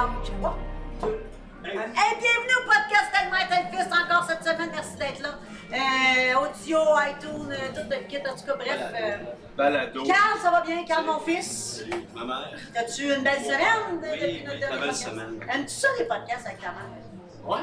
two. Hey, bienvenue au podcast Tellement être fils encore cette semaine. Merci d'être là. Euh, audio, iTunes, euh, tout le kit, en tout cas, bref. euh, Balado. Carl, ça va bien? Carl, mon fils? Salut, ma mère. As-tu une belle semaine? Oui, depuis notre oui, dernier très belle podcast? semaine. Aimes-tu ça, les podcasts avec ta mère? Ouais.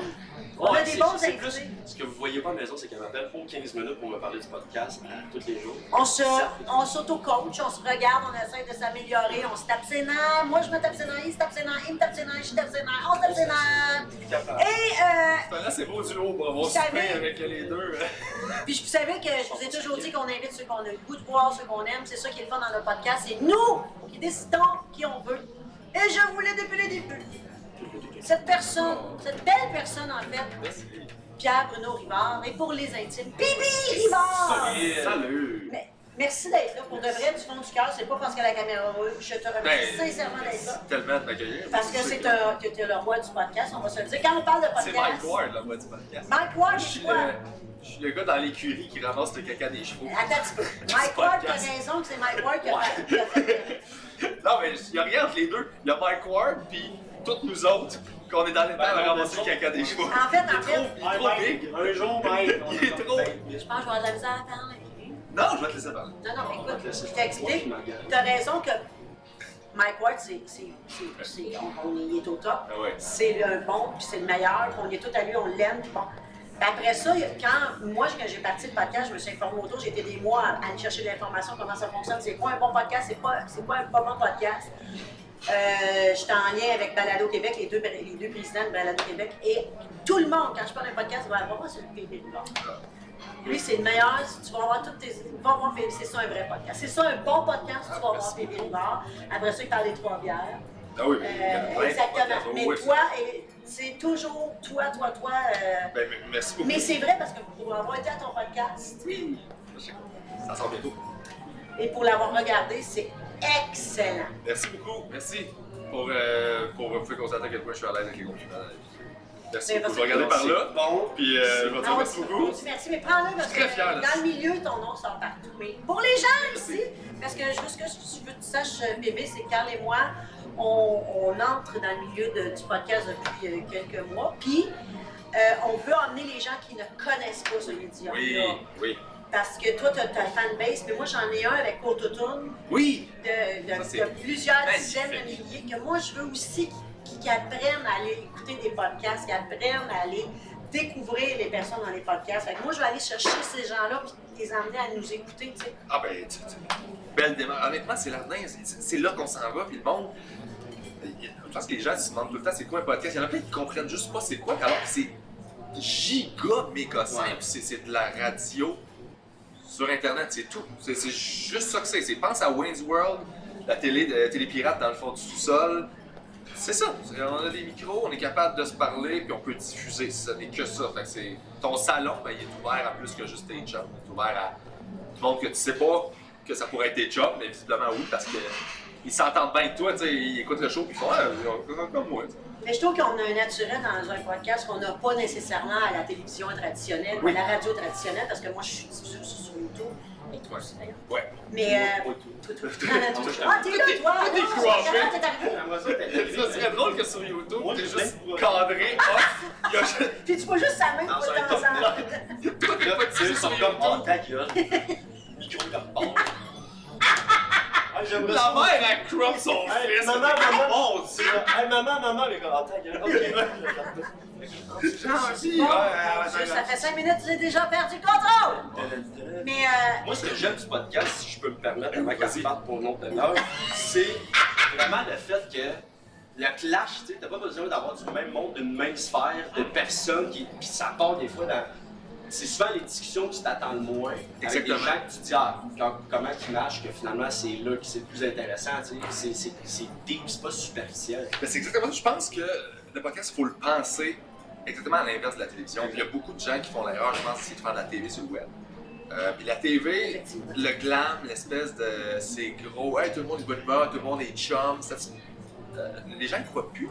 On a des bons plus- Ce que vous voyez pas à la maison, c'est qu'elle m'appelle pour 15 minutes pour me parler du podcast à tous les jours. On se, on s'auto-coach, on se regarde, on essaie de s'améliorer, on se tape ses nerfs. Moi, je me tape ses nerfs, il se tape ses nerfs, il me tape ses nerfs, je tape ses nerfs, on se tape ses nerfs. Et, euh, Là, c'est beau pour avoir Vous savez- souper avec les deux. puis vous savez que je vous ai toujours dit qu'on invite ceux qu'on a le goût de voir, ceux qu'on aime. C'est ça qui est le fun dans notre podcast. C'est nous qui décidons qui on veut. Et je voulais depuis le début. Cette personne, cette belle personne en fait. Pierre Bruno Rivard, et pour les intimes, Bibi Rivard! Salut. Mais merci d'être là. Pour de vrai, du fond du cœur, c'est pas parce que la caméra roule. Je te remercie Ben, sincèrement d'être là. Tellement de m'accueillir. Parce que c'est un, que t'es le roi du podcast, on va se le dire. Quand on parle de podcast. C'est Mike Ward, la voix du podcast. Mike Ward, Je suis c'est quoi? le, je suis le gars dans l'écurie qui ramasse le caca des chevaux. Attends un petit peu. Mike Ward, t'as raison que c'est Mike Ward qui a fait. qui a fait- Non, mais il n'y a rien entre les deux. Il y a Mike Ward, puis toutes nous autres, qu'on est dans les temps à ramasser le caca des chevaux. En fait, il est en trop, fait, il est trop big. Un jour, Mike. on Il est trop- je pense que je vais avoir de la misère à parler. Non, je vais te laisser parler. Non, non, écoute, je t'explique. M'engage. T'as raison que Mike Ward, c'est, c'est, c'est, c'est- on, on est- il est au top. Ah ouais. C'est le bon, puis c'est le meilleur, puis on est tout à lui, on l'aime, puis bon. Puis après ça, y quand moi, quand j'ai parti le podcast, je me suis informée autour, j'ai été des mois à aller chercher de l'information, comment ça fonctionne, c'est quoi un bon podcast, c'est quoi, c'est quoi un pas bon podcast. Euh, J'étais en lien avec Balado Québec, les deux, les deux présidents de Balado Québec, et tout le monde, quand je parle d'un podcast, va avoir sur le PB Lui, c'est le meilleur. Tu vas avoir toutes tes. PB, c'est ça un vrai podcast. C'est ça un bon podcast, tu vas voir merci PB Rivard. Après ça, il parle des trois bières. Ah oui, mais Euh, de exactement. Mais toi, c'est toujours toi, toi, toi. euh, Ben, mais- merci beaucoup. Mais c'est vrai parce que pour avoir été à ton podcast Oui. Ça sort bientôt. et pour l'avoir regardé, c'est excellent. Merci beaucoup. Merci pour, euh, pour vous pouvez constater à quel point je suis à l'aise avec les compliments dans la vie. Merci Mais beaucoup. parce Je vais regarder par là. Bon. Puis euh, je vais dire Ah, merci beaucoup. merci, mais prends-le parce que dans le milieu, ton nom sort partout. Mais pour les gens ici, parce que je veux ce que je veux que tu saches, euh, bébé, c'est que Carl et moi, on, on entre dans le milieu de- du podcast depuis euh, quelques mois. Puis, euh, on veut emmener les gens qui ne connaissent pas ce média. Oui, oui. Parce que toi, tu as ta fanbase, mais moi, j'en ai un avec Automne Oui! de, de- Ça, c'est de plusieurs magnifique. dizaines de milliers, que moi, je veux aussi qu'ils apprennent à aller écouter des podcasts, qu'ils apprennent à aller découvrir les personnes dans les podcasts. Fait que moi, je vais aller chercher ces gens-là et les emmener à nous écouter, tu sais. Ah ben, tu- tu- belle démarche. Honnêtement, c'est l'ardin. C'est là qu'on s'en va. Puis le monde. Je pense que les gens se demandent tout le temps c'est quoi un podcast? Il y en a plein qui comprennent juste pas c'est quoi, alors que c'est giga méga simple. Ouais. C'est c'est de la radio sur Internet, c'est tout. C'est juste ça que c'est. Pense à Wayne's World, la télé, de, télé pirate dans le fond du sous-sol. C'est ça. On a des micros, on est capable de se parler, puis on peut diffuser. Ce n'est que ça. Fait ton salon, ben, il est ouvert à plus que juste tes chums. Il est ouvert à du monde que tu sais pas que ça pourrait être tes chums, mais visiblement oui, parce que ils s'entendent bien avec toi, tu sais, ils écoutent le show, puis ils font ah, comme moi. Mais je trouve qu'on a un naturel dans un podcast qu'on n'a pas nécessairement à la télévision traditionnelle, ou Oui. à la radio traditionnelle, parce que moi, je suis sur, sur YouTube. Et toi aussi, d'ailleurs. Ouais. Mais, euh, Pas tout. toi, toi, Ah, t'es là, toi! Tout Ah, t'es? J'aimerais ça serait drôle que sur YouTube, t'es juste cadré, off, Puis tu vois juste sa main de temps en temps. Pas de sont comme YouTube. ta gueule. Micro La ça. mère, elle crop son Hey, fils. maman, maman, oh, hey, maman, maman, les gars, ça fait cinq minutes, j'ai déjà perdu le contrôle! Mais euh, Moi, ce que j'aime du podcast, si je peux me permettre, avant qu'elle se parte pour une autre demi-heure, c'est vraiment le fait que le clash, tu sais, t'as pas besoin d'avoir du même monde, d'une même sphère de personnes qui. Ça part des fois dans. C'est souvent les discussions que tu t'attends le moins. Avec Exactement. des gens que tu dis, ah, quand- comment ils marchent, que finalement c'est là que c'est le plus intéressant, tu sais. C'est- C'est c'est deep, c'est pas superficiel. C'est exactement ça. Je pense que le podcast, il faut le penser exactement à l'inverse de la télévision. Il y a beaucoup de gens qui font l'erreur, je pense, c'est de faire de la TV sur le web. Euh, puis la TV, le glam, l'espèce de. C'est gros, hey, tout le monde est bonne humeur, tout le monde est chum. ça, euh, les gens ne croient plus.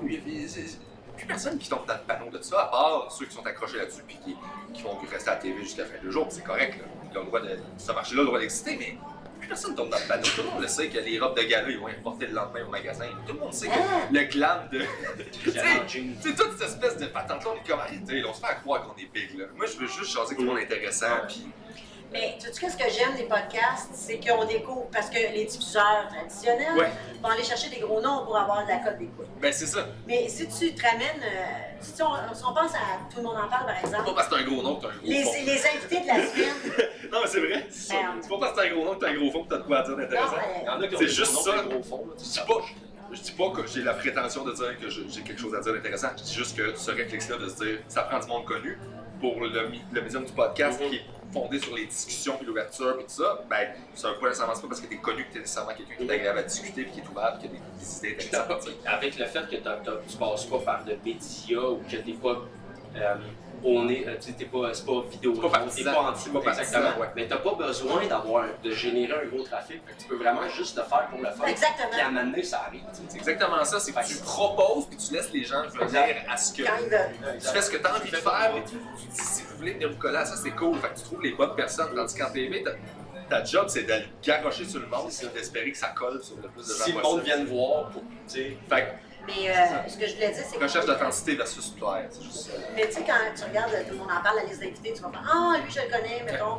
C'est- c'est- plus personne qui tombe dans le panneau de ça, à part ceux qui sont accrochés là-dessus puis qui, qui vont rester à la TV jusqu'à la fin du jour. C'est correct. Là. Ils ont le droit de. Ce marché-là a le droit d'exister, mais plus personne tombe dans le panneau. Tout le monde le sait que les robes de gala, ils vont être portées le lendemain au magasin. Tout le monde sait que Ah. le glam de. sais, toute cette espèce de patente-là, on est comme arrêtez, là, on se fait à croire qu'on est big, là. Moi, je veux juste changer tout le monde intéressant, puis. Mais tu sais, qu'est-ce que j'aime des podcasts? C'est qu'on découvre, parce que les diffuseurs traditionnels Ouais. vont aller chercher des gros noms pour avoir de la cote d'écoute. Ben, c'est ça. Mais si tu te ramènes, euh, si on, si on pense à Tout le monde en parle, par C'est pas exemple, parce que t'as un gros nom que t'as un gros les, fond. les invités de la semaine, Non, mais c'est vrai. C'est. C'est pas parce que t'as un gros nom que t'as un gros fond que t'as de quoi à dire d'intéressant. C'est juste ça. gros fonds, là, tu dis pas, je dis pas que j'ai la prétention de dire que j'ai quelque chose à dire d'intéressant. Je dis juste que ce réflexe-là de se dire ça prend du monde connu pour le, le médium du podcast Mhm. qui est fondé sur les discussions puis l'ouverture puis tout ça, ben ça veut pas nécessairement c'est pas parce que t'es connu que t'es nécessairement quelqu'un qui est agréable à discuter puis qui est ouvert puis qui a des, des idées intéressantes. avec le fait que t'as- t'as- tu passes pas par de médias ou que t'es pas euh, on est, euh, tu sais, t'es pas, c'est pas vidéo, C'est pas t'es pas anti, C'est pas exactement. ouais. Mais t'as pas besoin d'avoir, de générer un gros trafic. Fait que tu peux vraiment juste le faire pour le fun. Exactement. Puis à un moment donné, ça arrive. C'est exactement ça, c'est que tu proposes puis tu laisses les gens venir à ce que tu fais ce que tu as envie de faire, mais tu, tu dis si vous voulez venir vous coller à ça, c'est cool. Fait que tu trouves les bonnes personnes. Tandis qu'en TV, ta, ta job, c'est d'aller garrocher sur le monde et d'espérer que ça colle sur le plus de gens Si le monde vient te voir, pour, tu sais, Fait Mais euh, ce que je voulais dire, c'est que recherche d'authenticité versus plaire, c'est juste ça. Mais tu sais, quand tu regardes, tout le monde en parle, la liste d'invités, tu vas faire Ah, lui, je le connais, mettons.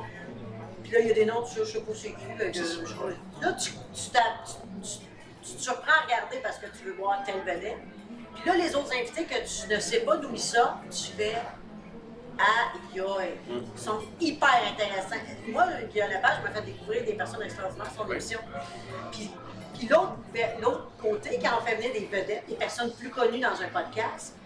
Puis là, il y a des noms, tu sais, je sais pas c'est qui. là, je- tu, tu, t'as- tu- tu- tu te surprends à regarder parce que tu veux voir telle vedette. Puis là, les autres invités que tu ne sais pas d'où ils sortent, tu fais Aïe, aïe. Ils sont hyper intéressants. Moi, Guillaume Lepage m'a fait découvrir des personnes extraordinaires sur son Oui. émission. Puis, puis l'autre, l'autre côté, quand on fait venir des vedettes, des personnes plus connues dans un podcast,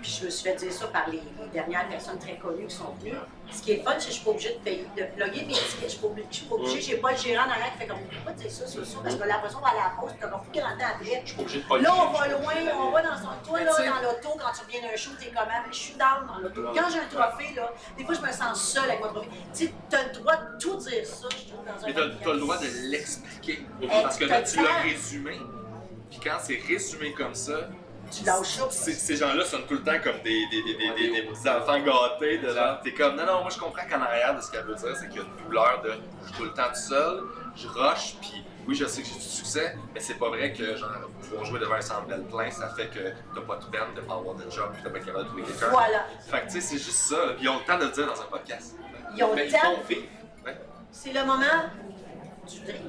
puis je me suis fait dire ça par les, les dernières personnes très connues qui sont venues. Ce qui est fun, c'est que je suis pas obligée de payer, de plugger mes tickets. Je suis pas obligée, pas j'ai pas le gérant en arrière qui fait comme, pourquoi tu sais ça, ça, ça, parce que l'impression on va à la pause, puis plus grand temps après? je suis pas obligé de pas le Là, on dire. va loin, on va dans son. Toi, là, dans l'auto, quand tu reviens d'un show, t'es comme, Ah, je suis down dans l'auto. Quand j'ai un trophée, là, des fois, je me sens seule avec mon trophée. Tu sais, t'as le droit de tout dire ça, je trouve, dans un Mais t'as le droit de l'expliquer. Parce que là, tu l'as résumé. Puis quand c'est résumé comme ça, Tu lâches ça. ces, gens-là sonnent tout le temps comme des, des, des, des, des- des petits enfants gâtés. De là. T'es comme, non, non, moi je comprends qu'en arrière de ce qu'elle veut dire, c'est qu'il y a une douleur de je suis tout le temps tout seul, je rush, puis oui, je sais que j'ai du succès, mais c'est pas vrai que genre, pouvoir jouer devant un centre plein, ça fait que t'as pas de peine de pas avoir de job, puis t'as pas capable de trouver quelqu'un. Voilà. Fait que tu sais, c'est juste ça, là. puis ils ont le temps de le dire dans un podcast. Ils ont Mais le ils temps. font vivre. C'est le moment du drink.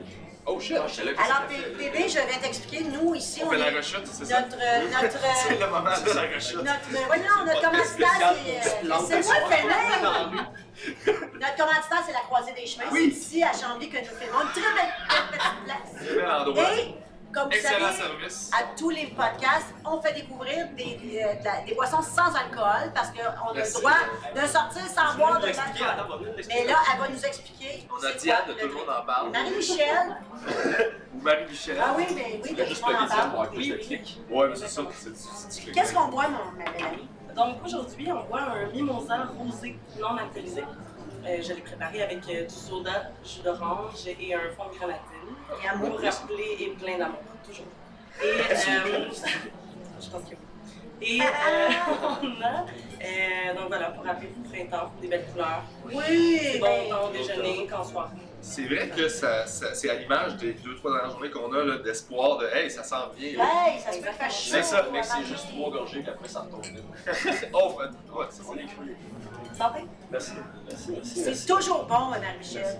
Oh shit! J'étais là que Alors, bébé, je vais t'expliquer, nous, ici, On on fait la est. rechute, c'est ça? Notre. euh, notre C'est euh, le moment de la rechute. notre, mais voyons, notre commanditaire, c'est. pour euh, plantes C'est moi le de soir. finir! Notre commanditaire, c'est la Croisée des Chemins. Oui. C'est ici, à Chambly, que nous filmons. Une très belle, belle petite place. Très bel endroit. Et, comme vous Excellent savez, service. à tous les podcasts, on fait découvrir des, des, euh, des boissons sans alcool parce qu'on a le droit de sortir sans boire de l'alcool. Mais là, elle va nous expliquer. On a Diane quoi Tout le monde en parle. Marie-Michel. Ou Marie-Michel. Ah oui, mais oui, tout juste le monde en parle. clics. Ouais, mais c'est ça, c'est c'est du Qu'est-ce qu'on boit, mon, ma belle amie? Donc aujourd'hui, on boit un mimosa rosé non alcoolisé. Euh, je l'ai préparé avec euh, du soda, jus d'orange et un fond de grenadine. Et amour. Pour rappeler et plein d'amour, toujours. Et euh, je pense que oui. Et euh, on a, euh, donc voilà, pour rappeler le printemps, des belles couleurs. Oui, bon ben, tant au déjeuner qu'en soirée. C'est vrai que ça, ça- c'est à l'image des deux, trois dernières journées qu'on a là, d'espoir de Hey, ça s'en vient. hey, ça se peut faire chaud. C'est ça, Mais c'est juste trois gorgées, puis après ça retombe oh, ouais, ouais, c'est On est cru. Santé. Merci, merci, merci. C'est toujours bon, Marie-Michel.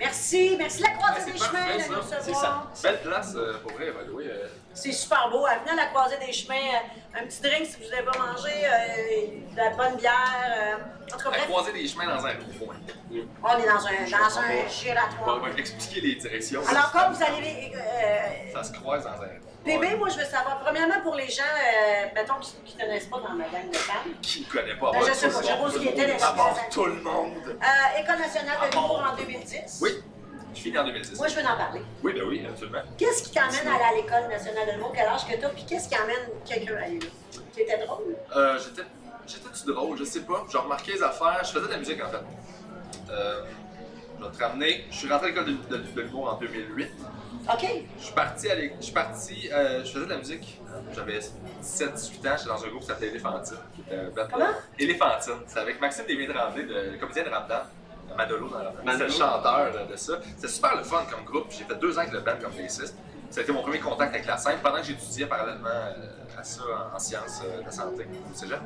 Merci, merci la croisée c'est des chemins de nous C'est recevoir. Belle place euh, pour vrai, way, euh, C'est super beau. Venez à la croisée des chemins, euh, un petit drink si vous n'avez pas mangé, de la bonne bière. en tout cas, bref, croiser les chemins dans un rond-point. on est dans un, dans un On giratoire. va expliquer les directions. Alors, quand vous allez. Ça se croise dans un Bébé, moi, je veux savoir, premièrement, pour les gens, euh, mettons, qui ne connaissent pas dans ma gang de femmes, Qui ne connaît pas? Ben, je sais pas, je pose qui était les À part tout le monde. euh, École nationale de l'humour en 2010. Oui, je finis en 2010. Moi, je veux en parler. Oui, ben oui, absolument. Qu'est-ce qui t'emmène à aller à l'École nationale de l'humour? Quel âge que t'as? Puis qu'est-ce qui emmène quelqu'un à aller là? Tu étais drôle? Euh, j'étais. J'étais-tu drôle? Je sais pas. Je remarquais les affaires. Je faisais de la musique en fait. Euh, je vais te ramener. Je suis rentré à l'école de, de- de l'humour en 2008. OK. Je suis parti à l'é- Je suis parti. euh, je faisais de la musique. J'avais 17-18 ans. J'étais dans un groupe qui s'appelait Éléphantine. qui était, euh, Comment? Éléphantine. C'est avec Maxime Desmé-Tremblay, de, le comédien de Ramdan. Manolo, dans la Manolo. c'est le chanteur de ça. C'était super le fun comme groupe. J'ai fait deux ans avec le band comme bassiste. Ça a été mon premier contact avec la scène pendant que j'étudiais parallèlement euh, à ça en, en sciences de la santé au cégep.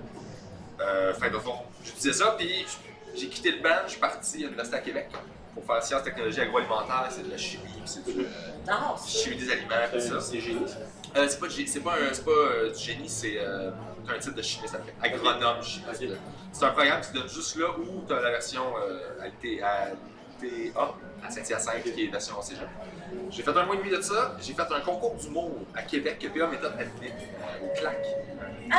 Euh, que, au fond, j'étudiais ça, puis j'ai quitté le band, je suis parti à l'Université à Québec pour faire sciences, technologies agroalimentaires, c'est de la chimie, puis c'est du, euh, Non, c'est. chimie des aliments, ça. C'est génie. ça. Euh, c'est pas, de c'est pas, un, c'est pas euh, du génie, c'est euh, un type de chimie, ça fait agronome chimiste. C'est un programme qui se donne juste là où tu as la version euh, à à l'ITA, à Saint-Hyacinthe, qui est version cégep. J'ai fait un mois et demi de ça, j'ai fait un concours d'humour à Québec, PA méthode euh, au clac. Ah!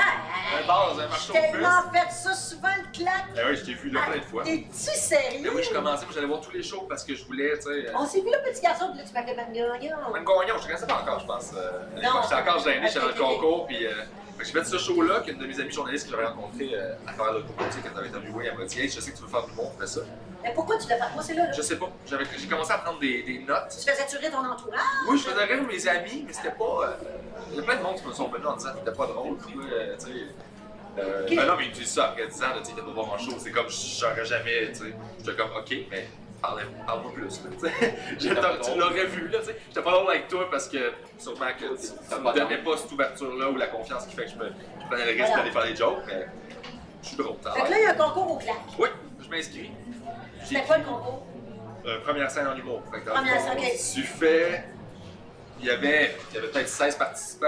Un bar dans un marché puces. tellement fait ça souvent, le claque. Eh oui, je t'ai vu là plein de fois. T'es-tu sérieux? Mais oui, je commençais, moi j'allais voir tous les shows parce que je voulais, tu sais. euh, On s'est vu le petit garçon, puis là, tu m'appelais Mme Gagnon. Même Gagnon, je ne connaissais pas encore, je pense. Euh, Non. J'étais encore gêné, j'étais dans le concours, puis euh, que j'ai fait ce show-là qu'une de mes amies journalistes que j'avais rencontré euh, à travers le concours, tu sais, quand t'avais interviewé, elle m'a dit Hey, je sais que tu veux faire du monde, fais ça. Mais pourquoi tu l'as fait? Moi, c'est là, là. Je sais pas, j'avais- j'ai commencé à prendre des, des notes. Tu faisais tuer ton entourage? Oui, je faisais rire mes amis, mais c'était pas. euh, Il y a plein de monde qui me sont venus en disant que t'étais pas drôle, toi, euh, tu sais. Euh, ben non, mais ils disent ça après 10 ans, tu sais, pas voir mon show, c'est comme j'aurais jamais, tu sais. J'étais comme, ok, mais parle- parle-moi plus, là, tu l'aurais vu, là, tu sais. J'étais pas drôle avec toi parce que sûrement que tu, me donnais pas cette ouverture-là ou la confiance qui fait que je, me, je prenais le risque d'aller faire des jokes, mais je suis drôle, t'as Fait que là, il y a un concours au claque. Oui, je m'inscris. C'était quoi le concours? euh, première scène en humour. Fait que Première scène, ok. Tu fais. Il y avait, il y avait peut-être 16 participants,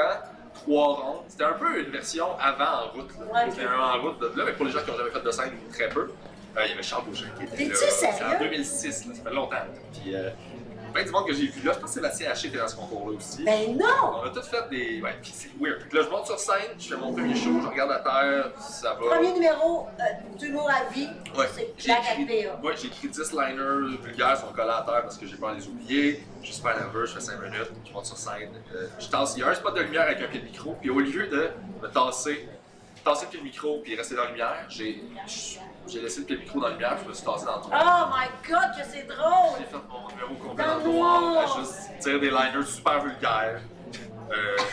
3 rondes. C'était un peu une version avant en route. Ouais, C'était un en route de là, mais pour les gens qui n'ont jamais fait de scène ou très peu, euh, il y avait Charles Boucher qui était là. C'était sérieux? en 2006, là, ça fait longtemps. Puis, euh, plein du monde que j'ai vu là. Je pense que Sébastien Haché était dans ce concours-là aussi. Ben non! On a tous fait des. Ouais, puis c'est weird. Que là, je monte sur scène, je fais mon premier show, je regarde à terre, ça va. Premier numéro euh, d'humour à vie, Ouais, c'est écrit, PA. ouais, j'ai écrit 10 liners vulgaires, sont collés à terre parce que j'ai peur de les oublier. Je suis super nerveux, je fais 5 minutes, je monte sur scène. euh, je tasse, il y a un spot de lumière avec un pied de micro, puis au lieu de me tasser, tasser le pied de micro puis rester dans la lumière, j'ai j'ai laissé le micro dans lumière, puis je me suis tassé dans le trou. Oh my god, que c'est drôle! J'ai fait mon numéro complet Dans le le noir, à juste dire des liners super vulgaires. Euh,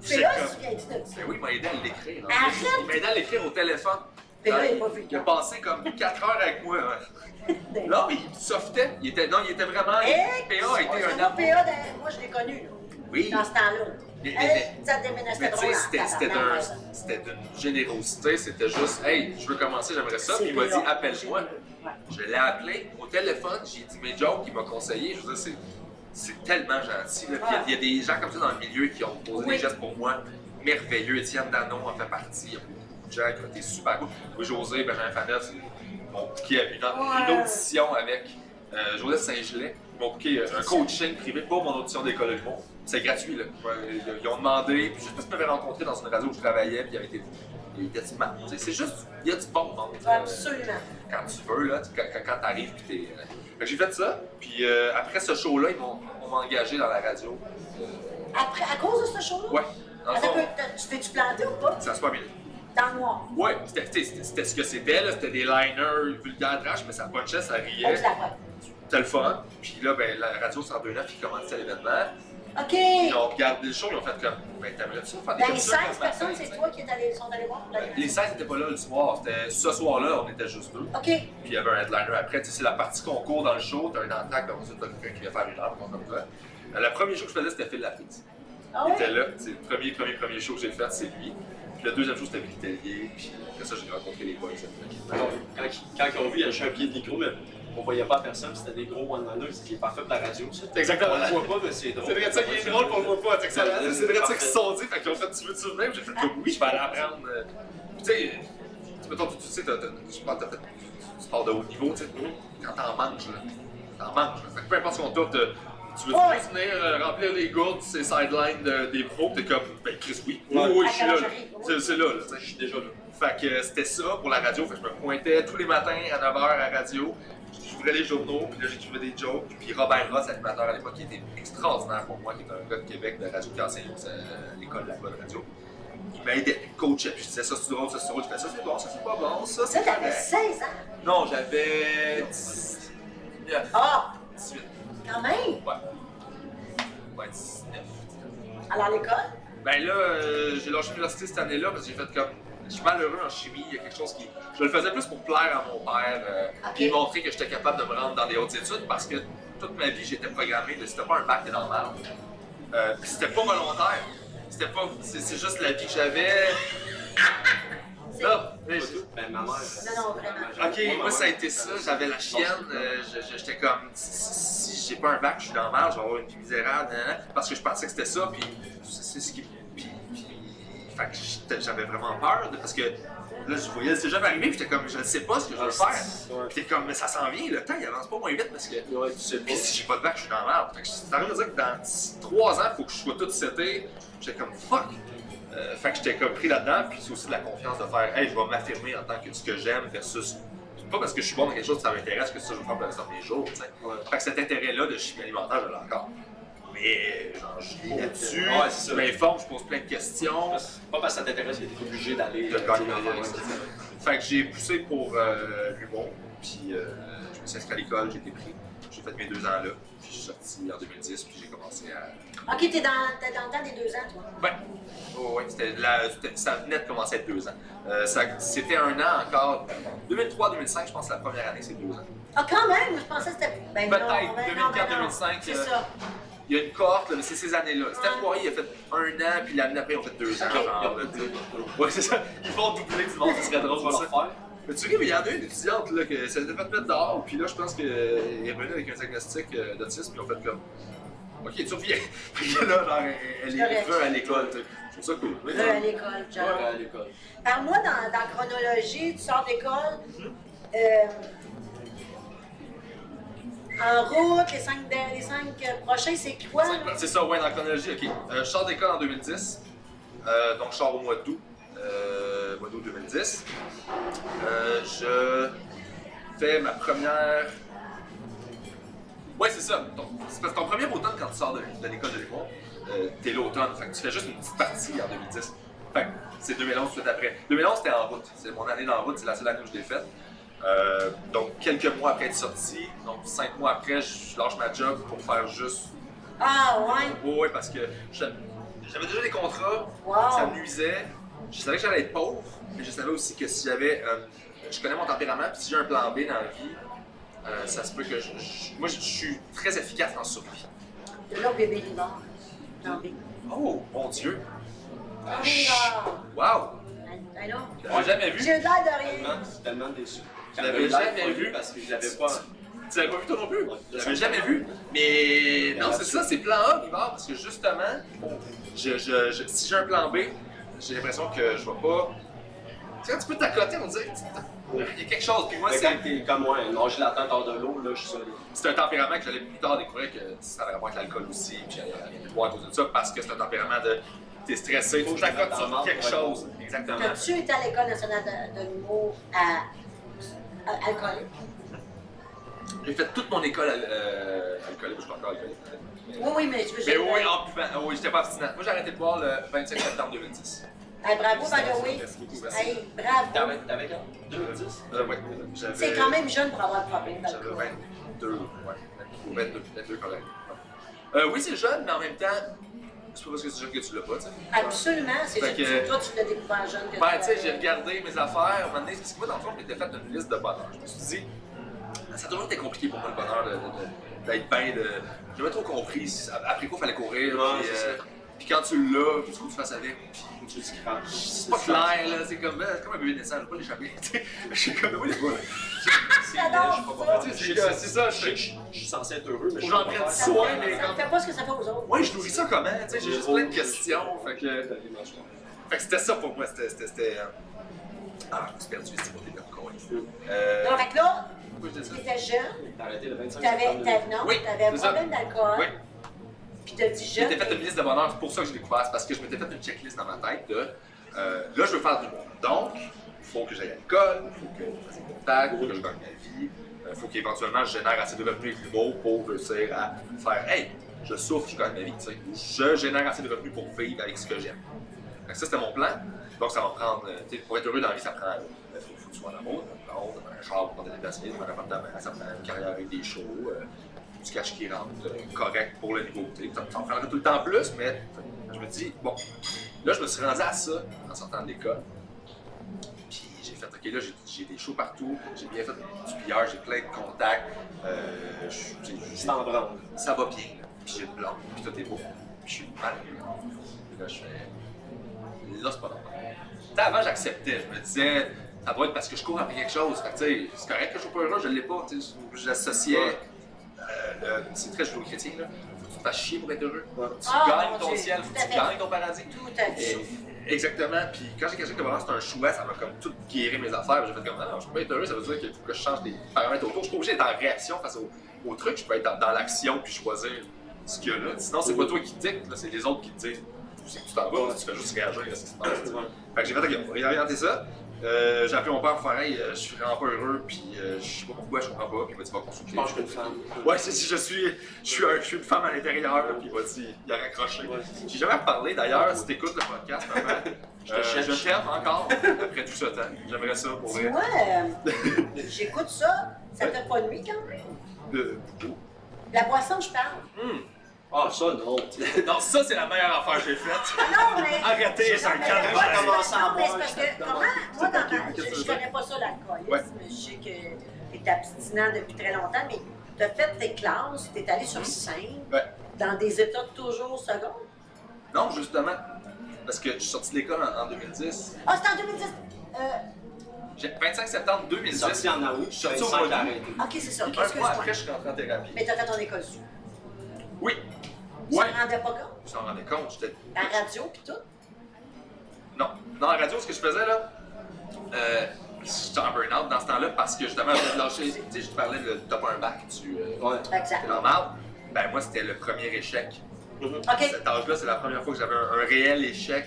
C'est là que tu viens de ça. mais oui, il m'a aidé à l'écrire. Arrête! plus. Il m'a aidé à l'écrire au téléphone. Mais là, il est pas il a passé comme 4 heures avec moi. ouais. Non, mais il softait. Il était, non, il était vraiment. PA a été un. PA, moi, je l'ai connu, là, Oui. dans ce temps-là. C'était- d'une générosité. C'était juste, hey, je veux commencer, j'aimerais ça. Puis il m'a dit, appelle-moi. Ouais. Je l'ai appelé au téléphone, j'ai dit mes jokes, il m'a conseillé. Je veux dire, c'est, tellement gentil. là. Puis il y a- il y, a des gens comme ça dans le milieu qui ont posé Oui. des gestes pour moi merveilleux. Étienne Danon en fait partie. Il y a beaucoup de gens qui ont été super cool. Louis-José, Benjamin Fanel, m'ont booké à une, une Ouais. audition avec euh, Joseph Saint-Gelais. Ils m'ont booké un coaching privé pour mon audition d'école de l'humour. C'est gratuit, là. Ils- ont demandé, puis je sais pas si tu m'avais rencontré dans une radio où je travaillais, puis il avait été. Il était C'est juste, il y a du bon monde. Absolument. quand tu veux, là, quand, quand, t'arrives, puis t'es. euh, j'ai fait ça, puis euh, après ce show-là, ils m'ont engagé dans la radio. Après, à cause de ce show-là? Ouais, dans Attends tu t'es-tu planté ou pas? ça se passe bien. Dans le noir. Ouais, c'était- ce que c'était, là, c'était des liners vulgaires trash, mais ça punchait, ça riait. C'était le fun. Puis là, ben, la radio 102.9 qui commençait l'événement. OK. Ils ont regardé le show, ils ont fait comme, ben, t'aimerais ça faire des Dans les capsules 16 le matin, personnes, c'est toi qui es allé, sont allés voir? Les 16 n'étaient pas là le soir. C'était ce soir-là, on était juste deux. OK. Puis il y avait un headliner après. Tu sais, c'est la partie concours dans le show. T'as un entracte, comme ça, t'as quelqu'un qui vient faire une heure, comme. Euh, Le premier show que je faisais, c'était Phil Laprise. Ah Il était là. C'est le premier, premier, premier show que j'ai fait, c'est lui. Puis le deuxième show, c'était Billy Tellier. Puis après ça, j'ai rencontré les boys. Alors, Quand, quand ils ont vu, il y avait un pied de micro, mais on voyait pas personne, c'était des gros one-liners, c'est parfait pour la radio, ça. Exactement. On le voit pas, mais c'est drôle. C'est vrai de ça qui est drôle pour le voit pas. C'est vrai ça qu'ils se sont dit. Fait qu'ils ont fait, tu veux tu venir? J'ai fait comme oui, je vais aller apprendre. euh, Tu sais, tu- mettons, tu tu sais, je pense que t'as fait du sport de haut niveau, tu sais. Quand t'en manges, là. T'en manges. là. Que peu importe ce qu'on t'offre, tu veux juste venir euh, remplir les gourdes, ces sidelines de- des pros, t'es comme, ben Chris, oui. Oui, Ouais. oui, je suis là. C'est c'est là, là. Je suis déjà là. Fait que euh, c'était ça pour la radio. Fait que je me pointais tous les matins à 9h à la radio. Les journaux, puis là j'écrivais des jokes. Puis Robert Ross, animateur à l'époque, qui était extraordinaire pour moi, qui est un gars de Québec de radio qui enseigne euh, à l'école de radio. Il m'aidait, il coachait, puis je disais ça c'est drôle, ça c'est drôle. Je fais ça c'est bon, ça c'est pas bon, ça Ça, c'est t'avais correct. 16 ans? Non, j'avais 19, Ah, 18. quand même? Ouais. Ouais, 19. Alors, à l'école? Ben là, euh, j'ai lâché l'université cette année-là parce que j'ai fait comme. Je suis malheureux en chimie, il y a quelque chose qui. Je le faisais plus pour plaire à mon père, euh, puis montrer que j'étais capable de me rendre dans des hautes études parce que toute ma vie j'étais programmé de t'as pas un bac, t'es dans le mal. Euh, puis c'était pas volontaire. C'était pas. C'est c'est juste la vie que j'avais. Là, mais je- Ben, ma mère. Non, non, vraiment. Ok, moi ça a été ça, j'avais la chienne, euh, j'étais comme, si, si j'ai pas un bac, je suis dans le mal, je vais avoir une vie misérable, nan, nan, parce que je pensais que c'était ça, puis c'est c'est ce qui. Fait que j'avais vraiment peur, de- parce que là, je voyais le cégep arriver, puis j'étais comme, je ne sais pas ce que je veux faire. Ouais. Puis t'es comme, mais ça s'en vient, le temps il avance pas moins vite, parce que. Ouais, tu sais Puis si j'ai pas de bac, je suis dans le mal. Fait que c'est arrivé de dire que dans 3 ans, il faut que je sois tout seté. J'étais comme fuck. Euh, fait que j'étais comme pris là-dedans, puis c'est aussi de la confiance de faire, hey, je vais m'affirmer en tant que ce que j'aime versus. Pas parce que je suis bon dans quelque chose que ça m'intéresse que ça je vais faire pour le restant de mes jours. Ouais. Fait que cet intérêt-là de chimie alimentaire, je l'ai encore. Mais, genre, je lis là-dessus, Ouais, je m'informe, je pose plein de questions. Pas parce que ça t'intéresse que t'es obligé d'aller. De euh. Fait que j'ai poussé pour euh, l'humour, puis euh, je me suis inscrit à l'école, j'ai été pris. J'ai fait mes deux ans là, puis je suis sorti en 2010, puis j'ai commencé à. Ok, t'es dans, t'es dans le temps des deux ans, toi? Ouais, oh, ouais, c'était la- c'était- ça venait de commencer à être deux ans. Euh, ça- c'était un an encore. 2003-2005, je pense que la première année, c'est deux ans. Ah, quand même, je pensais que c'était. Ben Peut-être, non, ben non, ben. 2004-2005, C'est euh, ça. Il y a une cohorte, là, mais c'est ces années-là. Steph. Poirier, il a fait un an, puis l'année après, ils ont fait deux ans. Genre, là. Ouais, c'est ça. Ils font doubler du monde, ce serait drôle ça. faire. Mais tu sais, mais il y en a une étudiante là, que ça s'était fait mettre dehors, puis là, je pense qu'elle est revenue avec un diagnostic euh, d'autisme, puis ils ont fait comme. Ok, tu reviens. Puis là, genre, elle, elle est revenue à l'école, tu sais. Je trouve ça cool. Là, à l'école, genre. Ouais, à l'école. Parle-moi dans, dans la chronologie, tu sors d'école. Mhm. euh, en route, les cinq, les cinq euh, prochains, c'est quoi? C'est ça, ouais, dans la chronologie, ok. Euh, je sors d'école en 2010, euh, donc je sors au mois d'août, euh, mois d'août 2010. Euh, je fais ma première. Ouais, c'est ça. C'est parce que ton premier automne, quand tu sors de, l'école de l'humour, euh, t'es l'automne, tu fais juste une petite partie en 2010. Fait c'est 2011 tout après. 2011, c'était en route. C'est mon année dans route, c'est la seule année où je l'ai faite. Euh, donc, quelques mois après être sorti, donc cinq mois après, je lâche ma job pour faire juste Ah, ouais. oui, oui, parce que j'avais déjà des contrats, Wow. ça me nuisait. Je savais que j'allais être pauvre, mais je savais aussi que si j'avais. euh, je connais mon tempérament, puis si j'ai un plan B dans la vie, euh, ça se peut que je. je- moi, je, je suis très efficace en survie. De là, bébé. Non, bébé. Oh, mon Dieu! Ah, Livard. Wow! I know. J'avais jamais vu. J'ai l'air de rien. Tellement, tellement déçu. Je l'avais jamais vu. parce que je l'avais pas. Tu l'avais pas vu toi non plus? Je l'avais jamais vu. Mais non, c'est ça, c'est plan A, Rivard, parce que justement, je, je, je- si j'ai un plan B, j'ai l'impression que je vais pas. Tu sais, quand tu peux t'accoter, on dirait il y a quelque chose. Puis moi, c'est quand t'es comme moi, nager la tête hors de l'eau, là, je suis solide. c'est un tempérament que j'allais plus tard découvrir que ça avait rapport avec l'alcool aussi, puis j'allais aller boire à cause de ça, parce que c'est un tempérament de. T'es stressé, faut que t'accotes Dans sur quelque chose. Exactement. T'as-tu été à l'École nationale de, de l'humour à, à alcoolique? J'ai fait toute mon école euh, alcoolique, je suis pas encore alcoolique. Mais, Oui, oui, mais je veux mais oui, euh, en buvant. Ah oui, j'étais pas abstinent. Moi, j'ai arrêté de boire le 25 septembre 2010. hey, bravo, by the way. Merci beaucoup, merci. Hey, bravo. T'avais quand 2010 Euh, ouais, j'avais- C'est quand même jeune pour avoir le problème J'avais d'alcool. 22, ouais, ou 22, 22 quand même. Euh, oui, c'est jeune, mais en même temps, c'est pas parce que c'est jeune que tu l'as pas, tu sais. Absolument, c'est juste que- que toi, tu l'as découvert jeune. que Ben, tu sais, j'ai regardé mes affaires, un moment donné, parce que moi, dans le fond, je m'étais fait une liste de bonheur. Je me suis dit, ça a toujours été compliqué pour moi, le bonheur, de- de- de- d'être bien, de... J'ai jamais trop compris, après quoi, il fallait courir, Ouais, puis, c'est euh, ça. Puis quand tu l'as, qu'est-ce que tu fasses avec, puis Tu dis qu'il prend. c'est pas clair, là, c'est comme, c'est comme un bébé naissant, je veux pas l'échapper, tu sais. Je suis comme, oui, les c'est c'est ça, je suis censé être heureux, mais je suis pas prenne Ça soin, fait- mais comme- fait pas ce que ça fait aux autres. Ouais, je nourris ça comment? Tu sais, j'ai juste plein de questions. Fait que, fait que c'était ça pour moi. C'était. euh, Ah, je me suis perdu, c'était pour des gars Euh. Donc, fait que là, tu étais jeune, T'as arrêté le 25 tu avais, septembre. non, Oui, t'avais un c'est problème d'alcool, Oui. Puis m'étais fait une liste de bonheur, c'est pour ça que j'ai découvert. C'est parce que je m'étais fait une checklist dans ma tête de. euh, là, je veux faire du bon. Donc, il faut que j'aille à l'école, il faut que je fasse des contacts, il faut que je gagne ma vie, il faut qu'éventuellement je génère assez de revenus avec l'humour pour réussir à faire Hey, je souffre, je gagne ma vie. tu sais. Je génère assez de revenus pour vivre avec ce que j'aime. Ça, c'était mon plan. Donc, ça va prendre. euh, tu sais, pour être heureux dans la vie, ça prend. Il faut, faut que tu sois en amour, un char pour te déplacer, un appartement, ça prend une carrière avec des shows, euh, du cash qui rentre euh, correct pour le niveau. tu en prendrait tout le temps plus, mais je me dis, bon, là, je me suis rendu à ça en sortant de l'école. OK, là, j'ai- j'ai des shows partout, j'ai bien fait du billard, j'ai plein de contacts, euh, je j'ai- en branle. ça va bien, là. puis j'ai le blanc, puis tout est beau, puis je suis mal. Puis là, je fais. Là, c'est pas normal. Avant, j'acceptais, je me disais, ça doit être parce que je cours après quelque chose. Fait que, tu sais, c'est correct que je sois pas heureux, je l'ai pas, tu sais, j'associais. Euh, le- c'est très judéo-chrétien, là. Faut que tu te fasses chier pour être heureux. Ouais. Tu Ah, gagnes ton Dieu, ciel, faut que tu gagnes ton paradis. Tout à Et- fait. Exactement. Puis quand j'ai caché que vraiment c'est un choix, ça m'a comme tout guéri mes affaires. J'ai fait comme, non, non, je peux pas être heureux, ça veut dire qu'il faut que je change des paramètres autour. Je suis pas obligé d'être en réaction face au, au truc, je peux être dans, dans l'action puis choisir ce qu'il y a là. Sinon, c'est pas toi qui dicte, là, c'est les autres qui te disent. Que tu t'en vas, tu fais juste réagir à ce qui se passe. Fait que j'ai fait, ok, on va réorienter ça. Euh, j'ai appelé mon père pour faire, hey, euh, je suis vraiment pas heureux, puis euh, je sais pas pourquoi, je comprends pas, puis il m'a dit, va consulter. Je pense qu'une femme. Ouais, c'est si je suis, je suis, un- je suis une femme à l'intérieur, puis il m'a dit, il a raccroché. Ouais. J'ai jamais reparlé d'ailleurs, si t'écoutes le podcast, maman, Je te cherche. je t'aime encore après tout ce temps. J'aimerais ça pour vrai. euh, j'écoute ça, ça t'a pas nuit quand même? Euh, beaucoup. La boisson, je parle. Hum. Ah, ça, non. Non, ça c'est la meilleure affaire que j'ai faite. Non, mais. Arrêtez, ça calme. commencer à Non, mais c'est parce je que, comment, moi, dans ma, Qu'est-ce je, connais pas ça, l'alcoolisme, Ouais. je sais que t'es abstinent depuis très longtemps, mais t'as fait tes classes, t'es allé sur scène, Ouais. dans des états toujours secondes? Non, justement, parce que je suis sorti de l'école en, en 2010. Ah, c'était en 2010. Euh, J'ai 25 septembre 2010. Sorti en août, Je suis sorti au 25 mois ok, c'est ça, un que mois après, je suis rentré en thérapie. Mais t'as fait ton école sous. Oui. Tu Ouais. te rendais pas compte? Je m'en rendais compte, j'étais La radio pis tout? Non. Dans la radio, ce que je faisais là, euh, j'étais en burn-out dans ce temps-là parce que justement, j'avais lâché. Tu sais, je te parlais de top 1 bac, tu. Euh, Ouais. Exact. c'est normal. Ben, moi, c'était le premier échec. Mhm. Ok. Cet âge-là, c'est la première fois que j'avais un, un réel échec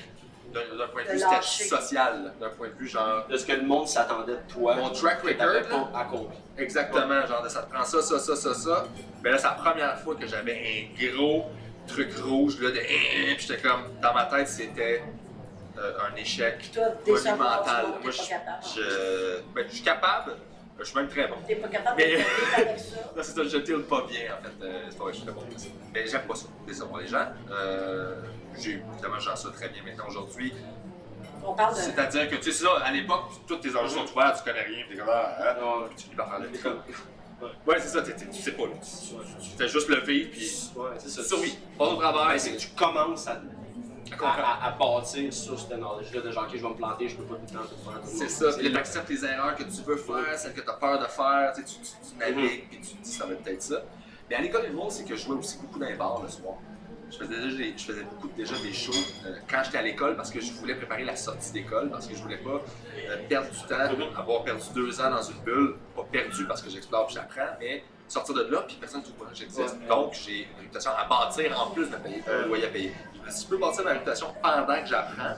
d'un d'un point de De vue social, d'un point de vue genre. De ce que le monde s'attendait de toi. Mon track record, pas accompli. Exactement, genre de ça te prend ça, ça, ça, ça, ça. Ben là, c'est la première fois que j'avais un gros truc rouge là de. Puis j'étais comme, dans ma tête, c'était euh, un échec monumental. tu Moi, je, capable. je, ben, je suis capable, je suis même très bon. T'es pas capable Mais- de avec ça? Là, c'est ça, je pas bien, en fait. Euh, c'est pas vrai, je suis très bon. Mais j'aime pas ça, décevoir les gens. Euh, j'ai, évidemment, j'en ça très bien maintenant aujourd'hui. On parle de. C'est-à-dire que, tu sais, ça, à l'époque, tous tes enjeux sont ouverts, tu connais rien, t'es comme, ah, Non, puis tu finis par faire le. Ouais, c'est ça, tu sais pas, là. Tu, tu fais juste le vivre, puis Ouais, c'est ça. survie. Pas au travail, c'est que tu commences à, à bâtir sur ce knowledge-là de genre, ok, je vais me planter, je peux pas tout le temps tout faire. le C'est ça, puis là. t'acceptes les erreurs que tu veux faire, celles que t'as peur de faire, tu tu, tu, tu navigues, puis tu te dis, ça va être peut-être ça. Mais à l'école du monde, c'est que je jouais aussi beaucoup dans les bars le soir. Je faisais déjà des, je faisais beaucoup, déjà des shows euh, quand j'étais à l'école parce que je voulais préparer la sortie d'école, parce que je voulais pas euh, perdre du temps, avoir perdu deux ans dans une bulle, pas perdu parce que j'explore puis j'apprends, mais sortir de là puis personne ne trouve pas que j'existe. Ouais. Donc j'ai une réputation à bâtir en plus de payer un loyer à payer. Dit, je peux bâtir ma réputation pendant que j'apprends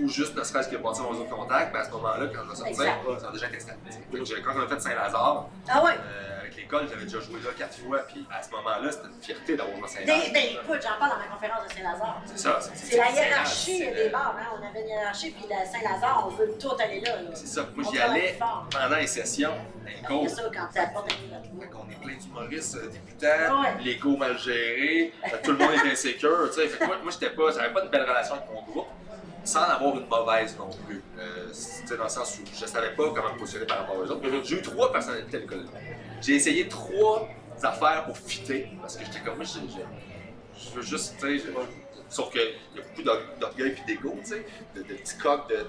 ou juste ne serait-ce que bâtir mon autre contact, ben à ce moment-là, quand je vais sortir, ça va déjà être installé. Quand on a fait Saint-Lazare, Ah ouais? euh, avec l'école, j'avais déjà joué là quatre fois, puis à ce moment-là, c'était une fierté d'avoir joué à Ben, Saint-Lazare. ben, écoute, j'en parle dans ma conférence de Saint-Lazare. C'est ça. C'est la hiérarchie des le- bars, hein? On avait une hiérarchie, puis la Saint-Lazare, on veut tout aller là. là. C'est ça. Moi, On j'y allais pendant les sessions, dans les cours. C'est ça, quand peu Fait qu'on est plein d'humoristes euh, débutants, Ouais. l'ego mal géré, tout le monde est insécure. Fait que moi, moi j'étais pas, j'avais pas de belle relation avec mon groupe, sans avoir une mauvaise non plus. Euh, dans le sens où je savais pas comment me positionner par rapport aux autres. J'ai eu trois personnalités l'école. J'ai essayé trois affaires pour fitter, parce que j'étais comme, moi, je, veux juste, sauf qu'il y a beaucoup d'or- d'orgueil et d'ego, tu de petits coqs, de...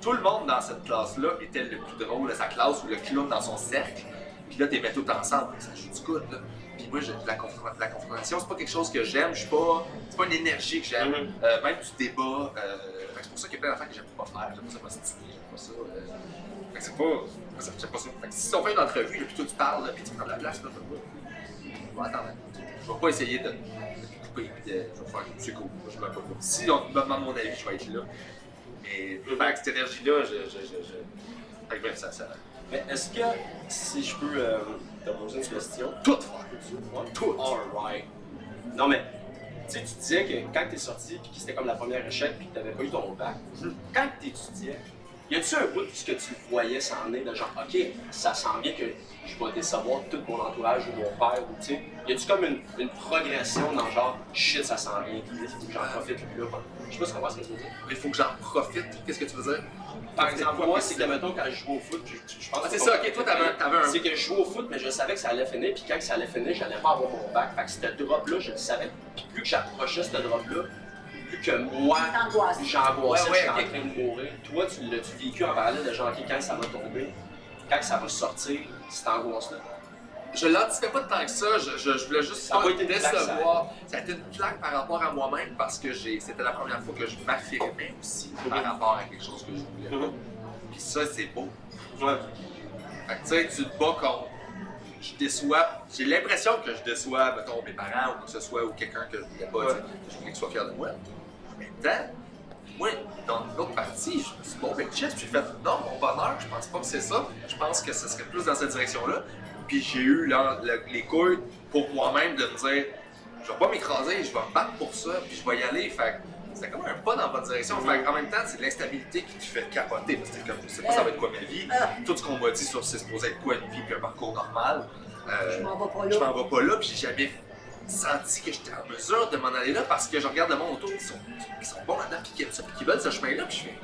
Tout le monde dans cette classe-là était le plus drôle de sa classe ou le clown dans son cercle. Puis là, t'es mets tout ensemble, ça joue du coude, là. Moi, je- la, confron- la confrontation, c'est pas quelque chose que j'aime, je suis pas. C'est pas une énergie que j'aime. Mhm. Euh, même du débat, euh, c'est pour ça qu'il y a plein d'affaires que j'aime pas faire. J'aime pas ça m'ostiner, j'aime pas ça. euh, c'est pas. ça, J'aime pas ça. Fait que si on fait une entrevue, là, toi tu parles, puis tu prends de la place, là, je vais vais attendre. Je vais pas essayer de, de couper, puis de, je vais faire c'est cool. Je pas. Si on me demande mon avis, je vais être là. Mais fait que cette énergie-là, je. je, je, je... Fait que bref, ça, ça. Mais est-ce que, si je peux te poser une question, Tout faire. Tout. Alright. Non, mais, tu sais, tu disais que quand t'es sorti, puis que c'était comme la première échec, puis que t'avais pas eu ton bac, quand t'étudiais, Y a-tu un bout de ce que tu voyais s'en est, de genre, ok, ça sent bien que je vais décevoir tout mon entourage ou mon père, ou tu sais, y a-tu comme une, une progression dans genre, shit, ça sent bien, il faut que j'en profite là. Je sais pas si tu comprends ce que tu veux dire. Il faut que j'en profite. Qu'est-ce que tu veux dire? Par exemple, moi, c'est que, mettons, quand je joue au foot, je, je pense Ah, c'est que ça, ok, toi, t'avais un- t'avais un- C'est que je jouais au foot, mais je savais que ça allait finir, puis quand ça allait finir, j'allais pas avoir mon bac. Fait que ce drop-là, je le savais. Puis plus que j'approchais ce drop-là, plus que moi, j'angoissais, Ouais, ouais, j'étais ok. en train de mourir. Toi, tu l'as-tu vécu en parallèle de genre, ok, quand ça va tomber, quand ça va sortir, cette angoisse-là? Je l'anticipais pas tant que ça, je, je, je voulais juste Ça pas été décevoir. Ça a été une claque par rapport à moi-même parce que c'était la première fois que je m'affirmais aussi par Mhm. rapport à quelque chose que je voulais. Mhm. Puis ça, c'est beau. Ouais. Fait que tu sais, tu te bats contre. Je déçois. J'ai l'impression que je déçois, mettons, mes parents ou que ce soit, ou quelqu'un que je voulais pas, que je voulais qu'il soit fier de moi. En même temps, moi, dans l'autre partie, je me suis dit, bon, ben, puis j'ai fait, non, mon bonheur, je pense pas que c'est ça. Je pense que ce serait plus dans cette direction-là. Puis j'ai eu là, le- les couilles pour moi-même de me dire, je vais pas m'écraser, je vais me battre pour ça, puis je vais y aller. Fait c'était comme un pas dans la bonne direction. Fait en même temps, c'est l'instabilité qui te fait capoter. Parce que comme, je sais pas ça va être quoi ma vie. Ah. Tout ce qu'on m'a dit sur c'est supposé être quoi une vie puis un parcours normal. euh, Je m'en vais pas je là. m'en vais pas là, puis j'ai jamais senti que j'étais en mesure de m'en aller là parce que je regarde le monde autour qui sont, qui sont bons là-dedans, puis qui aiment ça, puis qui veulent ce chemin-là, puis je fais.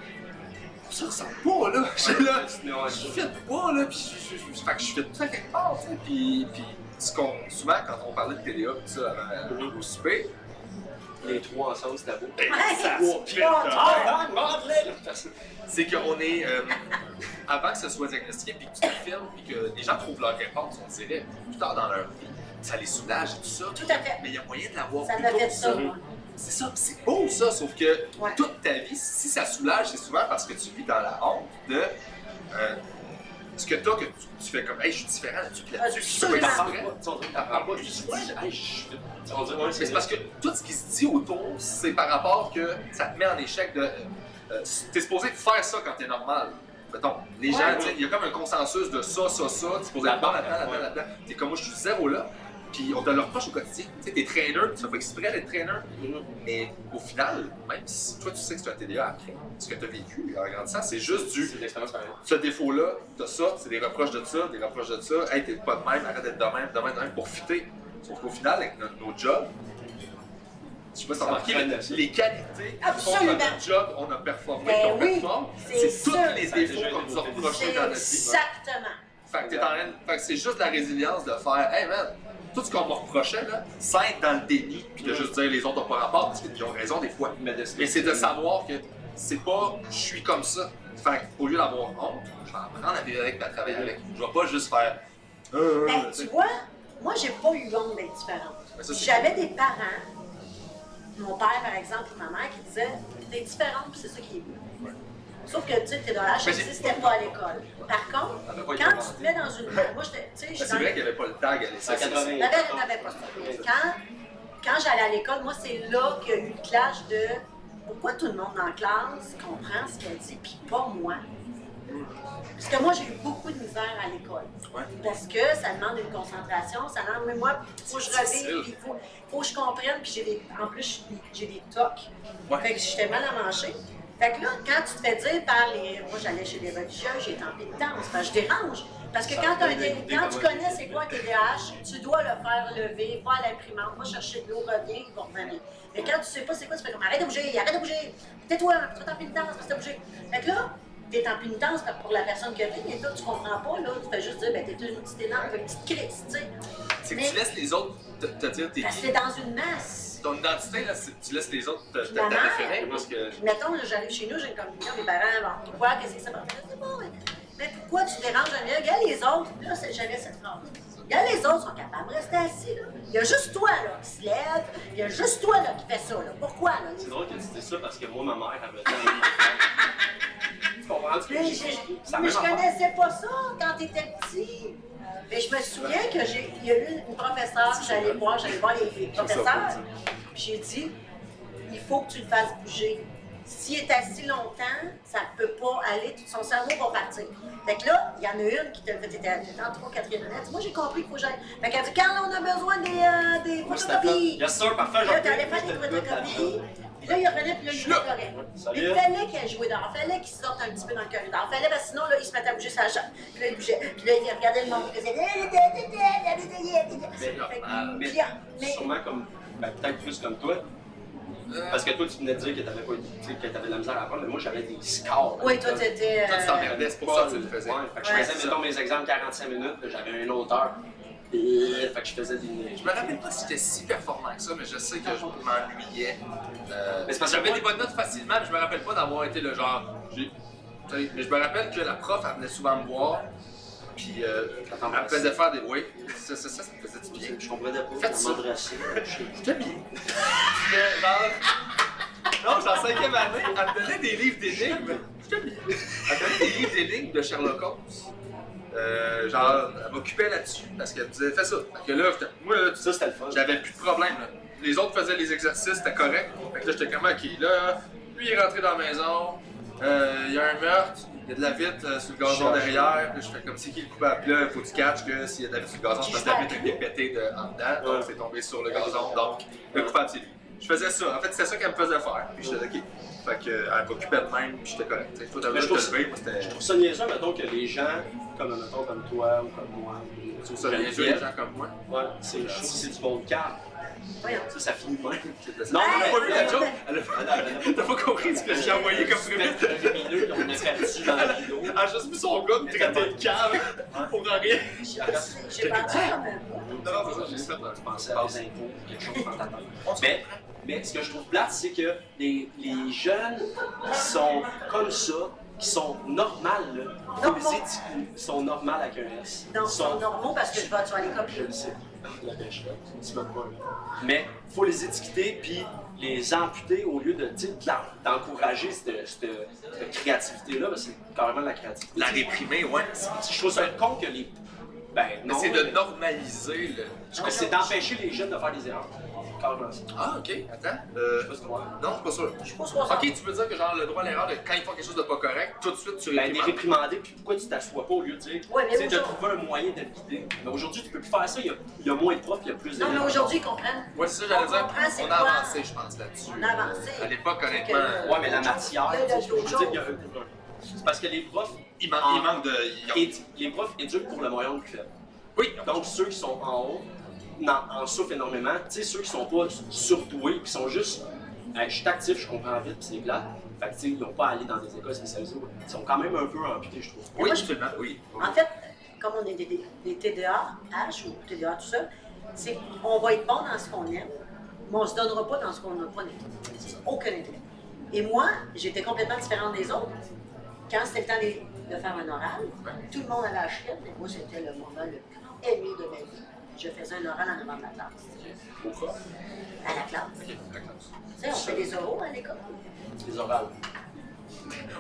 Ça ressemble pas, là. Je suis là. Je fais pas, là, puis je, je, je- fait que je fais tout ça quelque part, tu sais, puis, puis ce qu'on, souvent, quand on parlait de TDA, tout ça, avant, Mhm. au souper, Les trois ensemble, c'était beau. Ça c'est- qu'on est, euh, avant que ce soit diagnostiqué, puis que tu te filmes, puis que les gens trouvent leur réponse, on dirait, plus tard dans leur vie, ça les soulage et tout ça. Tout à fait. Mais il y a moyen de l'avoir Ça plus tôt fait que ça, ça. C'est ça, c'est beau ça, sauf que Ouais. toute ta vie, si ça soulage, c'est souvent parce que tu vis dans la honte de euh, ce que t'as, que tu, tu fais comme, hey, je suis différent là-dessus, puis là-dessus, je pas. Tu t'apprends pas c'est parce que tout ce qui se dit autour, c'est par rapport que ça te met en échec de. euh, t'es supposé faire ça quand t'es normal. Mettons, les gens, tu il y a comme un consensus de ça, ça, ça, t'es supposé être bon là-dedans, là-dedans, là-dedans. T'es comme moi, je suis zéro là. Puis on te le reproche au quotidien. Tu sais, t'es traîneur, tu fais pas exprès d'être traîneur. Mhm. Mais au final, même si toi tu sais que c'est un TDA après, ce que t'as vécu en grandissant, c'est juste du ce défaut-là, t'as ça, c'est des reproches de ça, des reproches de ça, hey, t'es pas de même, arrête d'être de même, de même, de même, pour fitter. Sauf qu'au final, avec notre- nos jobs, je sais pas si t'as remarqué, mais les qualités qui font Absolument. que notre job, on a performé, Ben qu'on oui, performe, c'est tous ça. les défauts qu'on nous a reprochés dans notre vie. exactement. Fait que t'es en fait que c'est juste la résilience de faire, hey man, tout ce qu'on me reprochait, là, sans être dans le déni, puis de juste dire les autres ont pas rapport, parce qu'ils ont raison des fois. Mais de c'est de savoir que c'est pas je suis comme ça. Fait qu'au lieu d'avoir honte, je vais apprendre à vivre avec et à travailler avec. Je vais pas juste faire. Euh, Ben, tu sais. tu vois, moi, j'ai pas eu honte d'être différente. C'est- J'avais des parents, mon père par exemple, ou ma mère, qui disaient T'es différente, puis c'est ça qui est beau. Sauf que, tu sais, t'es dans Mais j'ai- n'existait pas à l'école. Par contre, avait quand tu te mets dans une. Moi. Tu sais, je c'est vrai qu'il n'y avait pas le tag à en l'essai. 80. T'avais t'avais pas ça. Quand, quand j'allais à l'école, moi, c'est là qu'il y a eu le clash de pourquoi tout le monde dans la classe comprend ce qu'elle dit, puis pas moi. Parce que moi, j'ai eu beaucoup de misère à l'école. Ouais. Parce que ça demande une concentration, ça demande, mais moi, il faut que je revive, il faut, faut que je comprenne, puis j'ai des, en plus, j'ai des tocs. Ouais. Fait que j'étais mal à manger. Fait que là, quand tu te fais dire par les. Moi, j'allais chez les religieux, j'étais en pénitence, parce que je dérange. Parce que quand, un quand tu connais c'est. quoi un TDAH, tu dois le faire lever, va à l'imprimante, va chercher de l'eau, reviens, il va revenir. Mais quand tu sais pas c'est quoi, tu fais comme arrête de bouger, arrête de bouger, tais-toi, tu vas en pénitence parce que t'as bougé. Fait que là, t'es en pénitence pour la personne qui a fait, mais là, tu comprends pas, là, tu fais juste dire, ben, t'es une petite énorme, une petite crise, tu sais. C'est que tu laisses les autres te, te dire t'es Parce que c'est dans une masse. Ton identité, là, tu laisses les autres te, te, parce que. Puis mettons, j'arrive chez nous, j'ai une communion, mes parents, bon, pourquoi, qu'est-ce que ça mais, pourquoi tu déranges un gars? Regarde les autres, Puis là, c'est- j'avais cette phrase. Regarde les autres sont capables de rester assis, là. Il y a juste toi, là, qui se lève, il y a juste toi, là, qui fait ça, là. Pourquoi, là? C'est drôle que tu dis ça parce que moi, ma mère, elle me donne Tu Mais je mais connaissais pas ça quand t'étais petit. Mais je me souviens que j'ai, il y a eu une professeure que j'allais voir, j'allais voir les, les professeurs. Puis j'ai dit, il faut que tu le fasses bouger. S'il est assis longtemps, ça ne peut pas aller, tout son cerveau va partir. Fait que là, il y en a une qui te fait, t'étais en 3 4 année. Elle dit, moi j'ai compris qu'il faut que j'aille. Fait qu'elle dit, Carl, on a besoin des, euh, des photocopies. Yes, sir, parfait, là, j'en t'allais peux. faire des photocopies. Là, il revenait, puis là, il pleurait. Salut. Il fallait qu'elle joue dehors. Il fallait qu'il sorte un petit peu dans le corridor. Il fallait, parce que sinon, là, il se mettait à bouger sa jambe. Puis là, il bougeait. Puis là, il regardait le monde. Il faisait. Mais, normal. mais, Puis, mais- sûrement comme, ben, peut-être plus comme toi. Parce que toi, tu venais de dire que t'avais pas, que t'avais de la misère à apprendre, mais moi, j'avais des scores. Oui, toi, t'étais. Toi, tu euh, t'emmerdais, c'est pour ça que tu le faisais. Ouais, fait que je faisais, c'est mettons, mes examens 45 minutes, j'avais un auteur. Et, fait que je faisais des. Je me rappelle pas si j'étais si performant que ça, mais je sais que je m'ennuyais. Euh, Mais c'est parce que J'avais des bonnes notes facilement, mais je me rappelle pas d'avoir été le genre. Mais je me rappelle que la prof, elle venait souvent me voir, puis euh, elle me faisait faire des. Oui, ça, ça, ça, ça me faisait du bien. Je comprenais pas. Faites ça. J'étais bien. Non, j'étais en cinquième année, elle me donnait des livres d'énigmes. J'étais bien. Elle me donnait des livres d'énigmes de Sherlock Holmes. Euh, genre, elle m'occupait là-dessus parce qu'elle me disait fais ça. Fait que là, moi, là, tu sais, Ça, c'était le fun. j'avais plus de problème. Là. Les autres faisaient les exercices, c'était correct. Fait que là, j'étais comme, ok, là, lui il est rentré dans la maison, euh, il y a un meurtre, il y a de la vitre euh, sur le gazon derrière, puis je fais comme c'est qui le coupable? Puis là, il faut que tu catches que s'il y a de la vitre sur le gazon, c'est parce que la vitre été pétée de, en dedans, donc Ouais. c'est tombé sur le gazon, donc le coupable c'est lui. Je faisais ça, en fait, c'était ça qu'elle me faisait faire. Puis j'étais ok. Fait que, euh, elle m'occupait de même, puis j'étais correct. Tu sais, toi, t'avais je. Je trouve ça niaiseux, mettons, que les gens, comme, mettons, comme toi ou comme moi, ou Je trouve ça sûr, les gens comme moi? Ouais, c'est, c'est du bon calme. Voyons. Ça, ça finit même. Non, elle a Hey, pas vu la joke. T'as pas compris ce que j'ai envoyé comme puis on est parti dans le rideau. Elle a juste mis son gars de traiter de cave pour rien. J'ai pas mot. Non, non, c'est ça, j'ai fait Tu pensais à des infos, quelque chose dans ta tête. Mais, mais ce que je trouve plate, c'est que les, les jeunes qui sont comme ça, qui sont normales, là, faut les Normaux. étiqueter, qui sont normales avec un S. Non, sont normaux parce que je vais, tu vas à l'école. Je le sais. La pêche, là. Tu pas, là. Mais faut les étiqueter puis les amputer au lieu de d'encourager cette, cette, cette créativité-là, parce que c'est carrément de la créativité. La réprimer, ouais. Je trouve ça con que les. Ben, Mais non. c'est de normaliser le. C'est d'empêcher les jeunes de faire des erreurs. Ah, ok, attends. Je Euh, sais pas si non, je suis pas sûr. Je suis pas sûr. Ok, tu veux dire que genre le droit à l'erreur, de quand ils font quelque chose de pas correct, tout de suite tu Ben, des réprimandes. réprimander, puis pourquoi tu t'assois pas au lieu de dire. Ouais, mais tu sais, de trouver un moyen de le guider. Mais aujourd'hui, tu peux plus faire ça, il y a, il y a moins de profs, il y a plus de. Non, mais aujourd'hui, ils comprennent. Ouais, c'est ça, j'allais On dire. On a quoi. avancé, je pense, là-dessus. On a avancé. Euh, À l'époque, que- honnêtement, Ouais, mais la matière, Le- le tu sais, je veux dire, il y a un- C'est parce que les profs, il, man- il manque de. il- les profs éduquent pour le moyen de club. Oui, Donc, ceux qui sont en haut en souffrent énormément. Tu sais, ceux qui sont pas surdoués, qui sont juste. Hey, je suis actif, je comprends vite, puis c'est plat. Fait que, tu sais, ils n'ont pas à aller dans des écoles spécialisées. Ils sont quand même un peu amputés, je trouve. oui, Moi, je- absolument, oui. En fait, comme on est des, des, des TDA, H ou TDA tout seul, c'est qu'on va être bon dans ce qu'on aime, mais on se donnera pas dans ce qu'on n'a pas d'intérêt. Aucun intérêt. Et moi, j'étais complètement différente des autres. Quand c'était le temps de, de faire un oral, tout le monde avait acheté, mais moi, c'était le moment le plus aimé de ma vie. Je faisais un oral en avant de la classe. Pourquoi? À la classe. Ok, la classe. Tu sais, on fait des oraux à l'école. Les orales.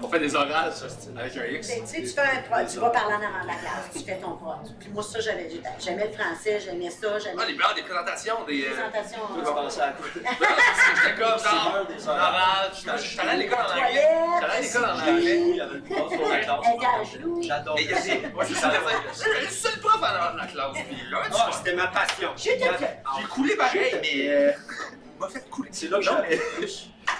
On fait des orales, ça, c'est- avec un X. Tu sais, tu fais un pro- tu vas parler en avant de la classe, tu fais ton pro. Puis moi, ça, j'avais- j'aimais le français, j'aimais ça, Ah, j'aimais les, ah, des présentations, des. euh, présentations. Tu euh, vas penser à quoi? J'étais comme C'est genre. des orales. Oral, j'étais allé à l'école en anglais. J'étais allé à l'école en J'ai anglais. il y avait le prof la classe. J'adore. Mais il y a des. Ouais, c'est ça, j'étais le seul prof en avant de la classe. Puis là, tu Ah, vois, c'était ma passion. J'ai coulé pareil, mais. euh, m'a fait couler. C'est là que mais-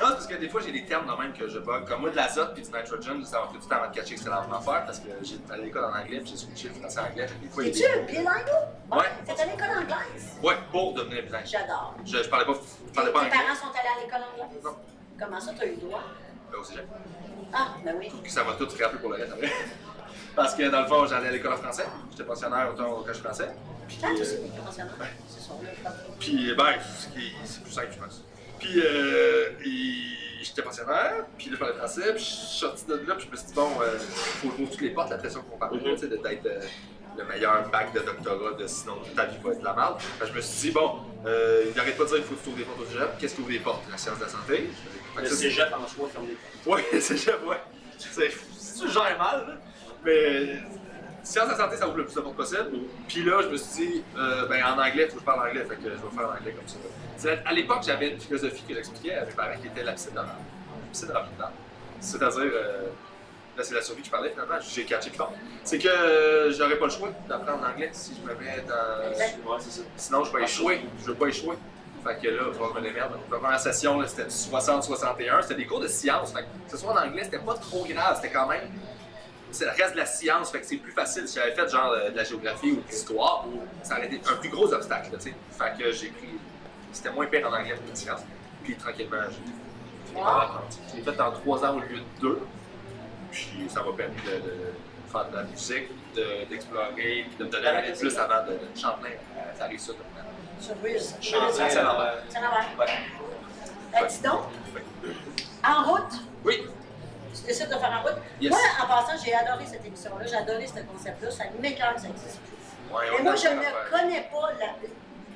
Non, parce que des fois, j'ai des termes de même que je bug. Comme moi, de l'azote puis du nitrogen, ça m'a pris du temps avant de catcher que c'était la même affaire parce que j'étais à l'école en anglais puis j'ai switché le français en anglais. Des fois, il y Es-tu a des- bilingue? Ouais. T'es à l'école anglaise? Ouais, pour devenir bilingue. J'adore. Je, je parlais pas, je Tes parlais pas tes anglais. parents sont allés à l'école anglaise? Non. Comment ça, t'as eu le droit? Ben, au cégep. Ah, ben oui. Ça va tout se rappeler pour le reste après. Parce que dans le fond, j'allais à l'école en français. J'étais pensionnaire autant au collège français. Puis, Ah, tu euh, pensionnaires. C'est son là. Puis, ben, c'est plus simple, je pense. Puis, euh, j'étais pensionnaire, puis là, je parlais français, puis je suis sorti de là, puis je me suis dit, bon, euh, faut ouvrir toutes les portes, la pression qu'on parle, Mhm. tu sais, de- d'être euh, le meilleur bac de doctorat, de sinon ta vie va être de la merde. Fait que je me suis dit, bon, euh, il n'arrête pas de dire, il faut que tu ouvres des portes au cégep. Qu'est-ce qui ouvre des portes? La science de la santé. Fait que Le ça, cégep en soi ferme les portes. Ouais, c'est cégep, ouais. C'est c'est gère mal, là. Mais sciences de la santé, ça ouvre le plus de portes possible. Puis là, je me suis dit, euh, ben en anglais, il faut que je parle anglais, fait que je vais faire en anglais comme ça. C'est- À l'époque, j'avais une philosophie que j'expliquais à mes parents qui était l'abside de L'abside rapidement. C'est-à-dire, euh, là, c'est la survie que je parlais finalement, j'ai catché plus. C'est que euh, j'aurais pas le choix d'apprendre l'anglais si je me mets dans. Exact. Ouais, c'est ça. Sinon, je vais échouer. Je veux pas échouer. Fait que là, faut me les merde. La première session, là, c'était du 60-61. C'était des cours de science. Fait que, que ce soit en anglais, c'était pas trop grave. C'était quand même. C'est le reste de la science. Fait que c'est plus facile. Si j'avais fait genre euh, de la géographie ou de l'histoire, ça aurait été un plus gros obstacle. là, tu sais. Fait que j'ai pris. C'était moins pire en anglais que de science. Puis tranquillement, j'ai j'ai. Je l'ai fait en trois ans au lieu de deux. Puis ça m'a permis de, de faire de la musique, de- d'explorer, puis de me donner un peu plus avant de, de Champlain. euh, Ça arrive ça. Sur Ruiz. Chantier, C'est euh, l'envers. C'est l'envers. Ouais. Ben, dis donc, en route, Oui, tu décides de faire en route. Yes. Moi, en passant, j'ai adoré cette émission-là, j'ai adoré ce concept-là, ça m'écœure que ça existe plus. Ouais, Mais moi, je ne connais pas la-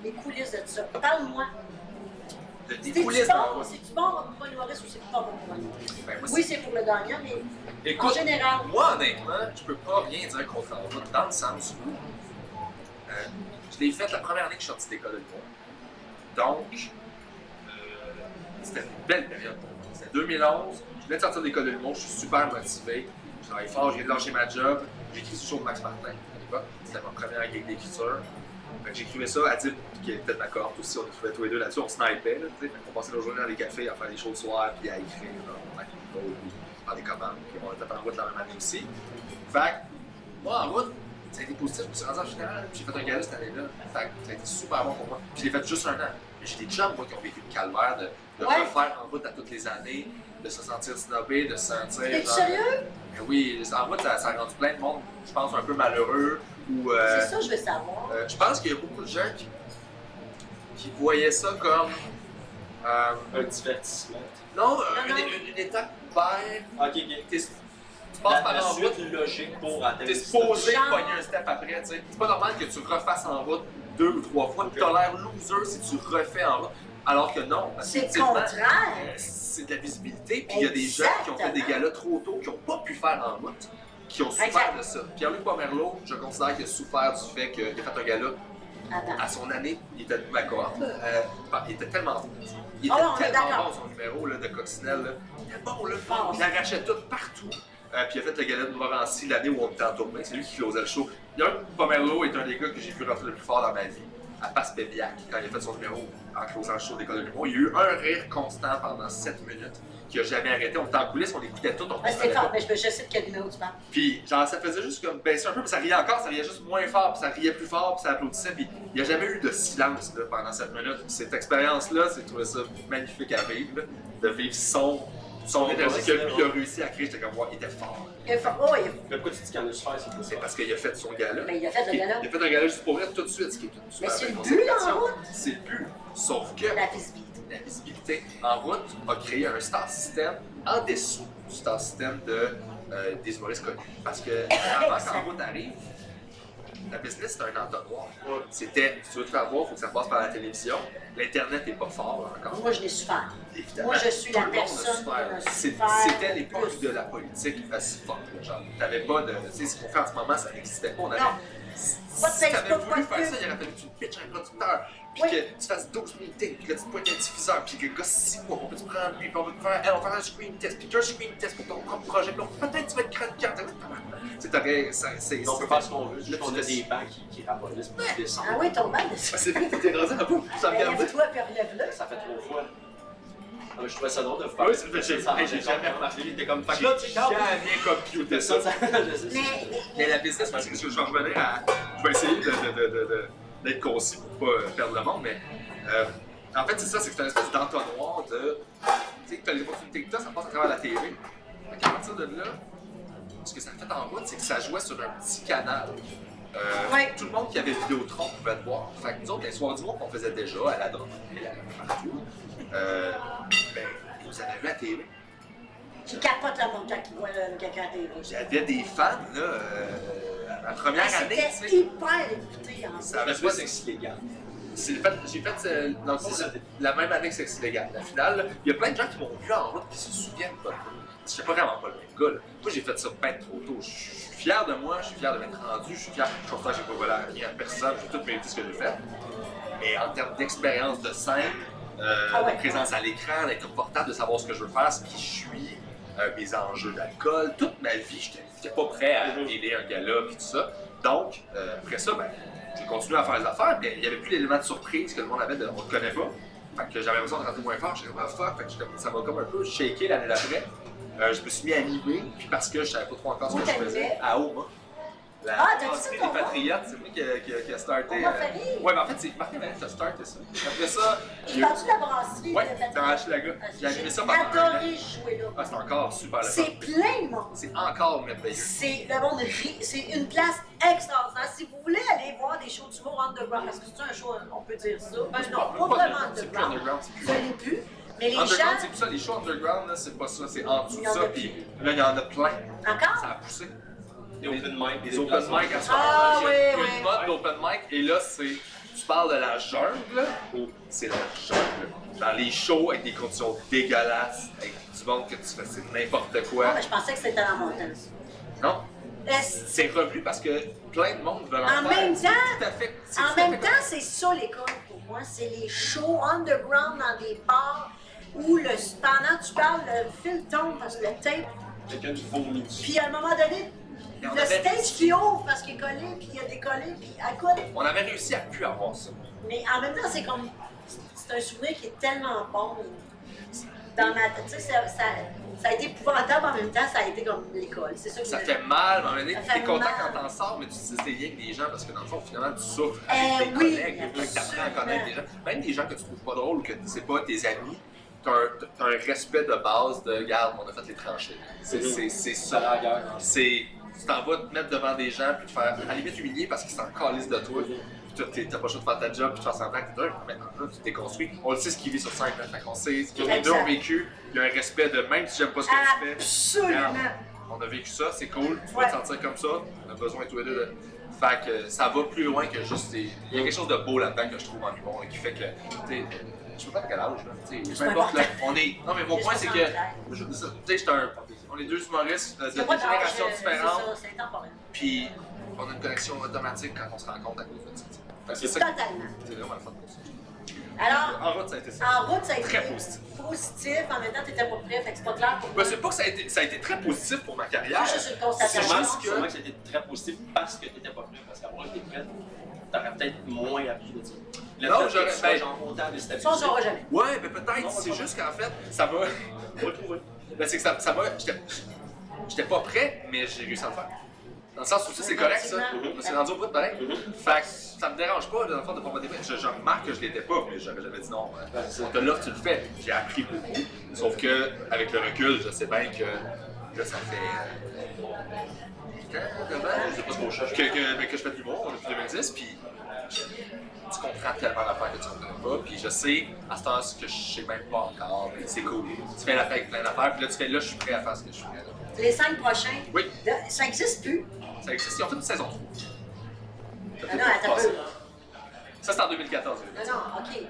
les coulisses de tout ça. Parle-moi. De- la bon, c'est-tu bon pour un humoriste ou c'est pas bon pour? Ben, Oui, c'est- c'est pour le gagnant, mais en général, moi, honnêtement, je peux pas rien dire contre en route, dans le sens où euh, je l'ai fait la première année que je suis sorti d'école de l'humour. Donc, euh, c'était une belle période pour moi. C'était 2011, je venais de sortir d'école de l'humour, je suis super motivé, je travaille fort, je viens de lâcher ma job, j'écris sur de Max Martin à l'époque, c'était ma première gig d'écriture. J'écrivais ça à Dip, qui était ma cohorte aussi, on écrivait tous les deux là-dessus, on snipait, là, qu'on passait nos journées dans les cafés à faire des le soir, puis à écrire dans mon niveau, puis faire des commandes, puis on était en route la même année aussi. Fait que, moi en route, ça a été positif, je me suis rendu en finale, puis j'ai fait un gala cette année-là. Fait que ça a été super bon pour moi. Puis je l'ai fait juste un an. J'ai des chums, moi, qui ont vécu le calvaire de, de Ouais. refaire en route à toutes les années, de se sentir snobé, de se sentir. es-tu genre- sérieux? Mais oui, en route, ça, ça a rendu plein de monde, je pense, un peu malheureux. Ou, euh, C'est ça je veux savoir. euh, je pense qu'il y a beaucoup de gens qui, qui voyaient ça comme. euh, Un divertissement. non, euh, Non, une, non. une- une étape vers. Ok, ok. t'es- Tu passes La, par la en route, logique pour atteindre t'es supposé pogner un step après. tu sais. C'est pas normal que tu refasses en route deux ou trois fois. Tu as l'air loser si tu refais en route. Alors que non, C'est le contraire. C'est de la visibilité. Puis il y a des gens qui ont fait des galas trop tôt, qui n'ont pas pu faire en route, qui ont souffert de ça. Pierre-Luc Pomerleau, je considère qu'il a souffert du fait qu'il a fait un gala Attends. à son année, il était de ma cohorte, euh, il était tellement. Il Ah était tellement bon son numéro là, de Coccinelle. Là. Il était bon, là. Ah, il arrachait tout partout. Euh, puis il a fait le gala de Montmorency l'année où on était en tournée. C'est lui qui closait le show. Un Pomerleau est un des gars que j'ai vu rentrer le plus fort dans ma vie. À Passe-Pébiac, quand il a fait son numéro en closant le show d'école de l'humour. Il y a eu un rire constant pendant 7 minutes qui a jamais arrêté. On était en coulisses, on écoutait tout, on c'est pas. fort, mais je, je sais de quel numéro tu parles. Puis, genre, ça faisait juste comme baisser un peu, puis ça riait encore, ça riait juste moins fort, puis ça riait plus fort, puis ça applaudissait, puis il n'y a jamais eu de silence là, pendant cette minute. Cette expérience-là, c'est trouvé ça magnifique à vivre, là, de vivre son, son énergie que lui a réussi à créer. J'étais comme, ouais, il était fort. Il est fort. Oh, il est- Mais pourquoi tu dis qu'il y en a super, c'est C'est parce qu'il a fait son gala. Mais il a fait le gala. Il a fait un gala juste pour vrai tout de suite, ce qui est une super c'est le but, en route. C'est le but. Sauf que La visibilité. la visibilité en route a créé un star system en dessous du star system de, euh, des humoristes connus. Parce que avant qu'en route arrive, la business c'est un entonnoir. C'était, si tu veux te faire voir, il faut que ça passe par la télévision. L'Internet n'est pas fort encore. Moi, je l'ai souffert. Évidemment, Moi, je suis tout la le monde a personne C'est- C'était l'époque plus. de la politique as fuck. là, Genre, t'avais pas de. Tu sais, ce qu'on fait en ce moment, ça n'existait pas. On avait, Non. si Pas de si t'avais voulu faire ça, pub. il aurait fallu que tu pitches un producteur, puis Oui. que tu fasses 12 meetings, puis que tu te pointes un diffuseur, puis que le gars 6 mois, on peut te prendre lui, puis on peut te faire, hey, on va faire un screen test, puis qu'un screen test pour ton propre projet, puis peut-être tu vas être chroniqueur. Ça- c'est- On peut c'est- faire ce qu'on veut, juste qu'on a des bancs qui, qui rabolissent pour descendre. Ah oui, ton mal. Ah, C'est vrai que t'étais rendu un peu plus à regarder. Lève-toi, puis relève-le. Ça fait trois fois. Ah, mais je trouvais ça drôle de vous Oui, c'est- j'ai j'ai jamais remarqué. Il était comme, fait que J'ai là, tu sais, quand- jamais computé ça. ça, ça, je sais. Mais, Mais la business, parce que je vais revenir à. Je vais essayer de- de- de- de- de- d'être concis pour pas perdre le monde, mais. euh, en fait, c'est ça, c'est que c'est une espèce d'entonnoir de. Tu sais, que tu as les opportunités que tu ça passe à travers la TV. Fait qu'à partir de là, ce que ça a fait en route, c'est que ça jouait sur un petit canal. Euh, Ouais. Tout le monde qui avait Vidéotron pouvait te voir. Fait que nous autres, les soirs du mois qu'on faisait déjà à la drogue et à- partout, euh, ben, nous avaient vu à la TV. qui capote la montagne qui voit le- quelqu'un à télé. J'avais des fans, là, euh, la première année, tu C'était sais. hyper écouté en Ça avait. C'est le fait- J'ai fait, euh, dans le fond, C'est ça. la, même année que Sexe Illégal. La finale, il y a plein de gens qui m'ont vu en route qui se souviennent pas. Je suis pas vraiment pas le même gars. là. Moi, j'ai fait ça bien trop tôt. Je suis fier de moi, je suis fier de m'être rendu, je suis fier. Je pense que j'ai pas volé à rien à personne, j'ai tout mérité ce que j'ai fait. Mais en termes d'expérience de scène, euh, Ah ouais. de présence à l'écran, d'être confortable, de savoir ce que je veux faire, ce qui je suis, euh, mes enjeux d'alcool, toute ma vie, j'étais j'étais pas prêt à aider un gala et tout ça. Donc, euh, après ça, ben, j'ai continué à faire les affaires, mais il n'y avait plus l'élément de surprise que le monde avait de on te connaît pas. Fait que j'avais besoin de rentrer moins fort, j'étais comme ah fuck, fait que ça m'a comme un peu shaké l'année d'après. Euh, je me suis mis à animer, puis parce que je savais pas trop encore ce que je faisais. À Oma. La Ah, brasserie des Patriotes, c'est moi qui a, qui a- qui a starté. Euh. Ouais, mais en fait, c'est Martin Valette qui a starté ça. Après ça, eu. parles-tu de la brasserie? Patrick? dans Hochelaga. Ah, J'ai animé ça J'ai pendant un an. adoré jouer là. Ah, c'est encore super le. C'est plein de monde. C'est encore merveilleux. C'est le monde rit. C'est une place extraordinaire. Si vous voulez aller voir des shows d'humour underground, parce que c'est un show, on peut dire ça. Ben non, pas vraiment underground. underground, c'est plus. Mais les Underground, gens. c'est plus ça. Les shows underground, c'est pas ça. C'est en dessous Il de ça. Puis là, il y en a plein. Encore? Ça a poussé. Des open mic, Les des open mic à ce Ah, a oui, une oui. mode d'open mic. Et là, c'est. Tu parles de la jungle, là. C'est la jungle. Dans les shows avec des conditions dégueulasses, avec du monde que tu fais, c'est n'importe Ah, quoi. mais je pensais que c'était dans la montagne. Non? C'est revenu parce que plein de monde veut en, En faire. même temps- tout à fait. c'est En tout à même fait temps, c'est ça l'école pour moi. C'est les shows underground dans des bars où le, pendant que tu parles, le fil tombe parce que le tape. Quelqu'un qui vomit dessus. Puis à un moment donné, Et on le avait- stage qui ouvre parce qu'il est collé, puis il a décollé, puis à quoi? On avait réussi à plus avoir ça. Mais en même temps, c'est comme. C'est un souvenir qui est tellement bon. Dans ma tête. Tu sais, ça, ça, ça a été épouvantable en même temps, ça a été comme l'école. C'est ça que Ça fait mal, mais à un moment donné, Ça t'es fait content mal. quand t'en sors, mais tu te dis c'est lié avec des gens parce que dans le fond, finalement, tu souffres Euh, avec tes oui, collègues, que t'apprends à connaître des gens. Même des gens que tu trouves pas drôles, que c'est pas tes amis, t'as un, un respect de base de garde, on a fait les tranchées. C'est c'est- c'est Ça. C'est. Tu t'en vas te mettre devant des gens, puis te faire à la limite humilier parce qu'ils s'en calissent de toi. Puis t'as pas le choix de faire ta job, puis de faire semblant que t'es. Mais là, tu t'es construit. On le sait ce qu'il vit sur scène, hein. fait qu'on sait ce que les deux ont vécu. Il y a un respect de même si j'aime pas ce que tu fais. Absolument. On a vécu ça, c'est cool, tu vas te sentir comme ça, on a besoin tous les deux de. Fait que ça va plus loin que juste. des- Il y a quelque chose de beau là-dedans que je trouve en humour, qui fait que. Je sais pas à quel âge, là. Peu importe, là, on est. Non, mais mon point, c'est que. 73. je- Tu sais, j'étais un. On est deux humoristes de a d'âge, générations euh, c'est différentes, ça, C'est intemporel. puis on a une connexion automatique quand on se rencontre à cause de ça. Que C'est ça. Totalement. C'est vraiment le fun pour ça. Alors, En route, ça a été ça. en route, ça a été Très positif. positif. En même temps, t'étais pas prêt, fait que c'est pas clair pour Ben, moi. c'est pas que ça a, été, ça a été très positif pour ma carrière. Constatation. juste sûrement, que- sûrement que c'était très positif parce que t'étais pas prêt. Parce qu'avoir été prêt, t'aurais peut-être moins appris de ça. Le Non, que j'aurais- tu ben- genre autant déstabilisé. Ça, on saura jamais. Ouais, mais peut-être, Non, c'est juste qu'en fait, ça va. On va le trouver. Ben, c'est que ça, ça va. J'étais, pas prêt, mais j'ai réussi à le faire. Dans le sens où ça, c'est correct, ça. Je me suis rendu au bout de pareil. Mhm. Fait que ça me dérange pas, dans le fond, de pas me. Je, je remarque que je l'étais pas, mais jamais dit non. On te l'offre, tu le fais. J'ai appris beaucoup. Sauf que, avec le recul, je sais bien que. Là, ça fait. euh, huit ans, neuf ans, je sais pas ce qu'on cherche. Que, que, ben, que je fais de l'humour depuis 2010, puis. Tu comprends tellement d'affaires que tu comprenais pas, puis je sais à ce temps ce que je sais même pas encore, mais c'est cool. Tu fais la paix avec plein d'affaires, puis là tu fais là, je suis prêt à faire ce que je suis prêt à faire. Les cinq prochains, Oui. ça n'existe plus? Ça existe, ils ont fait une saison 3. Ah non, attends un peu. Ça, c'est en 2014. Non, non, OK.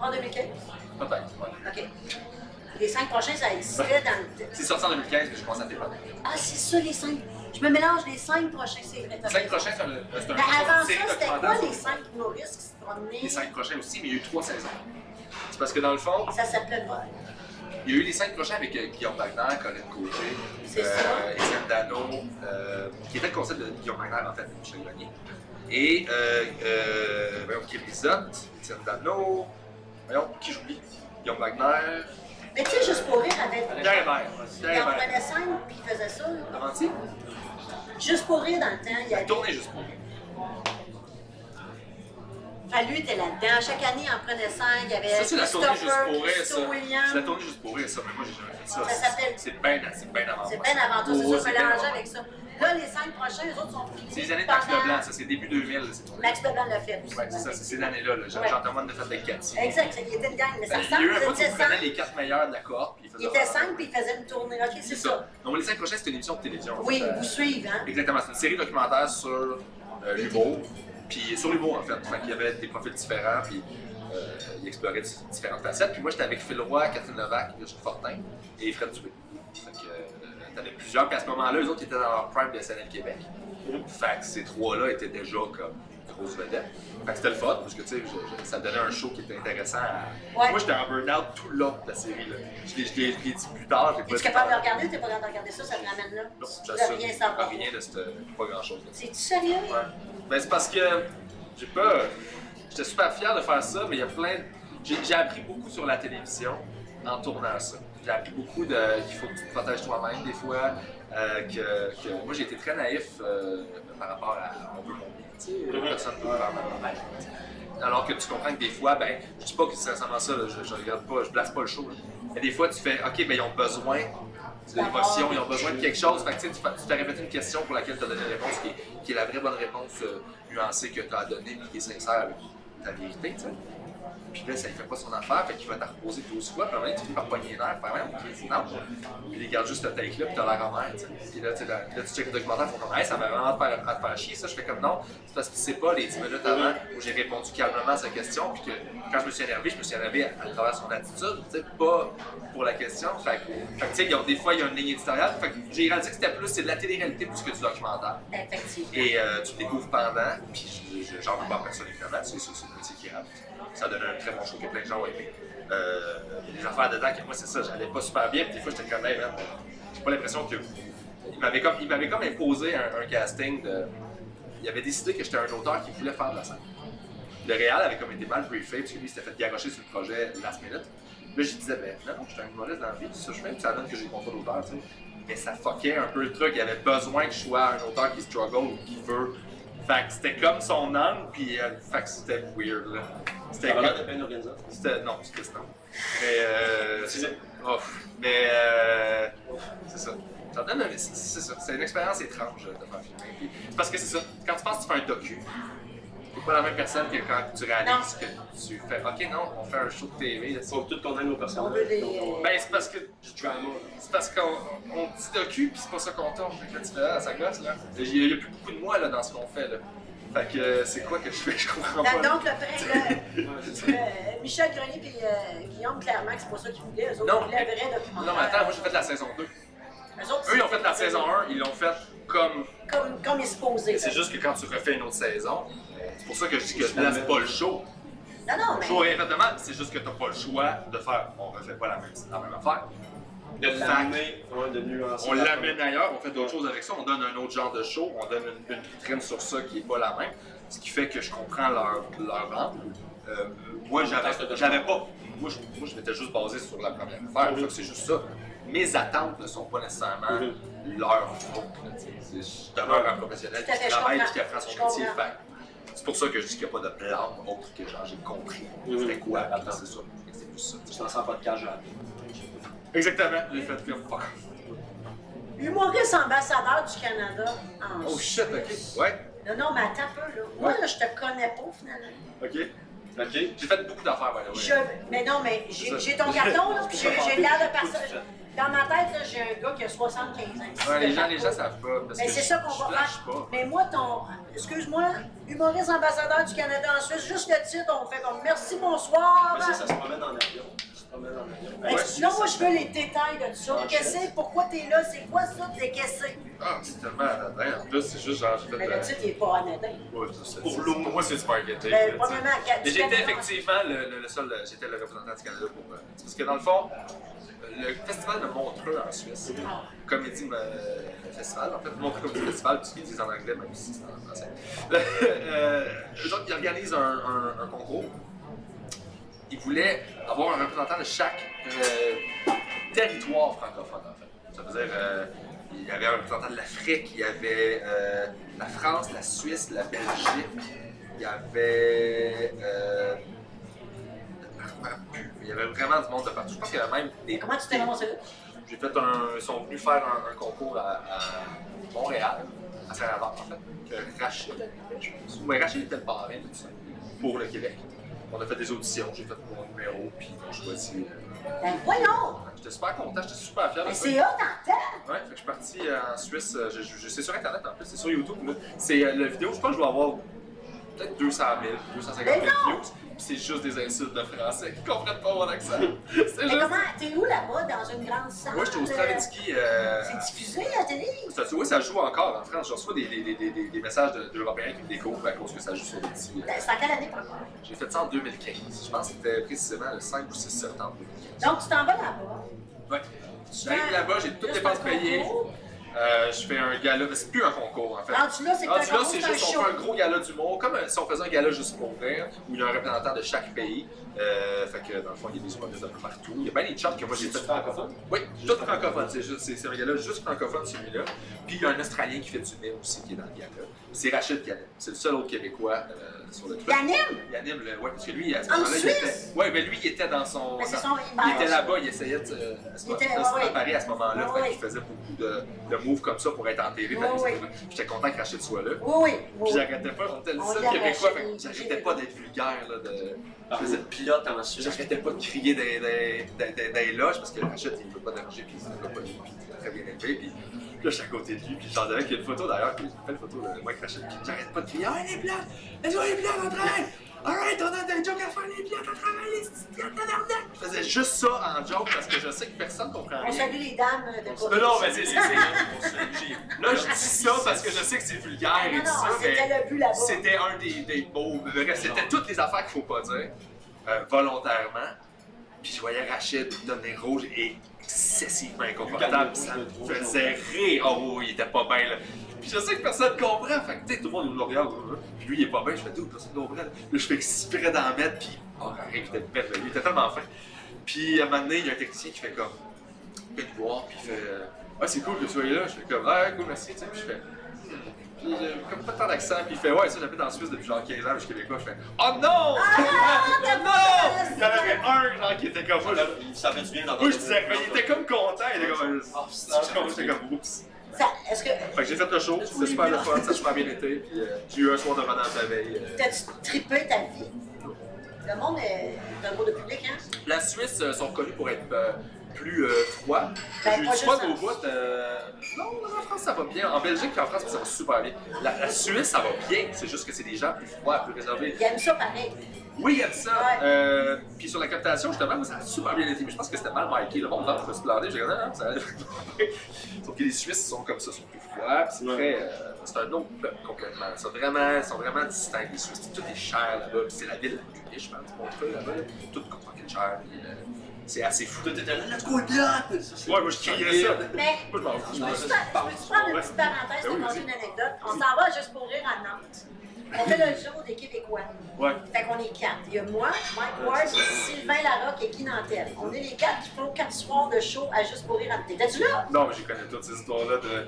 En 2015? Peut-être, ouais. OK. Les cinq prochains, ça existait dans le. C'est sorti en 2015, mais je commence à faire Ah, c'est ça, les cinq. Je me mélange les cinq prochains, c'est vrai. Les cinq prochains, c'est un, Mais avant ça, c'était quoi les cinq humoristes qui se promenaient? Les cinq prochains aussi, mais il y a eu trois saisons. C'est parce que dans le fond, Ça s'appelait pas. il y a eu les cinq prochains avec euh, Guillaume Wagner, Colin Côté, ça. Étienne Dano, euh, qui était le concept de Guillaume Wagner en fait, de Michel Grenier. Et euh, euh, voyons, Kim Étienne Dano, voyons, qui j'oublie? Guillaume Wagner, Mais tu sais, juste pour rire, avec. Pierre Hébert. Il en prenait cinq, puis il faisait ça. là. Juste pour rire dans le temps, il y avait. Fallu était là-dedans. Chaque année, il en prenait cinq. Il y avait Ça, c'est la tournée juste pour Christo ça. C'est la tournée juste pour ça, mais moi, j'ai jamais fait ça. Ça s'appelle- C'est bien c'est bien avant C'est bien avant tout, c'est ça, avant avec ça. Là, les cinq prochains, les autres sont finis. C'est les années de Max Leblanc, ça, c'est début 2000, là, cette tournée. Max Leblanc l'a fait aussi. Ouais, c'est ça, c'est ces années-là. Là. Jean-Thomas de fait avec Cathy. Exact, il était une gang, mais ça Ben, ressemble. il était prenait cinq. les quatre meilleurs de la cohorte, puis il faisait Il était cinq, puis il faisait une tournée. Ok, C'est ça. Donc, les cinq prochains, c'est une émission de télévision. Oui, vous suivez, hein? Exactement, c'est une série documentaire sur euh, l'humour. Puis sur l'humour, en fait. Fait qu'il y avait des profils différents, puis euh, il explorait différentes facettes. Puis moi, j'étais avec Phil Roy, Catherine Levac, Virginie Fortin et Fred Dubé. Fait que euh, t'avais plusieurs, puis à ce moment-là, eux autres ils étaient dans leur prime de SNL Québec. Fait que ces trois-là étaient déjà comme grosses vedettes. Fait que c'était le fun, parce que tu sais, je- je- ça donnait un show qui était intéressant. à- Ouais. Moi, j'étais en burn-out tout le long de la série. Là. Je l'ai dit plus tard. j'ai pas Es-tu capable de regarder ou t'es pas capable de regarder ça? Ça te ramène là? Non, j'assume. rien savoir. Rien de cette. Pas grand-chose. C'est-tu sérieux? Ouais. Ben, c'est parce que j'ai pas. J'étais super fier de faire ça, mais il y a plein. J'ai j'ai appris beaucoup sur la télévision en tournant ça. J'ai appris beaucoup de qu'il faut que tu te protèges toi-même des fois. euh, que, que- moi j'ai été très naïf euh, par rapport à on veut mon bien. tu sais, Personne ne faire mal. Alors que tu comprends que des fois, ben, je dis pas que c'est sincèrement ça, là, je, je regarde pas, je place pas le show. là. Mais des fois, tu fais, ok, ben ils ont besoin d'émotion, ils ont besoin de quelque chose. Fait que tu t'as répété une question pour laquelle tu as donné une réponse qui est, qui est la vraie bonne réponse euh, nuancée que tu as donnée, puis qui est sincère avec ta vérité, tu sais. Puis là, ça ne fait pas son affaire, fait qu'il va te reposer 12 fois, puis à un moment donné, tu finis par pogner les nerfs, faire même, ok, non. Puis il garde juste le take-là, puis t'as l'air tu sais. Puis là, là, là, tu checkes le documentaire, ils font comme, hey, ça va vraiment te faire, te faire chier, ça. Je fais comme non, c'est parce que sais pas les 10 minutes avant où j'ai répondu calmement à sa question, puis que quand je me suis énervé, je me suis énervé à, à travers son attitude, tu sais, pas pour la question. Fait que, tu sais, des fois, il y a une ligne éditoriale, fait que j'ai réalisé que c'était plus, c'est de la télé-réalité plus que du documentaire. Effectivement. Et euh, tu le découvres pendant, puis je- je- j'en veux pas personne évidemment, c'est c'est- c'est métier qui rappe. Ça donne un très bon show que plein de gens ont aimé. Euh, il y des affaires dedans que moi c'est ça, j'allais pas super bien, puis des fois j'étais comme hey, j'ai pas l'impression que. Il m'avait comme, comme imposé un, casting de. Il avait décidé que j'étais un auteur qui voulait faire de la scène. Le Réal avait comme été mal briefé, parce que lui il s'était fait garocher sur le projet last minute. Là, je disais, ben non, non, je suis un humoriste dans la vie, ça je fais, puis ça donne que j'ai le contrat d'auteur, tu sais. Mais ça fuckait un peu le truc, il avait besoin que je sois un auteur qui struggle ou qui veut. Fait que c'était comme son âme, puis euh, fait que c'était weird, là. C'était Ça comme- c'était. Non, c'était non. Mais. Euh, C'est- oh, mais. Euh, c'est ça. Ça donne un- c'est ça. C'est une expérience étrange euh, de faire filmer. Puis, parce que c'est ça. Quand tu penses que tu fais un docu, pas la même personne que quand tu réalises que tu fais. Ok, non, on fait un show de TV. là, faut tout qu'on aime nos personnages. Ben, c'est parce que. du drama. là. C'est parce qu'on on dit docu, puis c'est pas ça qu'on tourne. Fait que là, tu fais, ah, ça gosse, là. Il y, a- il y a plus beaucoup de moi, là, dans ce qu'on fait, là. Fait que euh, c'est quoi que je fais? Je comprends pas. Donc, là. donc, le prêt, euh, Michel Grenier et euh, Guillaume, clairement, que c'est pas ça qu'ils voulaient. Eux autres, Non, ils voulaient un vrai documentaire. Non, mais attends, moi j'ai fait la saison 2. Eux, autres, Eux, ils ont fait la saison 1, ils l'ont fait comme. Comme, comme il se posait. C'est juste que quand tu refais une autre saison, c'est pour ça que je dis que là, c'est pas le show. Non, non, Le mais. show est fait de mal, c'est juste que t'as pas le choix de faire. On refait pas la même, la même affaire. De l'amener, ouais, de nuancer. On la- l'amène ailleurs, on fait d'autres choses avec ça, on donne un autre genre de show, on donne une, une vitrine sur ça qui est pas la même. Ce qui fait que je comprends leur, leur angle. Euh, moi, j'avais j'avais pas. Moi, je, moi, je m'étais juste basé sur la première affaire, c'est juste ça. Mes attentes ne sont pas nécessairement leur faute. là, tu sais. C'est- Je demeure un professionnel qui travaille et qui apprend son métier. Fait C'est pour ça que je dis qu'il n'y a pas de plan autre que genre j'ai compris. C'était quoi, puis Attends. c'est ça. C'est plus ça. Tu t'en sens pas de cage à Exactement. J'ai fait comme fuck. Humoriste ambassadeur du Canada en Oh shit, ok. Ouais. Non, non, mais attends un peu, là. Moi, là, je te connais pas, finalement. Ok. Ok. J'ai fait beaucoup d'affaires. Je... Mais non, mais j'ai ton carton, là, puis j'ai l'air de personne. Dans ma tête, j'ai un gars qui a 75 ans. Ouais, les gens, les gens savent pas. Parce Mais c'est ça qu'on je va faire. pas. Mais moi, ton. Excuse-moi, humoriste ambassadeur du Canada en Suisse, juste le titre, on fait comme merci, bonsoir. Mais ça, ça se promène en avion. Ça se promène en avion. Ex- non, moi, je veux les détails de tout ça. Manchette. Qu'est-ce que c'est? Pourquoi t'es là? C'est quoi ça? T'es qu'est-ce que c'est? Ah, c'est tellement anodin. En plus, c'est juste genre. Mais euh, le titre, il est pas anodin. ouais, c'est. Pour C'est- l'eau. Pour moi, c'est du marketing. Ben, premièrement, j'étais effectivement le, le- le seul, j'étais le représentant du Canada pour. euh, c'est parce que dans le fond, le festival de Montreux en Suisse, Comédie euh, Festival, en fait, Montreux Comédie Festival, puisqu'ils disent en anglais, même si c'est en français. euh, ils organisent un, un- un concours. Ils voulaient avoir un représentant de chaque euh, territoire francophone, en fait. Ça veut dire, euh, il y avait un représentant de l'Afrique, il y avait euh, la France, la Suisse, la Belgique, il y avait. Il y avait vraiment du monde de partout. Je pense qu'il y avait même des. Comment tu t'es lancé là? J'ai fait un. Ils sont venus faire un, un concours à, à Montréal, à Saint-Laurent, en fait, que Rachid animait, je pense. Mais Rachid était le parrain tout ça, pour le Québec. On a fait des auditions, j'ai fait mon numéro, puis ils m'ont choisi. euh, Ben voyons! J'étais super content, j'étais super fier Mais c'est hot en! Ouais, fait que je suis parti euh, en Suisse, euh, je, je- je- c'est sur internet en plus, c'est sur YouTube. C'est la vidéo, je pense que je vais avoir peut-être 200 000, 250 000 Mais non! views. C'est juste des insultes de français qui comprennent pas mon accent. c'est Mais juste. comment? T'es où là-bas? Dans une grande salle? Moi, j'étais au euh, Stravinsky. Euh, C'est diffusé à la télé? oui, ça joue encore en France. Je reçois des, des, des, des, des messages de- d'Européens qui me découvrent à cause que ça joue sur petits. euh, C'est en quelle année, par contre? J'ai fait ça en 2015. Je pense que c'était précisément le 5 ou 6 septembre 2015. Donc, tu t'en vas là-bas. Ouais. J'arrive là-bas, j'ai toutes les dépenses payées. Euh, je fais un gala, mais c'est plus un concours en fait. Rendu là, c'est Rendu là, c'est juste, on fait un gros gala d'humour, comme si on faisait un gala juste pour rire, où il y a un représentant de chaque pays. Euh, fait que dans le fond, il y a des humoristes un peu partout. Il y a bien des chants que moi j'ai fait. francophone? Oui, tout francophone. C'est juste, c'est, c'est un gars-là juste francophone, celui-là. Puis il y a un Australien qui fait du nez aussi, qui est dans le gars-là. C'est Rachid Canet. C'est le seul autre Québécois euh, sur le truc. Il anime le. Ouais, parce que lui, à ce En moment-là, il Suisse? était. Ouais, mais lui, il était dans son. C'est dans- son. Il était là-bas, il essayait de, se- préparer à ce moment-là. Ouais, fait ouais. qu'il faisait beaucoup de, de moves comme ça pour être en TV. J'étais content que Rachid soit là. Oui, oui. Puis j'arrêtais pas, on était le seul québécois, j'arrêtais pas d'être vulgaire, là, de... Ah, vous êtes pilote en Suisse. J'arrêtais pas de crier des, des loges, parce que Rachid, il veut pas déranger, puis il veut pas très bien élevé, puis là, je suis à côté de lui, puis j'en avais qu'il y a une photo d'ailleurs, puis j'ai fait une photo de moi avec Rachid, puis j'arrête pas de crier, ah, les plates, les les plates, on travaille! Alright, on a des jokes à faire, les plates, on travaille, les plates, tabarnak! Je faisais juste ça en joke, parce que je sais que personne comprend On rien. salue les dames de non, mais c'est. c'est- c'est- Là, je dis ça parce que je sais que c'est vulgaire et tout ça, mais. c'était un des, des mots. C'était toutes les affaires qu'il faut pas dire, euh, volontairement. Puis je voyais Rachid devenir rouge et excessivement inconfortable. Ça me faisait rire. Oh, il était pas bien là. Puis je sais que personne comprend. Fait que tu sais, tout le monde nous le regarde. là. Puis lui, il est pas bien. Je fais tout, personne ne comprend. Là, je fais exprès d'en mettre. Puis oh, arrive, il était merveilleux. Il était tellement fin. Puis à un moment donné, il y a un technicien qui fait comme. Il te voir, puis il fait. euh, Ah, c'est cool que tu sois là. Je fais comme. Ah, cool, merci. Tu sais, puis je fais. Puis j'ai comme pas tant d'accent, puis il fait Ouais, ça, j'habite en Suisse depuis genre 15 ans, je suis québécois. Je fais Oh non! t'as non! pas Il y en avait un, genre, qui était comme moi. là. Ça fait du bien d'entendre. Moi, je disais, mais il était comme content, il était comme. Ah, Ah, c'est- J'étais comme oups. Ça- Est-ce que. Fait que j'ai fait le show, c'était super le fun, ça a super bien été, puis euh, j'ai eu un soir de madame la veille. euh. T'as-tu trippé ta vie? Le monde est un mot de public, hein? La Suisse euh, sont reconnus pour être euh, plus euh, froids. Ben, J'ai eu juste au bout. euh, Non, en France ça va bien. En Belgique et en France ça va super bien. La, la Suisse ça va bien, c'est juste que c'est des gens plus froids, plus réservés. Il aime ça pareil. Oui, il y a de ça. Ouais. Euh, puis sur la captation, justement, ça a super bien été. Mais je pense que c'était mal marqué. Le monde me suis planté. J'ai dit, non, non, ça. Sauf que les Suisses sont comme ça, sont plus froids. Puis c'est Ouais. très. euh, c'est un autre peuple complètement. Ils sont vraiment, ils sont vraiment distincts, les Suisses. Tout est cher là-bas. Puis c'est la ville la plus riche, je pense, Montreux là-bas. là. Tout coûte cher. puis, euh, c'est assez fou. Tout était là, let's go! Ouais, moi je criais ça. Mais Moi je m'en fous. suis prendre une petite parenthèse Ben pour une anecdote. On s'en va juste pour rire à Nantes. On fait le jour des Québécois. Ouais. Fait qu'on est quatre. Il y a moi, Mike Ward, Sylvain Larocque et Guy Nantel. On est les quatre qui font quatre soirs de show à Juste pour rire à Nantes. T'étais-tu là? Non, mais j'ai connais toutes ces histoires-là de.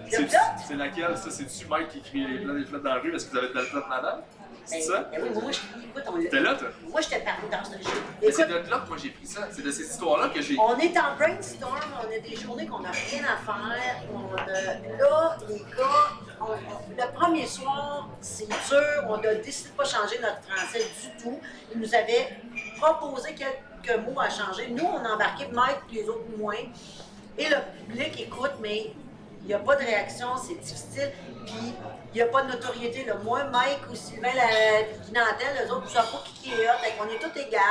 C'est- laquelle? Ça C'est-tu Mike qui crie les plats, les plats dans la rue? Parce que vous avez de la plate madame? C'est Ben, ça? ben oui, moi, je, écoute, on T'es là, toi? Moi, j'étais parmi dans ce show. Mais c'est de là que moi j'ai pris ça. C'est de ces histoires-là que j'ai. on est en brainstorm, on a des journées qu'on n'a rien à faire. On a, là, les gars, on- on- le premier soir, c'est dur. On a décidé de pas changer notre français du tout. Ils nous avaient proposé quelques mots à changer. Nous, on a embarqué Mike, les autres moins. Et le public écoute, mais il n'y a pas de réaction, c'est difficile. Puis n'y a pas de notoriété. Là. Moi, Mike ou Sylvain la, puis Guy Nantel, eux autres, ne savent pas qui est hot. Qu'on est tous égales.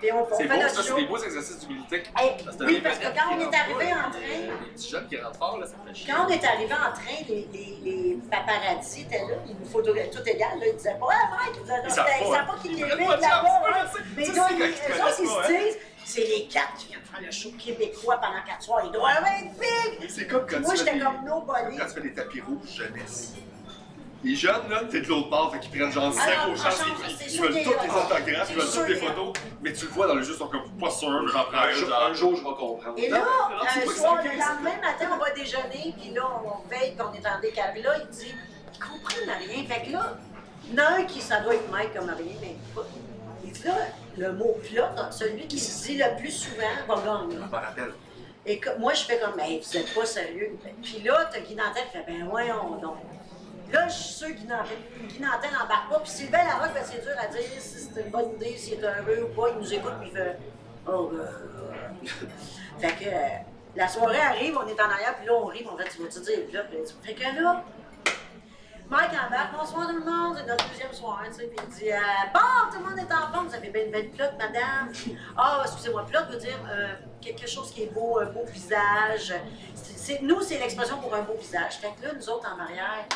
Puis on, on fait beau, notre ça, c'est des beaux exercices d'humilité. Que oui, parce que quand on est arrivé en train, Les petits jeunes qui rentrent fort, là, ça fait chier. quand on est arrivé en train, les, les, les paparazzi étaient là, ils nous photographiaient tout égal, là, ils disaient pas, ah Mike, ils Ils savent ils pas, qui de là-bas. hein. Mais là, eux autres, ils se hein. disent, c'est les quatre qui viennent faire le show québécois pendant quatre soirs, ils doivent être big! C'est comme quand Moi, j'étais comme nobody. Quand tu fais des tapis rouges jeunesse. Les jeunes, là, t'es de l'autre part, fait qu'ils prennent genre zéro non, chance, ils, veulent toutes les autographes, ils veulent toutes les photos, mais tu le vois dans le jeu, ils sont comme pas sûrs, j'en prends Un un, jour, genre. un jour, je vais comprendre. Et là, Non, non, un soir, le lendemain matin, on va déjeuner, puis là, on veille, puis on est en décalé. Là, il dit, ils comprennent rien. Fait que là, il y en a un qui, ça doit être Mike comme rien, mais pas. Il dit là, le mot plot, celui qui se dit le plus souvent va gagner. Je rappelle. Et que, moi, je fais comme, ben, vous êtes pas sérieux. Puis là, t'as Guy Nantel qui fait, ben, voyons donc. Là, je suis sûr que Guy Nantel, Guy Nantel n'embarque pas. Puis Sylvain Larocque, ben, c'est dur à dire si c'est une bonne idée, s'il est heureux ou pas. Il nous écoute, puis il fait, oh, euh. Fait que euh, la soirée arrive, on est en arrière, puis là, on rit, puis on fait, tu vas-tu dire, là, là, fait que là, Mike embarque, bonsoir tout le monde, c'est notre deuxième soir, tu sais, puis il dit, euh, bon, tout le monde est en forme, vous avez bien une belle plot, madame. Ah, excusez-moi, plot veut dire euh, quelque chose qui est beau, un beau visage. Nous, c'est l'expression pour un beau visage. Fait que là, nous autres en arrière,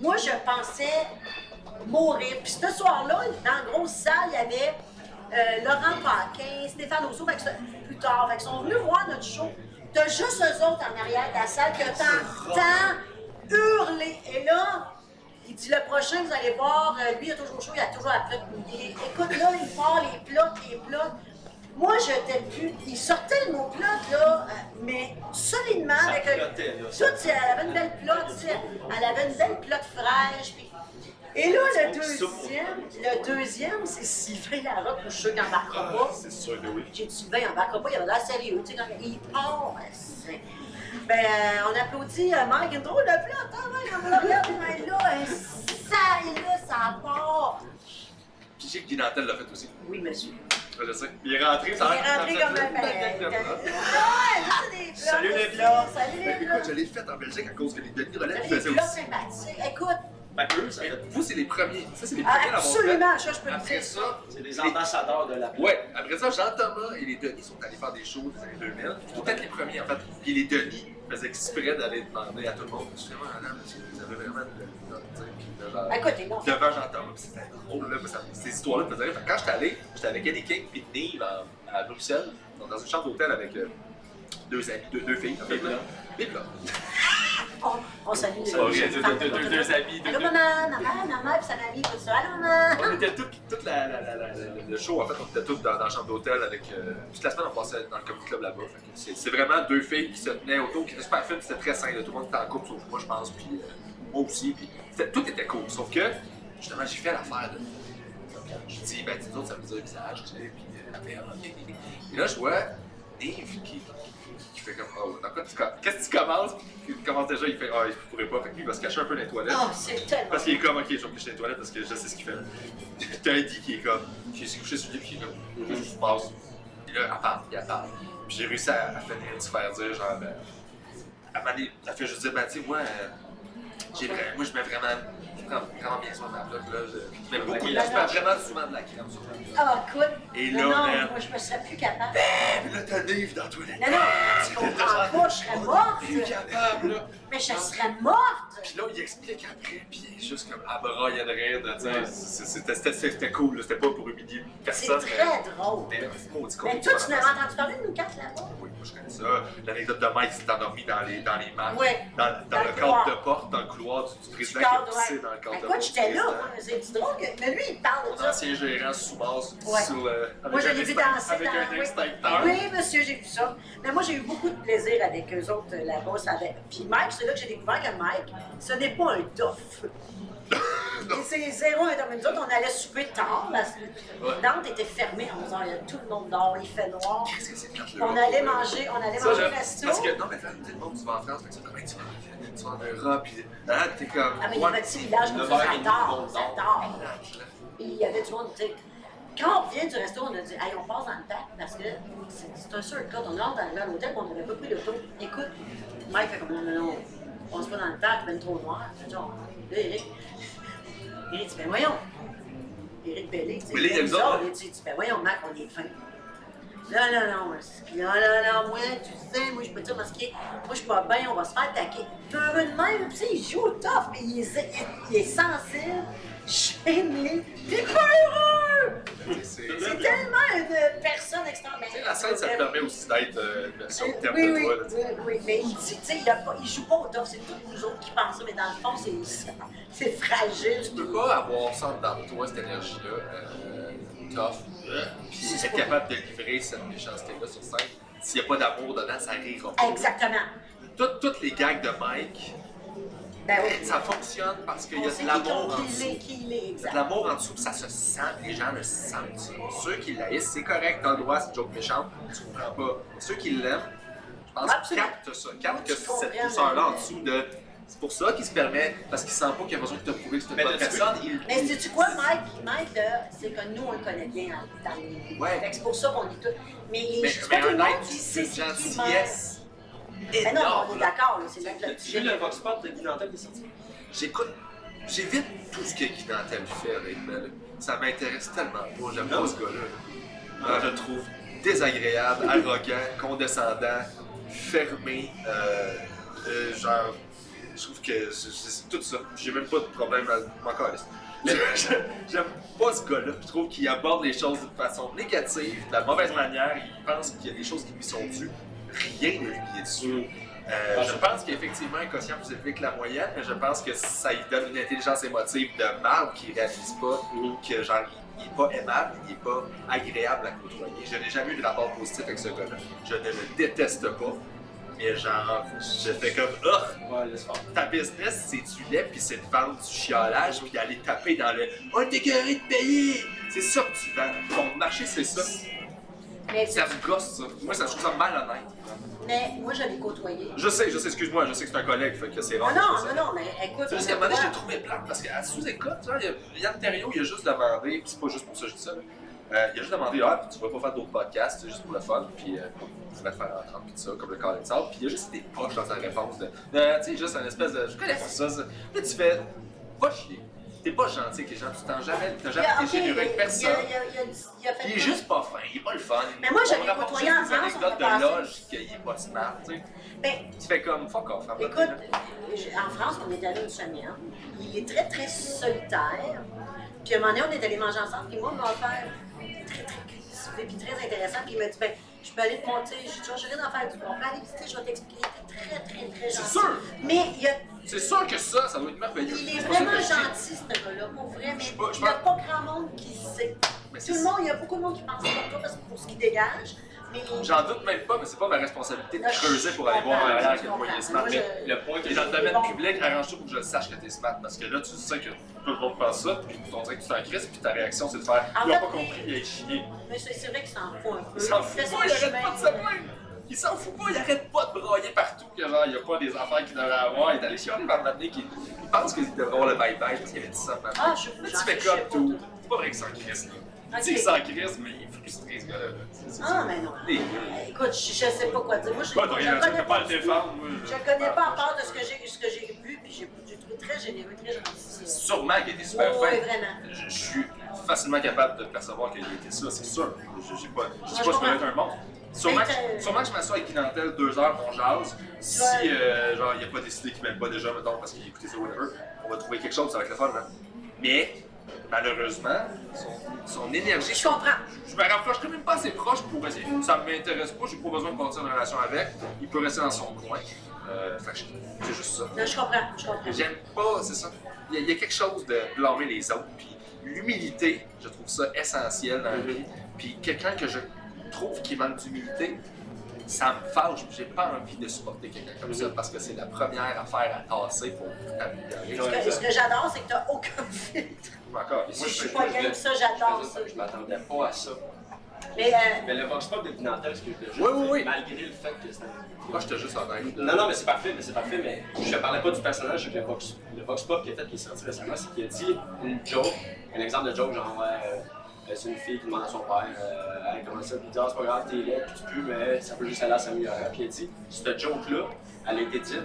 moi, je pensais mourir. Puis ce soir-là, dans la grosse salle, il y avait euh, Laurent Paquin, Stéphane Rousseau, plus tard. Fait qu'ils sont venus voir notre show. T'as juste eux autres en arrière de la salle que t'entends hurler. Et là, Il dit le prochain, vous allez voir, euh, lui, il a toujours chaud, il a toujours la plotte mouillée. Écoute, là, il part les plottes, les plottes. Moi, je t'ai plus. Il sortait le mot plotte, là, euh, mais solidement avec un. Tout, tu sais, elle avait une belle sais, elle avait une belle plotte fraîche. puis- Et là, le deuxième, le deuxième, c'est Sylvain Larocque, ou je suis sûr qu'il n'embarquera pas. C'est sûr oui. J'ai dit, Sylvain, embarquera pas, il avait l'air sérieux, tu sais, il part, ben, ben, on applaudit euh, Mike, une drôle de plotte, hein, Mike, on le regarde, mais là, ça, et là, ça part. Puis j'ai que Guy Nantel l'a fait aussi. Oui, monsieur. Ouais, Je sais. Il est rentré, Il ça est rentré comme un c'est plots. Salut les plots. Salut les Écoute, je l'ai fait en Belgique à cause que les Denis Relais faisaient aussi. sympathiques. Écoute, Ben, eux, ça Mais fait- vous, c'est les premiers. Ça, c'est les ah, premiers fait. absolument, ça, je peux le Après dire. ça, c'est des ambassadeurs de la Ouais, après ça, Jean-Thomas et les Denis sont allés faire des shows des années 2000. Ils sont peut-être les premiers, en fait. Puis les Denis faisaient exprès d'aller demander à tout le monde Excusez-moi, madame, monsieur, vous avez vraiment de À côté, non. Devant Jean-Thomas, puis c'était drôle, là, ça- ces histoires-là me faisaient rire. Fait que Quand j'étais allé, j'étais avec Eddie King puis Nive en- à Bruxelles, donc dans une chambre d'hôtel avec euh, deux amis, deux, deux filles. Bibla. Bibla. On, on salue deux- amis, deux- Allô, maman, maman, maman, puis sa mamie, tout ça. Allô, maman. On était toute, toute la, la- la- la- le show, en fait, on était tous dans, dans la chambre d'hôtel avec. euh, toute la semaine, on passait dans le comedy club là-bas. Fait que C'est vraiment deux filles qui se tenaient autour, qui étaient super fines, c'était très sain. Tout le monde était en couple, sauf moi, je pense, puis euh, moi aussi. Puis tout était cool. Sauf que, justement, j'ai fait l'affaire de. Je dis, ben, tu autres, ça dit un visage, tu sais, puis euh, ok. Et là, je vois Dave qui, qui, fait comme, oh, dans quoi tu com- qu'est-ce que tu commences? Puis il commence déjà, il fait, ah, je pourrais pas. Fait que lui, il va se cacher un peu dans les toilettes. Oh, c'est tellement. Parce qu'il est comme, ok, je vais me coucher dans les toilettes parce que je sais ce qu'il fait. T'as un dit qui est comme, qui s'est couché sur lui, puis qui est comme, qu'est-ce qui se passe? Puis là, elle parle, puis elle parle. Puis j'ai réussi à, à finir de se faire dire, genre, ben, à moment donné, elle fait juste dire, ben, tu sais, moi, euh, moi, je mets vraiment, je prends vraiment bien soin de ma bloc, là. Je, mets beaucoup, je mets vraiment souvent de la crème sur ma bloc. Ah, écoute. Et non, là, non, man. moi, je me serais plus capable. Là, t'as Dave dans la toilette. Non, non, tu comprends pas, je serais morte. Plus capable, là. Mais je serais morte. Puis là, il explique après, puis il est juste comme à brailler de rire, de dire, c'est- c'était- cool, là, c'était pas pour humilier C'est personne. très drôle. Mais c'est. Mais toi, tu n'avais entendu parler de nous quatre là-bas? Oui, moi je connais ça. L'anecdote de Mike s'est endormi dans les, dans les marches. Oui. Dans, dans, Dans le le cadre de porte, dans le couloir du, du président qui pissé ouais. dans le cadre de Écoute, porte. j'étais là, moi, c'est drôle. que- Mais lui, il parle de Mon ça. ancien gérant sous-basse Ouais. sur le. Moi, avec je un l'ai vu danser Avec dans... un extincteur. Oui, monsieur, j'ai vu ça. Mais moi, j'ai eu beaucoup de plaisir avec eux autres euh, là-bas. Puis Mike, c'est là que j'ai découvert que Mike, ce n'est pas un tough. Et c'est zéro un nous autres, on allait souper tard. La Ouais. Nantes était fermée à 11h. Il y a tout le monde dehors, il fait noir. Qu'est-ce que c'est le On allait manger, on allait Ça, manger resto. Parce que, non, mais tout le monde, tu vas en France, fait que ça, tu vas tu vas en Europe, pis là, t'es comme. Ah, mais les petits villages, comme ça, ça dort, ça dort. dort. Et il y avait du monde, tu sais. Quand on revient du resto, on a dit, hey, on passe dans le parc parce que c'est un shortcut. On entre dans l'hôtel, puis on n'avait pas pris l'auto. Écoute, Mike fait comme, non, non, non, on passe pas dans le il fait trop noir. Genre, là, Eric, Eric dit, ben voyons. Eric Bellé, tu sais, là, il a il dit, ben voyons, Mac, on est fin. Non, non, non, non, non, non, moi, tu sais, moi, je peux te que moi, je suis pas bien, on va se faire attaquer. De même, tu sais, il joue au tough, mais est, il est- il est sensible, gêné, t'es pas heureux! C'est- tellement une personne extraordinaire. Tu sais, la scène, ça te permet aussi d'être euh, une version oui, de oui, toi. là, oui, oui, mais il dit, tu sais, il, a pas- il joue pas au tough, c'est tous nous autres qui pensent ça, mais dans le fond, c'est fragile. Tu peux pas avoir ça dans toi, cette énergie-là, euh, tough, puis être capable de livrer cette méchanceté-là sur scène. S'il n'y a pas d'amour dedans, ça rira pas. Exactement. Toutes, toutes les gags de Mike, Ben oui. ça fonctionne parce qu'il y a de l'amour en dessous. Il y a de l'amour en dessous, ça se sent, les gens le sentent. Ceux qui l'haïssent, c'est correct, t'as le droit, c'est une joke méchante, tu comprends pas. Ceux qui l'aiment, je pense qu'ils captent ça, captent que cette douceur-là en dessous de. C'est pour ça qu'il se permet, parce qu'il sent pas qu'il a besoin de te prouver que c'est une Mais bonne personne. Il... Mais sais-tu quoi, Mike? Mike, c'est que nous, on le connaît bien dans, les Ouais. Fait que c'est pour ça qu'on est tous. Mais, Mais, je mais un être qui sait c'est qui Mais non, on est d'accord, c'est là que le le Vox Pop de Guy Nantel qui est sorti? J'écoute, j'évite tout ce que Guy Nantel fait honnêtement. Ça m'intéresse tellement pas, j'aime pas ce gars-là. je le trouve désagréable, arrogant, condescendant, fermé, euh, euh, genre, je trouve que c'est- tout ça. J'ai même pas de problème à m'en j'aime pas ce gars-là. Je trouve qu'il aborde les choses de façon négative, de la mauvaise manière. Il pense qu'il y a des choses qui lui sont dues. Rien ne lui est dessus. Euh, je pense qu'il y a effectivement un quotient plus élevé que la moyenne, mais je pense que ça lui donne une intelligence émotive de marbre qui réalise pas que genre il n'est pas aimable, il n'est pas agréable à côtoyer. Je n'ai jamais eu de rapport positif avec ce gars-là. Je ne le déteste pas. Mais genre, je fais comme, oh, Ouais, ta business, c'est du lait, puis c'est de vendre du chiolage, puis d'aller taper dans le « On t'es carré de payer! » C'est ça que tu vends. Ton marché, c'est ça. Mais, Ça me gosse, ça. Moi, ça, je trouve ça malhonnête. mais moi, je l'ai côtoyé. Je sais, je sais, excuse-moi, je sais que c'est un collègue, fait que c'est rare. Non, non, non, non, mais écoute. C'est juste qu'à un moment donné, je l'ai trouvé plate parce qu'à sous-écoute, y a- Yann Terriot, il a juste demandé, c'est pas juste pour ça que je dis ça. Euh, il a juste demandé, ah, puis tu vas pas faire d'autres podcasts, c'est juste pour le fun, puis euh, tu vas te faire en 30 puis tout ça, comme le Colin Sable, puis il y a juste des poches dans sa réponse de, euh, tu sais, juste un espèce de, je connais pas ça, ça. Là, tu fais, va chier. T'es pas gentil avec les gens, tu t'en jamais, t'as jamais été ok, généreux avec personne. il a- il a- il a- il a fait Il est juste pas fin, il est pas le fun. Mais moi, rapporte côtoyé en France, anecdotes on a de loge qu'il est pas smart, tu sais. Ben, Tu fais comme, fuck off, en Écoute, en France, on est allé une semaine. Il est très, très solitaire. Puis à un moment donné, on est allé manger ensemble. Puis moi, on m'a offert très, très cultivé puis très intéressant. Puis il m'a dit, ben, je peux aller te montrer. Je vais d'en faire du bon. Aller visiter, je vais t'expliquer. Il était très, très, très C'est gentil. sûr. Mais il, a- C'est sûr que ça, ça doit être merveilleux. il est C'est vraiment gentil, ce gars-là, pour vrai. Mais il n'y a pas grand monde qui sait. Mais Tout c'est le monde, il y a beaucoup de monde qui pense comme toi parce que pour ce qu'il dégage. Mais J'en doute même pas, mais c'est pas ma responsabilité de Là, creuser pour aller voir arrière je quel point il est smart. Moi, Mais Le point que Et dans le domaine bon. public, arrange-toi pour que je sache que t'es smart. Parce que là, tu sais que tout le monde pense ça, puis on dirait que tu t'en crises, puis ta réaction, c'est de faire Ils fait, ont pas compris, il a chié. mais c'est c'est vrai qu'il s'en fout un peu. Il s'en fout pas, il arrête pas de se plaindre. Il s'en fout pas, il arrête pas de broyer partout, que genre, il y a pas des affaires qu'il devrait avoir. Il est allé chialer par m'amener qu'il il pense qu'il devrait avoir le bye-bye parce qu'il avait dit ça. Ah, je- j'en tu fais comme tout. C'est pas vrai qu'il s'en crisse, là. Tu sais qu'il s'en crisse, mais il est frustré, ce gars-là. Ah, mais non. Écoute, je, je sais pas quoi dire. Moi, je, dire, connais pas le défendre. Je connais pas à part de ce que j'ai ce que j'ai vu, puis j'ai trouvé très généreux, très gentil. Sûrement qu'il était super Oui, fin. vraiment. Je, suis facilement capable de percevoir qu'il était ça, c'est sûr. Je, j'ai pas, je je pas comprends. être un monstre. Sûrement, Mais que- t'as- sûrement que je m'assois avec Guinantel deux heures, on jase. Si euh, genre, il a pas décidé qu'il m'aime pas déjà, mettons, parce qu'il a écouté ça, whatever, on va trouver quelque chose, être le fun. Hein. Mais, malheureusement, son, son énergie. Je comprends. Je me rapprocherai même pas assez proche pour essayer. Ça m'intéresse pas, j'ai pas besoin de bâtir une relation avec. Il peut rester dans son coin. Euh, je- c'est juste ça. Non, je comprends, je comprends. J'aime pas, c'est ça. Il y, a, il y a quelque chose de blâmer les autres. Puis l'humilité, je trouve ça essentiel dans la vie. Puis quelqu'un que je trouve qui manque d'humilité, ça me fâche. J'ai pas envie de supporter quelqu'un comme ça parce que c'est la première affaire à tasser pour t'améliorer. Ce que, ce que j'adore, c'est que t'as aucun filtre. Encore, moi, je suis pas game, ça, j'adore je ça. Je m'attendais pas à ça. Mais euh, Mais le Vox Pop de Pinantel, ce que je te Oui, oui, oui. malgré le fait que c'était. moi, j'étais juste honnête. Non, non, mais c'est parfait, mais c'est parfait, mais je te parlais pas du personnage, c'est que le Vox, le Vox Pop qui a fait, qui est sorti récemment, c'est qu'il a dit une joke, un exemple de joke, genre, euh, euh, c'est une fille qui demande à son père, euh, comment ça, puis il dit, Ah, c'est pas grave, t'es laid, tu peux, mais ça peut juste aller à s'améliorer. Puis il a dit, cette joke-là, elle a été dite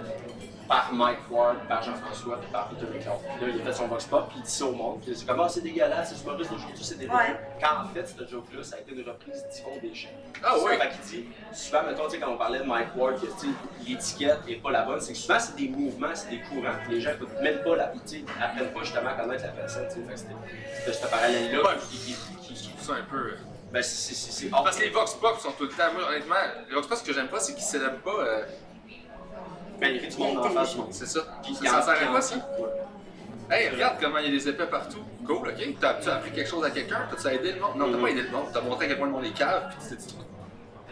par Mike Ward, par Jean-François, puis par Peter McLeod. Puis là, il a fait son Vox Pop, puis il dit ça au monde, puis il a dit, comment c'est dégueulasse, c'est super juste d'aujourd'hui, c'est des Ouais. Quand en fait, cette joke-là, ça a été une reprise d'Yvon Deschamps. Ah oui. Fait qu'il dit, souvent, mettons, tu sais, quand on parlait de Mike Ward, que, tu sais, l'étiquette n'est pas la bonne, c'est que souvent, c'est des mouvements, c'est des courants, puis les gens n'écoutent même pas la tu apprennent pas justement à connaître la personne, tu sais. Fait que c'était ce parallèle-là. Ouais, qui, qui, qui, je trouve ça un peu. euh, Ben, c'est- c'est c'est- c'est Parce que les Vox Pop sont tout le temps. Moi, honnêtement, les Vox Pop, ce que j'aime pas, c'est qu'ils célèbrent pas. euh, Ben, il y avait du monde en face. c'est ça. Puis Ça, ça s'arrête pas, ça. Ouais. Hey, regarde comment il y a des épées partout. Cool, ok. T'as tu as appris quelque chose à quelqu'un? T'as-tu aidé le monde? Non, t'as Mhm. pas aidé le monde. T'as montré à quel point le monde est cave, puis tu t'es dit.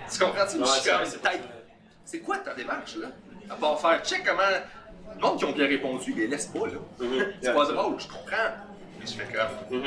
Tu suis c'est quoi ta démarche, là? À part faire check comment. Le monde qui ont bien répondu, ils les laissent pas, là. Mhm. C'est pas drôle, je comprends. Mais je fais comme.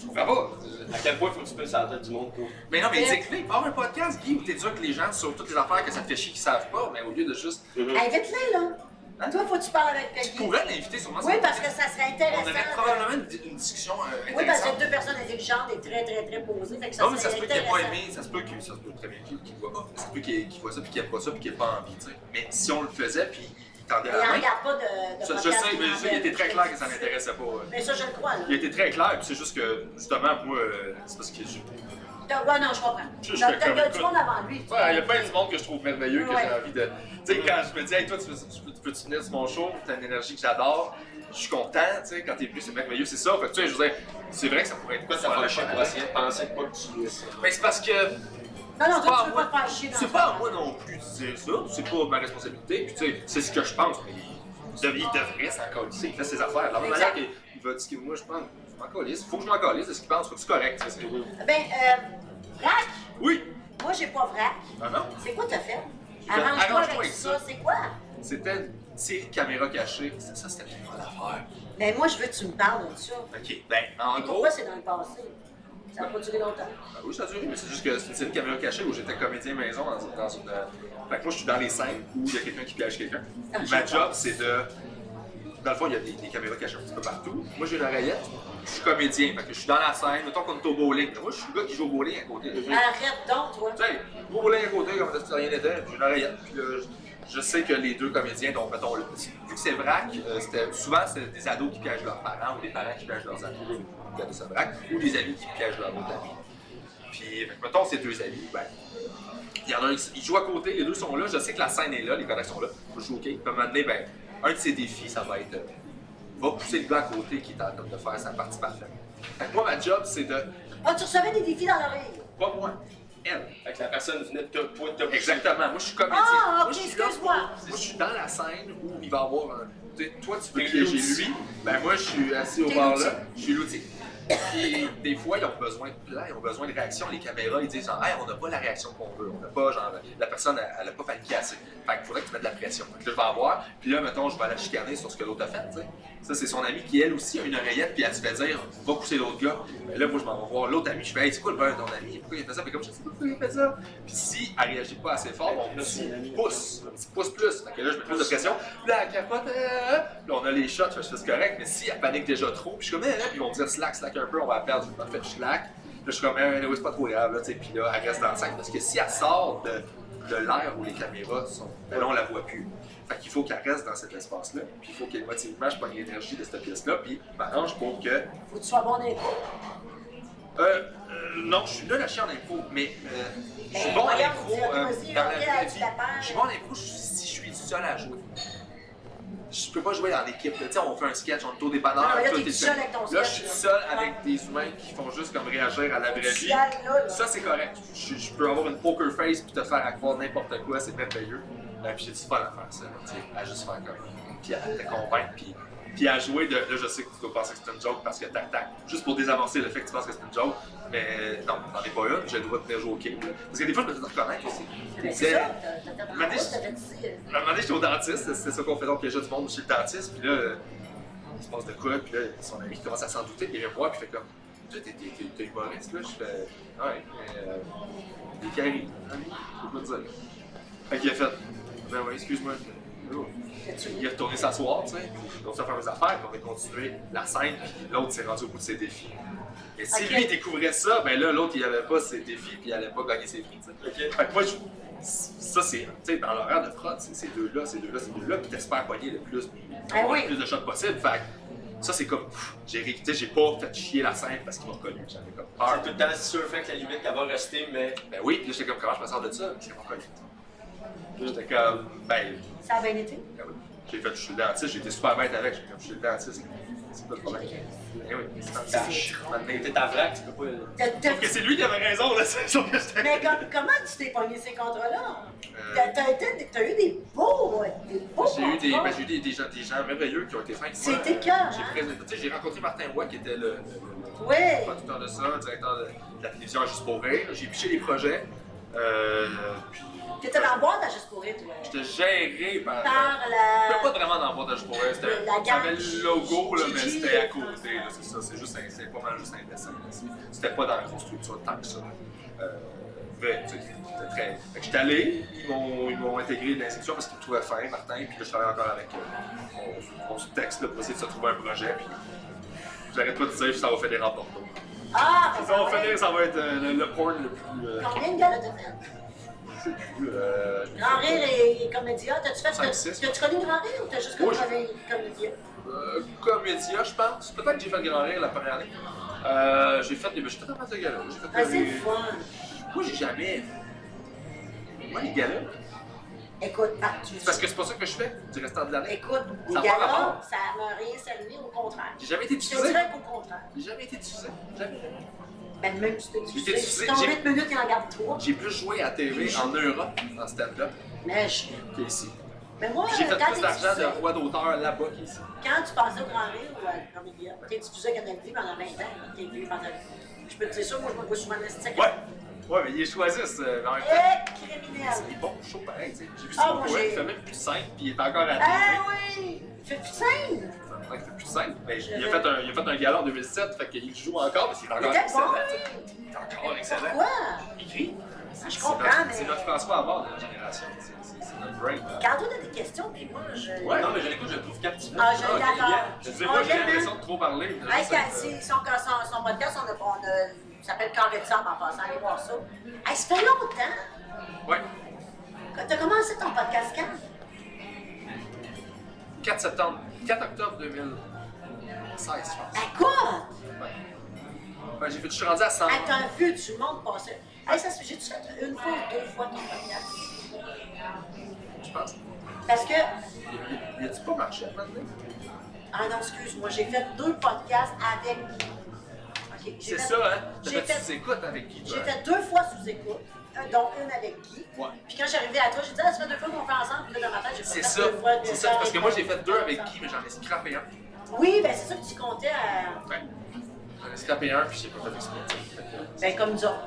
Je comprends pas. À quel point faut que tu pisses à la tête du monde pour. Mais non, mais explique, avoir un podcast, Guy, où t'es dur que les gens sur toutes les affaires que ça te fait chier qu'ils savent pas, mais au lieu de juste. invite-les, là. Hein? Toi, faut que tu parles avec Tu quelqu'un. pourrais l'inviter sûrement Oui, sur- parce que ça serait On intéressant. aurait probablement une, une discussion euh, Oui, parce que deux personnes intelligentes et très, très, très posées. Fait que ça Non, mais ça se peut qu'il ait pas aimé, ça se peut que ça se peut très bien qu'il qu'il voit pas. Ça se peut qu'il qu'il voit ça puis qu'il aime pas ça puis qu'il ait pas envie, tu sais. Mais si on le faisait puis il tendait Il la en main. regarde pas de, de Ça, je sais, mais ça, il était très clair que ça l'intéressait pas. euh. Mais ça, je le crois, là. Il était très clair, puis c'est juste que, justement, moi, euh, c'est parce que je. Ouais, non, je comprends. Je- je t'as- du monde avant lui. Ouais, il y a plein de monde que je trouve merveilleux, que Ouais. j'ai envie de. Tu sais, quand je me dis, hey, toi, tu veux- tu peux- tu peux-tu venir sur mon show, t'as une énergie que j'adore, je suis content, tu sais, quand t'es venu, c'est merveilleux, c'est ça. Fait que, tu sais, je veux dire, c'est vrai que ça pourrait être Pourquoi ça super va le chier fun pour à- essayer de penser pas que tu. Mais c'est parce que Non, non, toi, pas tu veux pas te faire chier dans C'est ce pas à moi non plus de dire ça, c'est pas ma responsabilité, puis tu sais, c'est ce que je pense, mais il, dev- il devrait s'en colisser, il fait ses affaires. De la même Exact. manière qu'il il va dire que moi je pense, je m'en colisse, faut que je m'en colisse de ce qu'il pense, faut que c'est correct, ça. Ben, euh, vrac, Oui! moi, j'ai pas vrac. Ah non? C'est quoi t'as fait? Arrange-toi avec avec ça. ça. C'est quoi? C'était une cachées, ça, ça c'était une bonne affaire. Ben, moi, je veux que tu me parles de ça. Ok, ben, en gros... Pourquoi c'est dans le passé? Ça n'a pas duré longtemps. Ah oui, ça a duré, mais c'est juste que c'est une caméras cachées où j'étais comédien maison dans, dans une. euh, Fait que moi, je suis dans les scènes où il y a quelqu'un qui piège quelqu'un. Ah, ma job, c'est de. Dans le fond, il y a des, des caméras cachées un petit peu partout. Moi, j'ai une oreillette. Je suis comédien. Fait que je suis dans la scène. Mettons qu'on est au bowling. Moi, je suis le gars qui joue au bowling à côté. Arrête donc, toi. Tu sais, au bowling à côté, comme si rien n'était. J'ai une oreillette. Puis là, je, sais que les deux comédiens, donc mettons, vu que c'est vrac, euh, souvent, c'est des ados qui piègent leurs parents ou des parents qui piègent leurs amis. Ou des amis qui piègent leurs autres amis. Puis, fait mettons, ces deux amis, ben, il y en a un, qui- ils jouent à côté, les deux sont là, je sais que la scène est là, les contacts sont là, je joue OK? Puis, à un moment donné, ben, un de ses défis, ça va être, euh, va pousser le gars à côté qui est en train de faire sa partie parfaite. Fait que moi, ma job, c'est de, Ah, tu recevais des défis dans l'oreille? pas moi, elle. Fait que la personne venait de te de te Exactement, moi je suis comédien. Ah, moi, ok, je suis là excuse-moi. Moi je suis dans la scène où il va y avoir un. tu sais, Toi tu veux piéger lui, ben moi je suis assis au l'outil. là, je suis l'outil. Puis des fois ils ont besoin de plan, ils ont besoin de réaction, les caméras ils disent genre on n'a pas la réaction qu'on veut, on n'a pas genre la personne elle, elle a pas paniqué assez. Fait qu'il faudrait que tu mettes de la pression. Je vais avoir, puis là mettons je vais la chicaner sur ce que l'autre a fait, tu sais. Ça c'est son ami qui elle aussi a une oreillette puis elle se fait dire va pousser l'autre gars. Là moi je m'en vais voir l'autre ami, je fais hey c'est quoi le beurre de ton ami, pourquoi il fait ça, mais comme je sais pourquoi il fait ça. Puis si elle réagit pas assez fort, on pousse, un petit pouce plus. Fait que là, je mets plus de pression. Puis là, elle capote. euh, Là, on a les shots, je fais c'est correct. Mais si elle panique déjà trop, puis je suis comme, eh, puis ils dire slack, slack un peu, on va perdre. En fait, slack. Là, je suis comme, eh, oui, c'est pas trop grave, là, tu sais. Puis là, elle reste dans le sac. Parce que si elle sort de, de l'air où les caméras sont, ben là, on la voit plus. Fait qu'il faut qu'elle reste dans cet espace-là. Puis il faut qu'émotivement, je prenne l'énergie de cette pièce-là. Puis je m'arrange pour que. Faut que tu sois bon cours. Euh, euh, non, je suis nul à chier en impro, mais euh, je suis Ben, bon en euh, perds. Je suis bon en impro si je suis seul à jouer. Je peux pas jouer en équipe. Tu sais, on fait un sketch, on est au dépanneur, Ah, là, tout t'es est seul avec ton Là, je suis seul avec des humains qui font juste comme réagir à la vraie vie. là, là. Ça, c'est correct. Je, je peux avoir une poker face puis te faire à croire n'importe quoi, c'est merveilleux. Euh, puis j'ai du fun à faire ça, tu sais, à juste faire comme. Puis à te convaincre, puis, puis à jouer de. Là, je sais que tu dois penser que c'est une joke parce que tac tac. Juste pour désamorcer le fait que tu penses que c'est une joke. Mais non, t'en es pas une, j'ai le droit de venir jouer au là. Parce que des fois, je me fais reconnaître aussi. Mais C'est- c'est ça, t'as à un moment donné, j'étais au dentiste, c'était ça qu'on faisait, on piégeait du monde chez le dentiste, puis là, il se passe de quoi, puis là, son ami commence à s'en douter, puis il vient me voir, puis il fait comme, tu t'es- humoriste, là, je fais, ouais, mais, euh, des carrés, hein, je peux pas te dire. Fait qu'il a fait, ben ouais, excuse-moi, Il est retourné s'asseoir, tu sais, donc ça fait mes affaires, puis on va continuer la scène, puis l'autre s'est rendu au bout de ses défis. Et si lui, il découvrait ça, ben là, l'autre, il avait pas ses défis, puis il allait pas gagner ses prix, tu sais. Ok. Fait que moi, je- ça, c'est, tu sais, dans l'horaire de prod, c'est ces deux-là, ces deux-là, ces deux-là, puis t'espères pogner le plus, Ah oui. le plus de shots possible. Fait que ça, c'est comme, j'ai, ri- tu sais, j'ai pas fait chier la scène parce qu'il m'a reconnu. J'avais comme C'est peur. tout le temps sûr fait que la limite qu'elle va rester, mais Ben oui, puis là, j'étais comme, comment je me sors de ça? Puis il m'a reconnu. J'étais comme, ben, Ça a bien été? ben. J'ai fait, je suis le dentiste, j'ai été super bête avec, j'ai comme, je suis le dentiste. C'est pas le problème. Ben oui, c'est un tâche. t'es ta vrac, tu peux pas. Sauf que c'est lui qui avait raison, là, c'est sûr que j'étais. Mais com- comment tu t'es pogné ces contrats-là? Euh, T'as eu des beaux, des beaux J'ai eu des, ben, j'ai eu des, des gens, des gens merveilleux qui ont été fins. C'était cœur, J'ai hein? rencontré Martin Roy qui était le, le- Oui. le producteur de ça, le directeur de, de la télévision à Juste pour rire. J'ai piché les projets. Euh, puis T'étais dans la boîte à Juste pour rire, toi. j'étais géré par. Par Je la... pas vraiment dans la boîte à Juste pour rire. C'était, gang le logo, là, mais c'était à euh, côté. là, c'est ça, c'est juste c'est pas mal juste un dessin. C'était pas dans la grosse structure tant que ça. Euh, vrai, tu sais, c'était très. Fait que j'étais allé, ils m'ont, ils m'ont intégré dans l'institution parce qu'ils me trouvaient fin, Martin, puis là je travaille encore avec eux. On, se texte là, pour essayer de se trouver un projet, puis j'arrête pas de dire que ça va faire des rapports. Ah, ben, Ça va ouais. finir, ça va être euh, le, porn le plus. euh, Combien de gars t'as fait? Euh, Grand Rire et, Comédia. T'as-tu fait... T'as-tu connu Grand Rire ou t'as juste connu Comédia? euh, Comédia, je pense. Peut-être que j'ai fait Grand Rire la première année. Euh, j'ai fait des. J'ai fait un masse de galas. Ah, c'est le fun. Moi, j'ai jamais. Moi, les galas, Écoute, ah, tu c'est parce que c'est pas ça que je fais du restant de l'année. Écoute, les Ça pas galas, ça m'a rien salué, au contraire. J'ai jamais été te diffusé. dirais qu'au contraire. J'ai jamais été diffusé. Jamais. Ben, même si tu Il était diffusé, diffusé, si ton j'ai- 8 minutes, il en garde 3. J'ai plus joué à TV en Europe en stand-up Mais, je- qu'ici. mais moi, J'ai fait quand plus d'argent de roi d'auteur là-bas qu'ici. Quand tu passais au Grand Rire ou à Grand Média, t'es diffusé à Canal Vie pendant 20 ans, t'es vu pendant. Je peux te dire ça, moi, je me vois souvent dans Ouais. Ouais, mais ils choisissent euh, en même temps. Eh, criminel! Il est bon show pareil, tu sais. J'ai vu Ah, moi, poète, j'ai- il fait même plus scène, puis il est encore à la Ah oui! Fais plus de scène! Ouais, plus. Ben, il, a fait un, il a fait un gala en 2007, fait qu'il joue encore, parce qu'il est encore excellent. bon! tu sais. Il est encore excellent. Pourquoi? Il crie. Je C'est comprends, notre- mais- C'est notre François Havard de la génération. C'est- C'est c'est notre brain. Quand toi, t'as des questions, puis moi, je. Ouais. Non, mais je l'écoute, je le trouve captivant. Ah, je Ah, l'adore. Je sais pas, j'ai l'impression de trop parler. Hey, quand c'est- son, son, son podcast, on a, on a, il s'appelle Carré de sable en passant, allez voir ça. Hey, ça fait longtemps! Ouais. T'as commencé ton podcast quand? 4 septembre, 4 octobre 2016, je pense. Ouais. Ouais, j'ai fait, je suis rendu à 100. Hey, t'as vu du monde passer. Hey, ça j'ai-tu fait une fois ou deux fois ton podcast? je pense. Parce que, Il a-tu pas marché maintenant? ah non, excuse-moi, j'ai fait deux podcasts avec Guy. Ok, j'ai C'est ça, hein? J'ai fait fait, sous écoute avec qui, j'ai fait deux fois sous écoute, un- dont une avec Guy. Ouais. Puis quand j'arrivais à toi, j'ai dit, ah, ça fait deux fois qu'on fait ensemble. Puis là, dans ma tête, j'ai fait ça, deux fois. c'est ça, parce que moi j'ai fait deux avec Guy, mais j'en ai scrappé un. Oui, ben c'est ça que tu comptais à. Ouais. J'en ai scrappé un, puis j'ai pas fait exprès. Fait Ben comme nous autres.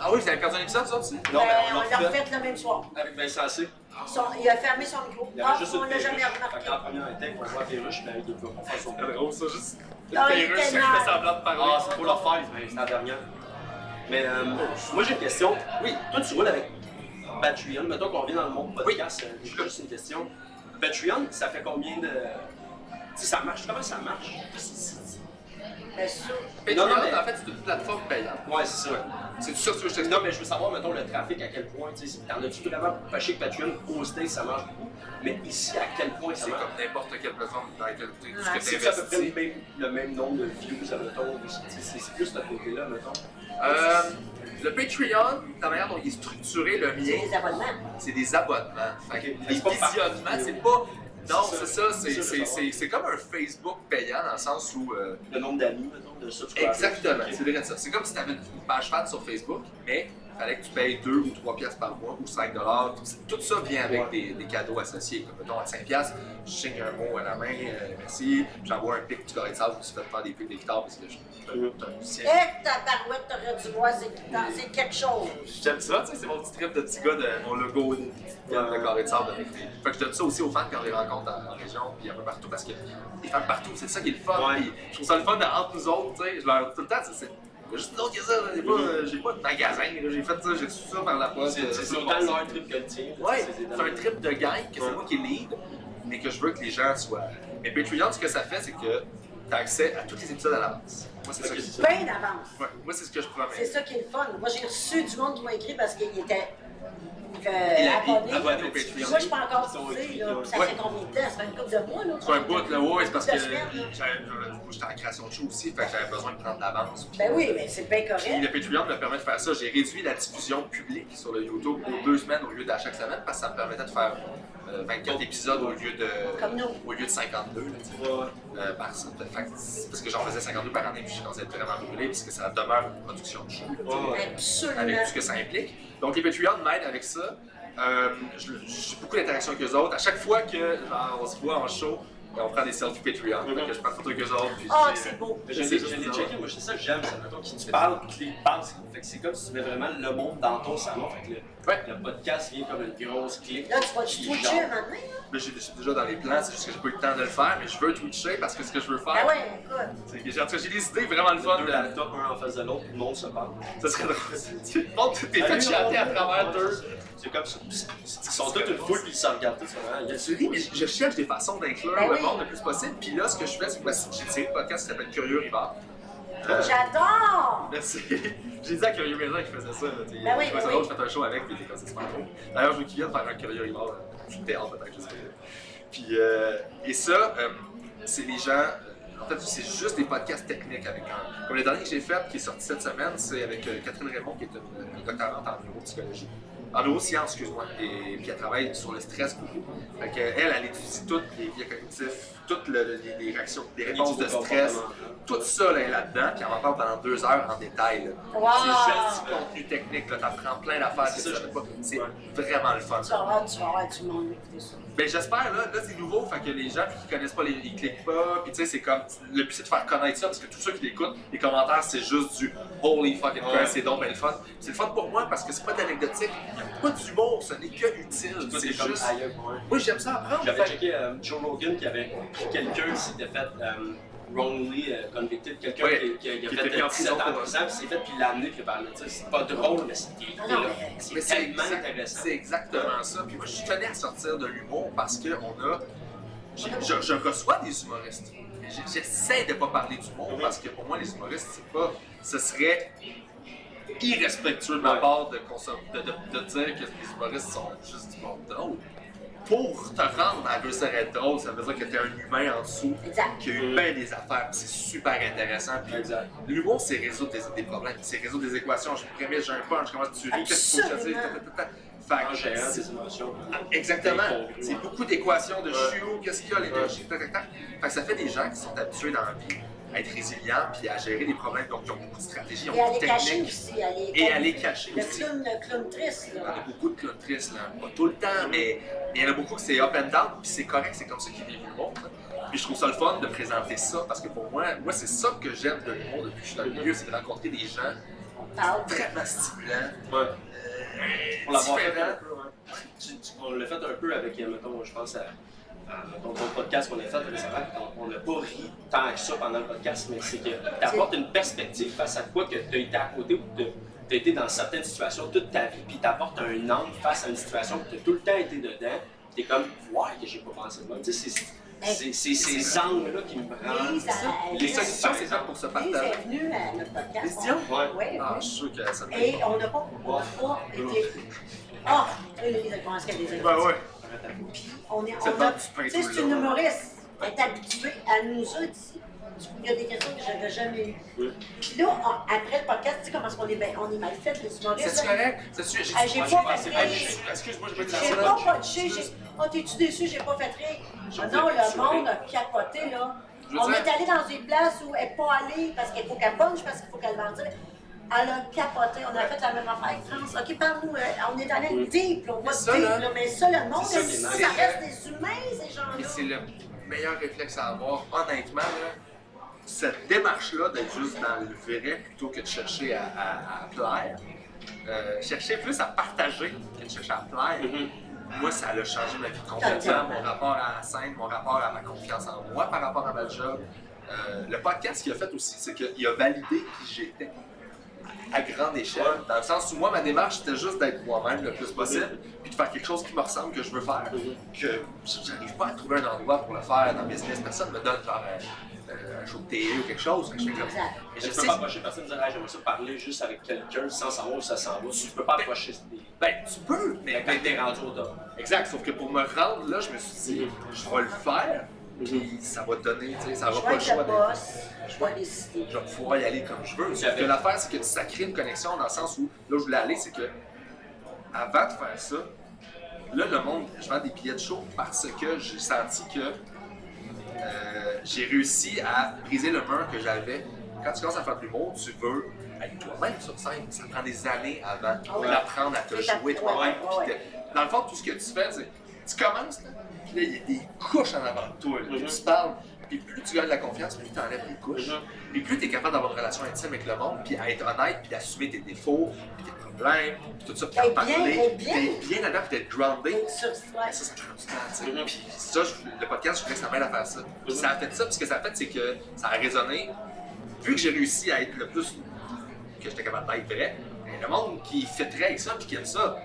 Ah oui, vous avez perdu un épisode, ça aussi? Non, ben, mais on on l'a l'a refait le même soir. Avec Vincent C. Son- il a fermé son micro. Il Ah, juste on l'a jamais remarqué. Fait qu'en première intake, on voit la perruche, mais il doit pas faire son drôle, ça, juste. Était je fais semblant de parler. Ah, c'est pour leur faire, mais c'est la dernière. Mais euh, moi j'ai une question. Oui, toi tu roules avec Patreon. Mettons qu'on revient dans le monde podcast, euh, j'ai juste une question. Patreon, ça fait combien de. Tu sais, ça marche, comment ça marche? Ça. Patreon, Non, non, mais- en fait, c'est une plateforme payante. Ouais, c'est ça. C'est ça que je t'explique? Non, mais je veux savoir, mettons, le trafic, à quel point, tu sais, t'en as-tu vraiment pas que Patreon, au States, ça marche beaucoup, mais ici, à quel point ça C'est marche? comme n'importe quelle plateforme dans laquelle tu Ouais. C'est à peu près le même, le même nombre de views, mettons, tu sais, c'est c'est plus ce côté-là, mettons. Euh, le Patreon, la manière dont il est structuré, le C'est mien, des abonnements. c'est des abonnements. Fait que Ok. les C'est visionnements, c'est pas. Non, C'est ça. ça, c'est- ça, comme un Facebook payant dans le sens où. euh, Le nombre d'amis, mettons, de subscribers. Exactement, c'est vrai ça. C'est comme si tu avais une page fan sur Facebook, mais fallait que tu payes 2 ou 3 piastres par mois ou 5 dollars. Tout ça vient avec des, des cadeaux associés. Comme mettons à 5 piastres, je signe un mot à la main, euh, merci, puis j'envoie un pic du carré de sable, je me suis fait faire des pics des guitares parce que je suis un musicien. Eh, ta barouette, t'aurais dû voir, c'est c'est quelque chose. J'aime ça, tu sais, c'est mon petit trip de petit gars de mon logo de, de, de carré de sable avec. Fait que je donne ça aussi aux fans quand on les rencontre en, en région, puis un peu partout, parce que les fans partout, c'est ça qui est le fun. Ouais. puis je trouve ça le fun de, entre nous autres, tu sais. Je leur dis tout le temps, c'est- c'est. juste d'autres que ça. J'ai pas, euh, j'ai pas de magasin, j'ai fait ça, j'ai reçu ça par la poste. C'est euh, c'est c'est autant leur trip que le tien. Ouais, c'est c'est un trip de gang que c'est moi qui lead, mais que je veux que les gens soient. Mais Patreon, ce que ça fait, c'est que tu as accès à tous les épisodes à l'avance. Moi, c'est ça que c'est Bien d'avance. Ouais, moi, c'est ce que je C'est promets. ça qui est le fun. Moi, j'ai reçu du monde qui m'a écrit parce qu'il était Il euh, a dit, abonné. abonné au Patreon. Moi, je suis pas encore. Puis Ça Ouais. fait combien de temps? Ça fait une couple de mois, là? C'est un bout, là, ouais, c'est parce que moi, j'étais en création de show aussi, fait que j'avais besoin de prendre l'avance. puis- Ben oui, mais c'est bien Puis correct. le Patreon me permet de faire ça. J'ai réduit la diffusion publique sur le YouTube aux deux semaines au lieu d'à chaque semaine parce que ça me permettait de faire euh, 24 épisodes au lieu de, Comme nous. au lieu de 52 là, tu sais, euh, par parce que j'en faisais 52 par année puis je commençais à être vraiment brûlé puisque ça demeure une production de show. Absolument. avec tout ce que ça implique. Donc les Patreons m'aident avec ça. Euh, J'ai beaucoup d'interactions avec eux autres. À chaque fois que genre, on se voit en show, on prend des selfies Patreon. Fait que je prends eux autres. Puis Ah, je c'est beau. Je je c'est ça. checké, moi c'est ça que j'aime, c'est mettons qui tu parles, puis tu les penses. Fait que c'est comme si tu mets vraiment le monde dans ton salon. Fait que le, Ouais. le podcast vient comme une grosse clique. Là, tu vas te twitcher maintenant? Mais j'ai j'ai déjà dans les plans, c'est juste que j'ai pas eu le temps de le faire, mais je veux Twitcher parce que ce que je veux faire, Ah ouais, écoute. c'est que j'ai en tout cas, j'ai des idées vraiment le fun. Deux de- laptops, un en face de l'autre, tout le monde se parle. Ça serait drôle. Tu montres tes fait chanter à travers deux. C'est comme ça. Ils sont tous une foule, puis ils se regardent Je je cherche des façons d'inclure Ben le oui. monde le plus possible. Puis là, ce que je fais, c'est que j'ai une série de podcasts qui s'appelle Curieux Rivard. Euh, J'adore! Merci. J'ai dit à Curieux Maison qu'il faisait ça. tu. Ben oui, je ça oui. je fais un show avec, puis comme c'est super. D'ailleurs, je veux qu'il vienne faire un Curieux Rivard. euh, Je théâtre peut-être, je sais pas. Puis, euh, et ça, euh, c'est les gens. euh, En fait, c'est juste des podcasts techniques avec un. Comme le dernier que j'ai fait, qui est sorti cette semaine, c'est avec euh, Catherine Raymond, qui est une, une doctorante en neuropsychologie. En neurosciences, excuse-moi. Et puis elle travaille sur le stress beaucoup. Fait que, elle, elle étudie tous les biais cognitifs, toutes le- les, les réactions, les réponses de stress, tout ça là, est là-dedans, puis elle m'en parle pendant deux heures en détail. Wow! C'est juste du contenu technique, t'apprends plein d'affaires que C'est ça, savais pas. C'est vraiment le fun. Tu vas avoir, tu vas avoir du monde écouter ça. Ben j'espère, là, là c'est nouveau, fait que les gens qui connaissent pas, les, ils cliquent pas, puis tu sais, c'est comme, le but c'est de faire connaître ça, parce que tous ceux qui l'écoutent, les commentaires c'est juste du holy fucking Ouais. Christ, c'est donc ben le fun. C'est le fun pour moi parce que c'est pas d'anecdotique, il y a pas d'humour, ce n'est que utile, c'est comme juste. ouais. Moi j'aime ça apprendre. J'avais checké euh, Joe Rogan qui avait pris quelqu'un qui s'était fait euh, wrongly euh, convicted, quelqu'un Ouais. qui, qui a, qui a fait était mis en 17 prison ans pour prison, puis s'est fait, puis il l'a amené, puis il a parlé de ça. C'est pas drôle, mais c'est C'est c'est tellement intéressant. C'est exactement ça. Puis moi, je tenais à sortir de l'humour parce que on a. Je, je reçois des humoristes. J'essaie de pas parler d'humour Mhm. parce que pour moi, les humoristes, c'est pas. Ce serait irrespectueux de ma part de, de, de- de dire que les humoristes sont juste du monde drôle. Pour te rendre à être drôle, ça veut dire que t'es un humain en dessous Exact. qui a eu bien des affaires. puis C'est super intéressant. L'humour, c'est résoudre des, des problèmes, c'est résoudre des équations. Je me prémisse, j'ai un punch, comment tu ris, qu'est-ce qu'il faut que c'est- des émotions. Exactement. C'est beaucoup d'équations de où, qu'est-ce qu'il y a, l'énergie, tac, tac, tac. Fait que ça fait des gens qui sont habitués dans la vie à être résilients puis à gérer des problèmes, donc ils ont beaucoup de stratégies, ils Et à ont beaucoup les de cacher techniques. aussi. à les- Et à les cacher Le aussi. clown, le clown triste, Il y en là. a beaucoup de clowns tristes, là. Pas tout le temps, mais mais il y en a beaucoup que c'est up and down, puis c'est correct, c'est comme ça qu'ils vivent l'humour. hein. Puis je trouve ça le fun de présenter ça, parce que pour moi, moi c'est ça que j'aime de l'humour depuis que je suis dans le milieu, c'est de rencontrer des gens On parle. très stimulants, Ouais. euh, Pour l'avoir fait un différents. peu, ouais. Tu- tu- On l'a fait un peu avec, euh, mettons, je pense à, mettons, d'autres podcasts qu'on a fait récemment. On- On n'a pas ri tant que ça pendant le podcast, mais c'est que tu apportes une perspective face à quoi que tu as été à côté ou que tu as été dans certaines situations toute ta vie, puis tu apportes un angle face à une situation que tu as tout le temps été dedans. Tu es comme, ouais, que j'ai pas pensé de même. Tu sais, c'est- ces angles-là qui me rendent. Les solutions, c'est ça pour se partager. venue à notre podcast. Lise Dion? Ouais. Oui, Ah, oui. je suis sûr que ça Et on n'a pas, on n'a pas été. Ah! Oui, Lise, elle commence à des Ben ouais. Puis on est. C'est tout c'est une long. humoriste. Elle est habituée. Elle nous a dit. Il y a des questions que j'avais jamais eues. Oui. Puis là, on- après le podcast, tu sais comment est-ce qu'on est, ben, on est mal fait, les humoristes. C'est correct? C'est j'ai Ah, pas fait rire. Excuse-moi, je vais te J'ai pas j'ai. Oh, t'es-tu déçu, j'ai pas fait rire? Je Ah non, le monde a capoté, là. Je On est allé dans une place où elle n'est pas allée parce qu'il faut qu'elle punch, parce qu'il faut qu'elle vende. Elle a capoté, on a fait la même affaire avec France. Ok, parle-nous, on est allé deep, là, on va Mais ça, deep, là, là, mais ça, le monde, c'est ça est reste des humains, ces gens-là? c'est le meilleur réflexe à avoir, honnêtement. Là, cette démarche-là d'être juste dans le vrai plutôt que de chercher à, à- à plaire, euh, chercher plus à partager que de chercher à plaire, Mhm. moi, ça a changé ma vie complètement. Mon rapport à la scène, mon rapport à ma confiance en moi par rapport à ma job. Euh, le podcast qu'il a fait aussi, c'est qu'il a validé qui j'étais à grande échelle. Dans le sens où moi, ma démarche, c'était juste d'être moi-même le plus possible, puis de faire quelque chose qui me ressemble, que je veux faire. Que j'arrive pas à trouver un endroit pour le faire dans le business. Personne me donne genre euh, euh, un show de télé ou quelque chose. que je fais comme. Mais Je peux sais, pas approcher personne et dire hey, j'aimerais ça parler juste avec quelqu'un sans savoir où ça s'en va. Tu peux pas approcher des. ben, tu peux, mais Quand t'es rendu au top. Exact, sauf que pour me rendre là, je me suis dit, je vais le faire, puis ça va donner, tu sais, ça Je va pas le choix d'être. Je vais décider. Je vais pouvoir y aller comme je veux. Sauf que l'affaire, c'est que ça crée une connexion dans le sens où, là où je voulais aller, c'est que, avant de faire ça, là, le monde, je vends des billets de show parce que j'ai senti que euh, j'ai réussi à briser le mur que j'avais. Quand tu commences à faire de l'humour, tu veux être toi-même sur scène. Ça prend des années avant Ah ouais. d'apprendre à te jouer toi-même. ouais, ouais. Dans le fond, tout ce que tu fais, c'est tu commences, là, puis là, il y a des couches en avant de toi. là, puis Mhm. tu parles, puis plus tu gagnes la confiance, plus tu enlèves les couches. Mhm. Puis plus tu es capable d'avoir une relation intime avec le monde, puis à être honnête, puis d'assumer tes défauts, puis tes problèmes, puis tout ça, puis en Être parler, bien, puis bien. là-dedans, puis d'être sur ouais. Ça, ça prend du temps. Puis ça, le podcast, je voulais que ça m'aide à faire ça. Puis ça a fait ça, puis ce que ça a fait, c'est que ça a résonné. Vu que j'ai réussi à être le plus que j'étais capable d'être vrai, ben, le monde qui fait très avec ça, puis qui aime ça,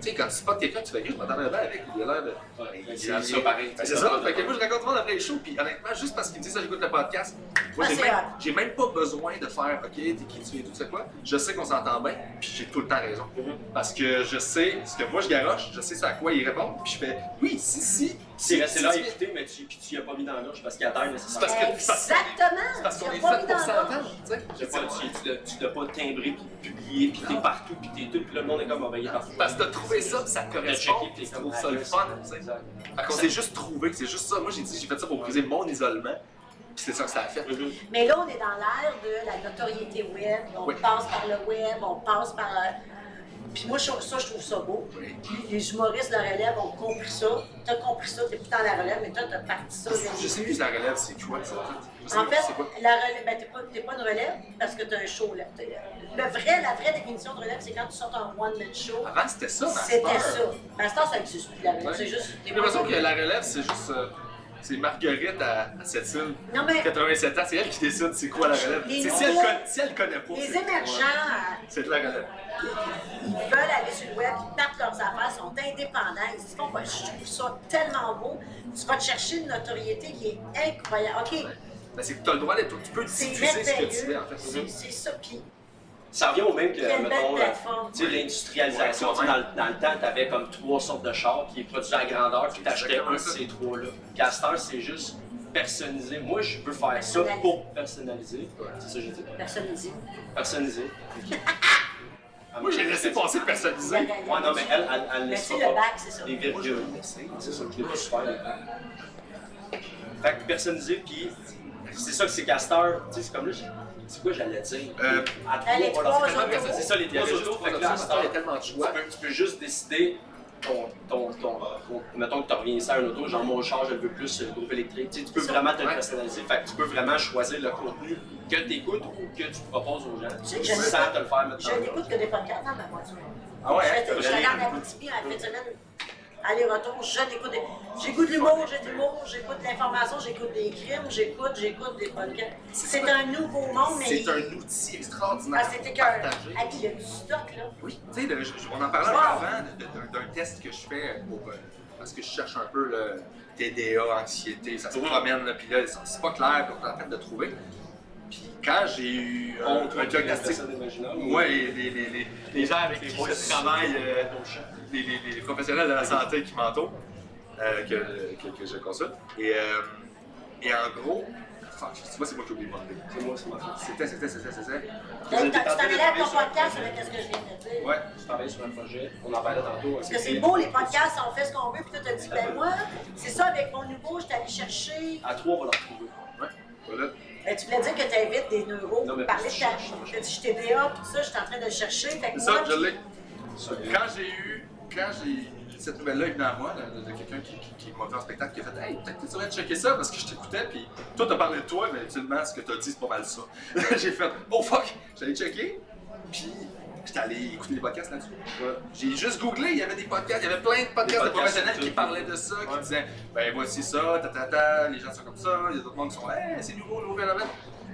tu sais, quand tu spots quelqu'un, tu fais que je m'entendais bien avec, il a l'air de. C'est ça pareil. C'est ça, fait que moi je raconte tout le monde après les shows, puis honnêtement, juste parce qu'il me dit ça, j'écoute le podcast, moi Ah, j'ai c'est même, pas besoin de faire OK, t'es qui tu es, tout ça quoi. Je sais qu'on s'entend bien, puis j'ai tout le temps raison. Mhm. Parce que je sais ce que moi je garoche, je sais à quoi il répond, puis je fais oui, si, si, es resté là à écouter, mais tu, puis tu y as pas mis dans la gorge parce qu'il attend C'est nécessairement. parce que- Exactement! C'est parce qu'on est fait pour dans le s'entendre, tu sais. Tu, l'as- pas timbré, puis publié, puis t'es partout, puis t'es tout, puis le monde est comme, ah ben, il est partout. Parce que t'as trouvé ça, ça te correspond, puis tu trouves ça ah, le fun, c'est- tu sais. Exact. Fait qu'on s'est juste trouvé que c'est juste ça. Moi, j'ai dit, j'ai fait ça pour briser mon isolement, puis c'est ça que ça a fait. Mhm. Mais là, on est dans l'ère de la notoriété web. On Oui. passe par le web, on passe par. Euh, Puis moi, ça, je trouve ça beau. Les humoristes de la relève ont compris ça. T'as compris ça, t'es plus dans la relève, mais toi, t'as parti ça Je sais plus la relève, c'est quoi, ça? En fait, la relève, ben, t'es pas, pas une relève parce que t'as un show. Là. Le vrai, la vraie définition de relève, c'est quand tu sors un one-man show. Avant, c'était ça, C'était ça. Master, ça n'existe plus, la relève. C'est juste. J'ai l'impression que la relève, c'est juste. C'est Marguerite à, à cette île. Non, mais 87 ans, c'est elle qui décide c'est quoi la relève. C'est si elle, connaît, si elle connaît pas. les c'est- émergents. C'est de la relève. ils veulent aller sur le web, ils partent leurs affaires, sont indépendants, ils se font. Je trouve ça tellement beau. Tu vas te chercher une notoriété qui est incroyable. OK, Ben, c'est que tu as le droit d'être. Tu peux diffuser ce que tu veux, en fait. C'est c'est ça. Puis, Ça revient au même que, mettons, plateforme. tu sais, l'industrialisation, Ouais, dans, le- dans le temps, tu avais comme trois sortes de chars qui produisaient à grandeur, puis t'achetais un de ces trois-là. Heure, c'est juste personnalisé. Moi, je peux faire ça Personnaliser. pour personnaliser. C'est ça que j'ai dit. Dit. Personnaliser. Moi, j'ai laissé passer le personnalisé. Ouais, non, mais elle, elle, elle laisse c'est pas le bac, c'est ça. des virgules. C'est ça, je l'ai pas super. Fait que personnaliser, puis c'est ça que c'est Castor. Tu sais, c'est comme là, c'est quoi j'allais dire? Euh, à Ah, trois c'est ça, les trois autos. trois Fait que là, à options, cette heure, il y a tellement de tu choix. peux, tu peux juste décider ton, ton, ton, ton- mettons que tu reviens ici à un auto, genre mon char, je le veux plus euh, groupe électrique. Tu, peux ça. vraiment te le personnaliser. Fait que tu peux vraiment choisir le contenu que tu écoutes ou que tu proposes aux gens. sais que je sans n'écoute- te le faire Je le n'écoute que des podcasts dans ma voiture. Ah ouais, Je hein, regarde la Abitibi en fin de semaine. Aller-retour, je n'écoute des... J'écoute l'humour, j'ai de l'humour, j'écoute de l'information, j'écoute des crimes, j'écoute, j'écoute des podcasts. C'est un nouveau monde, mais... C'est un outil extraordinaire. Ah, c'était qu'un... partagé. Ah, puis il y a du stock, là. Oui, tu sais, on en parlait Wow. avant d'un test que je fais pour, euh, parce que je cherche un peu le TDA, anxiété, ça se promène, là, puis là, c'est pas clair, puis on est en train de le trouver. Puis quand j'ai eu euh, un diagnostic, ouais, les, les, les, les, les gens avec qui je travaille, euh, les, les, les professionnels de la santé qui m'entourent, euh, que, que, que je consulte, et, euh, et en gros, tu vois, c'est moi qui ai oublié de demander. C'est moi, c'est ma faute. C'était, c'était, c'était, c'était. Tu t'en allais à ton podcast avec ce que je viens de dire. Ouais, je travaille sur un projet. On en parlait tantôt. Parce que c'est beau, les podcasts, on fait ce qu'on veut, puis toi, t'as dit, ben moi, c'est ça, avec mon nouveau, je t'allais chercher... À trois, on va le retrouver. Ouais, voilà. Ben, tu voulais dire que tu invites des neuros pour parler de je ta... je T'as dit, je TDA, puis tout ça, je suis en train de le chercher. Fait que C'est moi, ça, je l'ai. Quand j'ai eu, quand j'ai cette nouvelle-là est venue à moi, de, quelqu'un qui, qui, qui m'a vu en spectacle, qui a fait Hey, peut-être que tu devrais checker ça parce que je t'écoutais, puis toi, t'as parlé de toi, mais absolument, ce que t'as dit, c'est pas mal ça. j'ai fait Oh fuck, j'allais checker, puis j'étais allé écouter des podcasts là-dessus. J'ai juste googlé, il y avait des podcasts, il y avait plein de podcasts, Des de podcasts professionnels qui parlaient de ça, qui disaient Ben voici ça, ta ta ta, les gens sont comme ça, il y a d'autres mondes qui sont Hey, c'est nouveau, nouveau phénomène.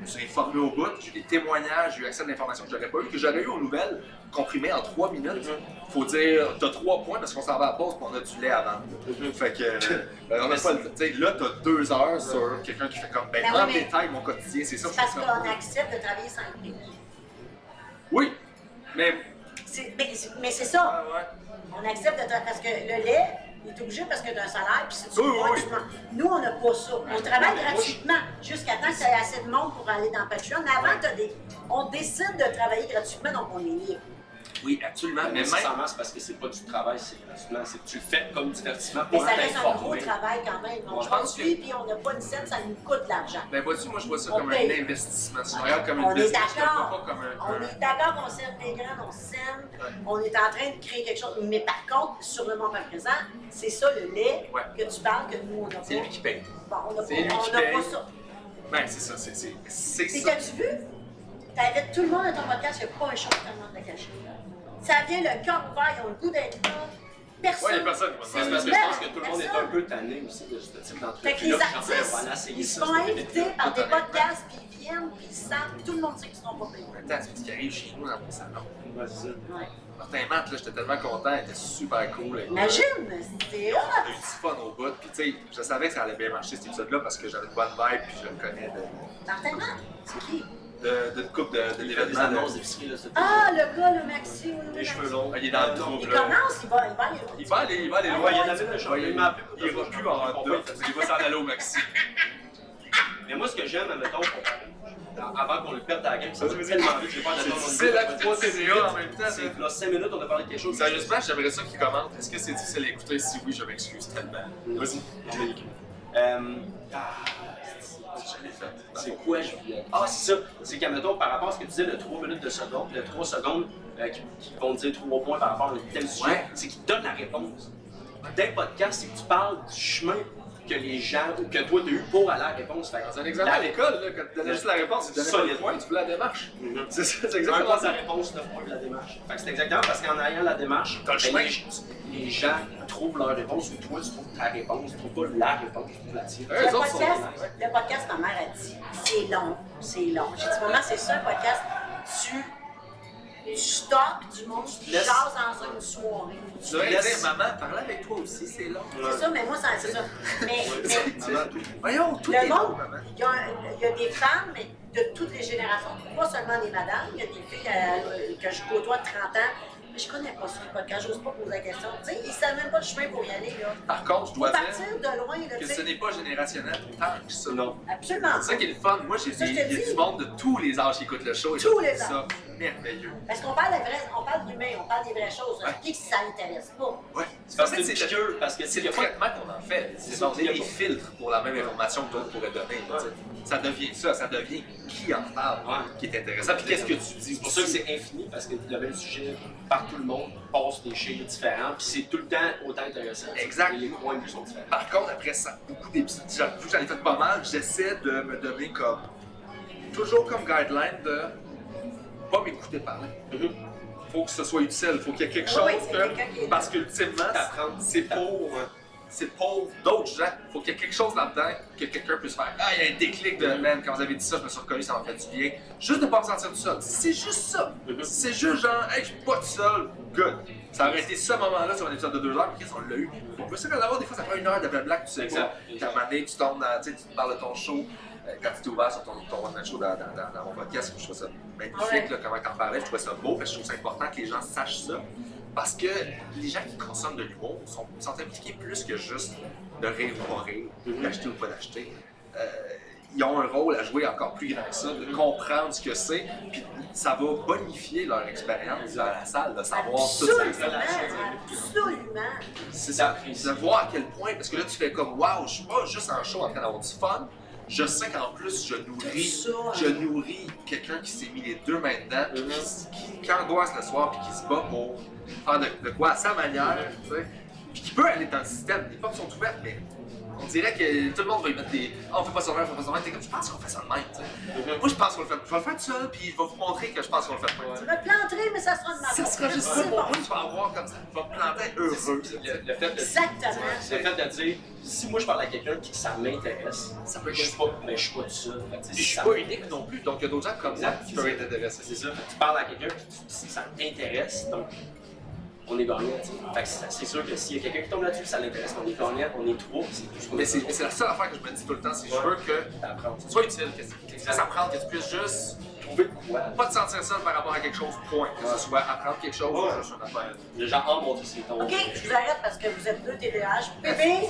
Je me suis informé au bout, j'ai eu des témoignages, j'ai eu accès à de l'information que j'aurais pas eu, que j'aurais eu aux nouvelles, comprimées en trois minutes. Faut dire, t'as trois points parce qu'on s'en va à la pause et on a du lait à vendre. Fait que, euh, ben, on a pas le- tu sais, là, t'as deux heures sur quelqu'un qui fait comme, ben, Ben en détail mon quotidien, c'est ça. C'est parce qu'on accepte de travailler sans prix. Oui, mais, C'est- Mais, c'est- mais c'est ça. ouais. On accepte de tra- parce que le lait, il est obligé parce que tu as un salaire, puis c'est du Oui. Nous, on n'a pas ça. On travaille gratuitement jusqu'à temps que tu aies assez de monde pour aller dans Patreon. Mais avant, des... on décide de travailler gratuitement, donc on est libre. Oui, absolument. Mais Mais même, nécessairement, c'est parce que c'est pas du travail, c'est gratuitement. C'est que tu le fais comme divertissement Mais pour ça reste un gros travail quand même. On Je pense produit, puis on n'a pas une scène, ça nous coûte de l'argent. ben, vois-tu, moi, je vois ça On comme paye. un investissement. Si comme On une est d'accord. pas comme un. On est d'accord qu'on s'aime des grands, on s'aime, on est en train de créer quelque chose. Mais par contre, sur le moment présent, c'est ça le lait Ouais. que tu parles que nous, on n'a pas. C'est lui qui paye. Bon, on n'a pas, on paye. pas ça. Ben, c'est ça, c'est c'est- c'est ça. t'as-tu vu? T'invites tout le monde à ton podcast, il n'y a pas un show qui te demande de cacher. Ça vient le cœur ouvert, ils ont le goût d'être là. Personne. A personne qui va se C'est faire parce que je pense que tout le monde est un peu tanné aussi de ce type Fait que d'entreprise. les artistes, ils se font inviter par des podcasts, puis ils viennent, puis ils savent, tout le monde sait qu'ils ne seront pas payés. Attends, c'est ce qui arrive chez nous dans mon salon? Ouais, c'est ça. Ouais. Martin Matt, là, j'étais tellement content, il était super cool. Imagine, c'est hot. On a eu du fun au bout, puis tu sais, je savais que ça allait bien marcher cet épisode-là parce que j'avais une bonne vibe, puis je le connais de, Martin Matt, c'est qui? De coupe de, de Il des annonces d'épicerie, c'est Ah, le gars, le Maxi. Les cheveux longs. Il est dans le Euh, trou, Il commence, il va, il va aller. Il va aller, il va aller Ah, loin. il. Il m'a appelé pour Il ira plus en deux, parce qu'il va s'en aller au maxi. Mais moi, ce que j'aime, admettons, avant qu'on le perde à la game, ça fait vas-y. tellement vite, j'ai pas C'est d'attendre. difficile à trois TVA en même temps. C'est là, 5 minutes, on a parlé de quelque chose. Sérieusement, j'aimerais ça qu'il commente. Est-ce que c'est difficile à écouter? Si oui, je m'excuse tellement. Vas-y. Euh, fait. C'est quoi, je voulais. Ah, c'est ça. C'est qu'admettons, par rapport à ce que tu disais, le 3 minutes de seconde, le 3 secondes euh, qui, qui vont te dire 3 points par rapport à un tel sujet, Ouais. c'est qu'ils te donnent la réponse. D'un podcast, c'est que tu parles du chemin que les gens ou que toi, tu as eu pour à la réponse. Dans un examen à l'école, là, quand tu donnais juste la réponse, tu donnais pas les Solide. points, tu voulais la démarche. Mhm. C'est ça, c'est Un exactement point de la réponse, 9 points de la démarche. Fait que c'est exactement parce qu'en ayant la démarche, Dans le ben, chemin. les, les gens trouvent leur réponse ou toi, tu trouves ta réponse, tu trouves pas la réponse, tu trouves la tienne. Le podcast, le podcast, ma mère a dit, c'est long, c'est long. J'ai dit, maman, c'est ça un podcast. Tu, tu stockes du monde, tu laisses- jases dans une soirée. Tu devrais laisses- dire, maman, parler avec toi aussi, c'est long. C'est ça, mais moi, ça- c'est ça. Mais, mais Maman, Voyons, tout le long, monde, maman. il y, a, il y a des femmes, mais de toutes les générations, pas seulement des madames, il y a des filles euh, que je côtoie de 30 ans. Mais je connais pas ce podcast, j'ose pas poser la question. Tu sais, ils savent même pas le chemin pour y aller, là. Par contre, je Faut dois dire partir de loin, là, que tu ce sais. n'est pas générationnel tant que ça. Non. Absolument. C'est ça qui est le fun. Moi, j'ai Ça, des, je te il y a dis. du monde de tous les âges qui écoutent le show. et Tous je les ça merveilleux. Parce qu'on parle, de vrai, on parle d'humain, on parle des vraies choses. Ouais. Qui que ça intéresse pas? Ouais. C'est parce que c'est parce que C'est le traitement qu'on en fait. C'est est des filtres pour la même information que d'autres pourraient donner. Ça devient ça, ça devient qui en parle, Ouais. qui est intéressant. Puis qu'est-ce que tu dis? C'est pour ça que c'est infini, parce que le même sujet, par tout le monde, passe des chiffres différents, puis c'est tout le temps autant intéressant. Exact. Et les points de vue sont différents. Par contre, après ça, beaucoup d'épisodes, j'en ai fait pas mal, j'essaie de me donner comme. Toujours comme guideline de pas m'écouter parler. Mhm. Faut que ce soit utile, faut qu'il y ait quelque Oui, chose que. Parce qu'ultimement, c'est pour. C'est pour d'autres gens. Faut qu'il y ait quelque chose là-dedans que quelqu'un puisse faire. Ah, il y a un déclic de man, quand vous avez dit ça, je me suis reconnu, ça m'a fait du bien. Juste de pas me sentir tout seul. Si c'est juste ça. Mhm. Si c'est juste genre, hey, je suis pas tout seul, good. Ça aurait été ce moment-là sur un épisode de deux heures, mais qu'est-ce qu'on l'a eu. On peut se faire d'avoir des fois, ça prend une heure de blabla que tu sais Exact. pas. Puis à un moment donné, tu tombes dans, tu sais, tu te parles de ton show. Euh, Quand tu t'es ouvert sur ton, ton one-man show dans, dans, dans, dans mon podcast, je trouve ça magnifique, là, comment t'en parlais, je trouvais ça beau, que je trouve ça important que les gens sachent ça. Parce que les gens qui consomment de l'humour sont, sont impliqués plus que juste de rire ou pas rire, Mhm. d'acheter ou pas d'acheter. Euh, ils ont un rôle à jouer encore plus grand que ça, de comprendre ce que c'est, puis ça va bonifier leur expérience dans la salle, de savoir tout ça. Absolument, absolument. C'est ça, de voir à quel point, parce que là tu fais comme waouh, je suis pas juste en show en train d'avoir du fun, je sais qu'en plus je nourris, ça, je hein. nourris quelqu'un qui s'est mis les deux mains dedans, qui, qui, qui angoisse le soir, puis qui se bat pour faire de, de quoi à sa manière, tu sais, puis qui peut aller dans le système, les portes sont ouvertes, mais on dirait que tout le monde va y mettre des. Ah, on fait pas ça de même, on fait pas ça de même. T'es comme, je pense qu'on fait ça de même, tu sais. Moi, je pense qu'on le fait. Je vais le faire tout seul, puis je vais vous montrer que je pense qu'on le fait de même. Tu me planterai, mais ça sera de ma Ça faute. sera juste ça moi, je vais avoir comme ça. Je vais me planter heureux. Le, le fait de, Exactement. le fait de dire, si moi je parle à quelqu'un qui ça m'intéresse, Ça peut je suis pas, mais je suis pas tout seul. Je suis ça- pas unique non plus, donc il y a d'autres gens comme Exact, qui peuvent ça. être intéressés. C'est ça. Tu parles à quelqu'un qui ça t'intéresse, donc on est gagnant. tu sais. Fait que c'est sûr que s'il y a quelqu'un qui tombe là-dessus, ça l'intéresse, on est gagnant, on est trois, c'est tout ce qu'on Mais a c'est la seule affaire que je me dis tout le temps, c'est que je veux que ce soit utile, que, que tu puisses apprendre, que tu puisses juste Trouver de quoi? pas te sentir seul par rapport à quelque chose, point. Que ce soit apprendre quelque chose Ouais. ou juste une affaire. Le genre, oh mon dieu, c'est ton. OK, je vous arrête parce que vous êtes deux TDAH. Bébé,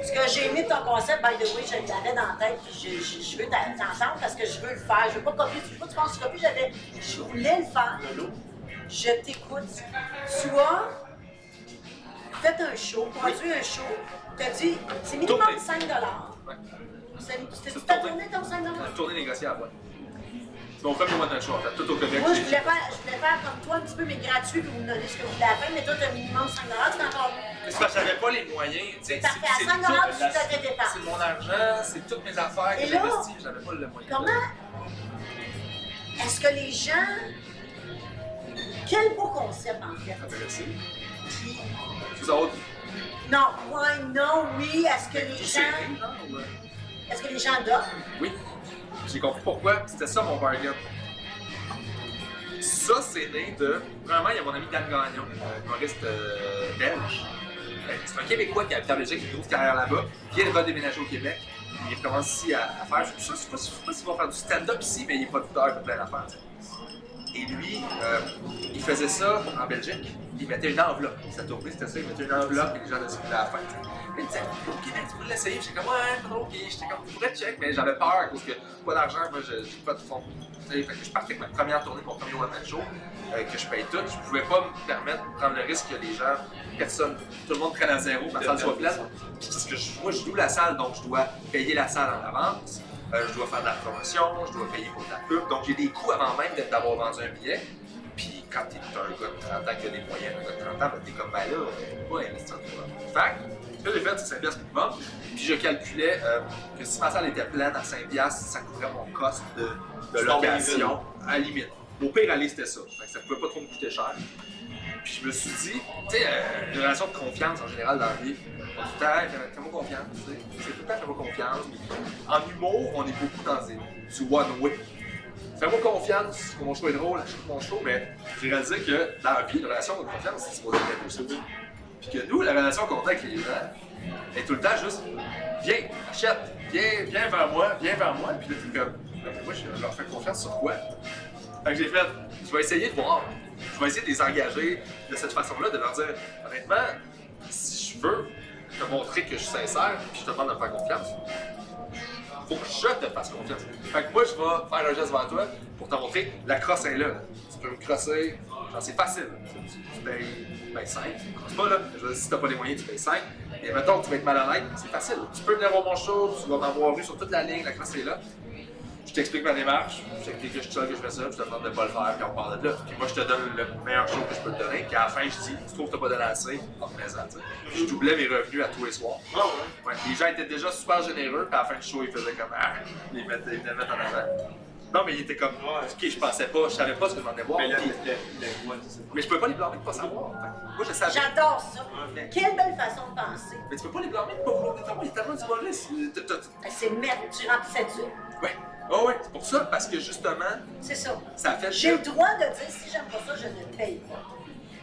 ce que j'ai aimé de ton concept, by the way, je l'avais dans la tête, puis je, je, je veux t'a- t'entendre parce que je veux le faire. Je veux pas copier, je veux pas que tu penses que tu copies, j'avais, je voulais le faire. Je t'écoute. Soit, faites un show, produis un show, t'as dit, c'est minimum Tournée. 5 Ouais. C'est ta tournée. ton 5 Une tournée négociable, ouais. C'est mon premier one-man show, en fait, tout au Québec. Moi, je voulais, faire, je voulais faire comme toi un petit peu, mais gratuit, puis vous me donnez ce que vous voulez à mais toi, t'as minimum 5 c'est encore parce que j'avais pas les moyens. tu c'est- à 5 c'est tout- tu fais tes dépenses. C'est mon argent, c'est toutes mes affaires que j'investis, j'avais pas le moyen. Comment est-ce que les gens. Quel beau concept en fait. Intéressé. Puis, Vous avez non, ouais, non, oui. Est-ce que les gens. Est-ce que les gens donnent? Oui. J'ai compris pourquoi. C'était ça mon bargain. Ça, c'est né de. Premièrement, il y a mon ami Dan Gagnon, humoriste euh, belge. Euh, C'est un Québécois qui habite en Belgique, qui grosse carrière là-bas, qui vient de redéménager au Québec. il recommence ici à, à faire. Je je sais pas s'il va faire du stand-up ici, mais il est producteur, il fait plein d'affaires. Et lui, euh, il faisait ça en Belgique. Il mettait une enveloppe. Sa tournée, c'était ça. Il mettait une enveloppe et les gens le suivaient à la fin. tu sais. Il disait, au Québec, tu l'essayer. J'étais comme, ouais, pas. J'étais comme, tu pourrais check, mais j'avais peur parce que pas d'argent, moi, j'ai pas de fonds. Fait que je partais avec ma première tournée, mon premier one-man show, euh, que je paye tout. Je pouvais pas me permettre de prendre le risque que les gens, personne, tout le monde prenne à zéro, la salle soit pleine. Parce que moi, je loue la salle, donc je dois payer la salle en avance. Euh, je dois faire de la promotion, je dois payer pour de la pub. Donc j'ai des coûts avant même d'avoir vendu un billet. Puis quand t'es un gars de 30 ans qui a des moyens, un gars de 30 ans, ben t'es comme, ben là, euh, ouais, investir en toi. Fait que, ce que j'ai fait, c'est 5 piastres minimum. Puis je calculais euh, que si ma salle était pleine à 5 piastres, ça couvrait mon cost de, de location, à la limite. Au pire, aller, c'était ça. Fait que ça pouvait pas trop me coûter cher. Puis je me suis dit, tu sais, euh, une relation de confiance en général dans la vie, on dit Hey, fais- fais-moi confiance, tu sais. C'est tout le temps, fais-moi confiance. En humour, on est beaucoup dans des, du one way. Fais-moi confiance, que mon show est drôle, achète mon show, mais j'ai réalisé que dans la vie, une relation de confiance, c'est supposé être possible. Puis que nous, la relation qu'on a avec les gens est tout le temps juste, viens, achète, viens, viens vers moi, viens vers moi. Puis là, t'es comme, Ben, moi, je leur fais confiance sur quoi? Fait que j'ai fait, je vais essayer de voir. Je vais essayer de les engager de cette façon-là, de leur dire, honnêtement, si je veux te montrer que je suis sincère, puis je te demande de me faire confiance, faut que je te fasse confiance. Fait que moi, je vais faire un geste devant toi pour te montrer, la crosse est là. Tu peux me crosser, genre c'est facile. Tu, tu payes ben, 5, tu crosses pas là. Je dire, si t'as pas les moyens, tu payes 5. Et mettons que tu vas être malhonnête, c'est facile. Tu peux venir voir mon show, tu vas m'avoir vu sur toute la ligne, la crosse est là. Je t'explique ma démarche, je t'explique que je suis seul, que je fais ça, puis je te demande de pas le faire, puis on parle de là. Puis moi, je te donne le meilleur show que je peux te donner, puis à la fin, je dis, tu trouves que t'as pas donné assez, en te présent, tu sais. Puis Je doublais mes revenus à tous les soirs. Ah ouais. Ouais, les gens étaient déjà super généreux, puis à la fin du show, ils faisaient comme Ah, ils mettaient, ils venaient mettre en avant. Non, mais ils étaient comme. Ok, je pensais pas, je savais pas ce que je m'en allais voir. Mais là, puis- le, le, le, ça. mais je peux pas les blâmer de pas savoir. Moi, je savais. J'adore ça. Quelle belle façon de penser. mais tu peux pas les blâmer de pas vouloir déterminer. Il a tellement t'as- C'est merde, tu remplissais-tu? Ouais, oh, ouais, c'est pour ça, parce que justement, C'est ça. ça fait J'ai le droit de dire si j'aime pas ça, je ne paye pas.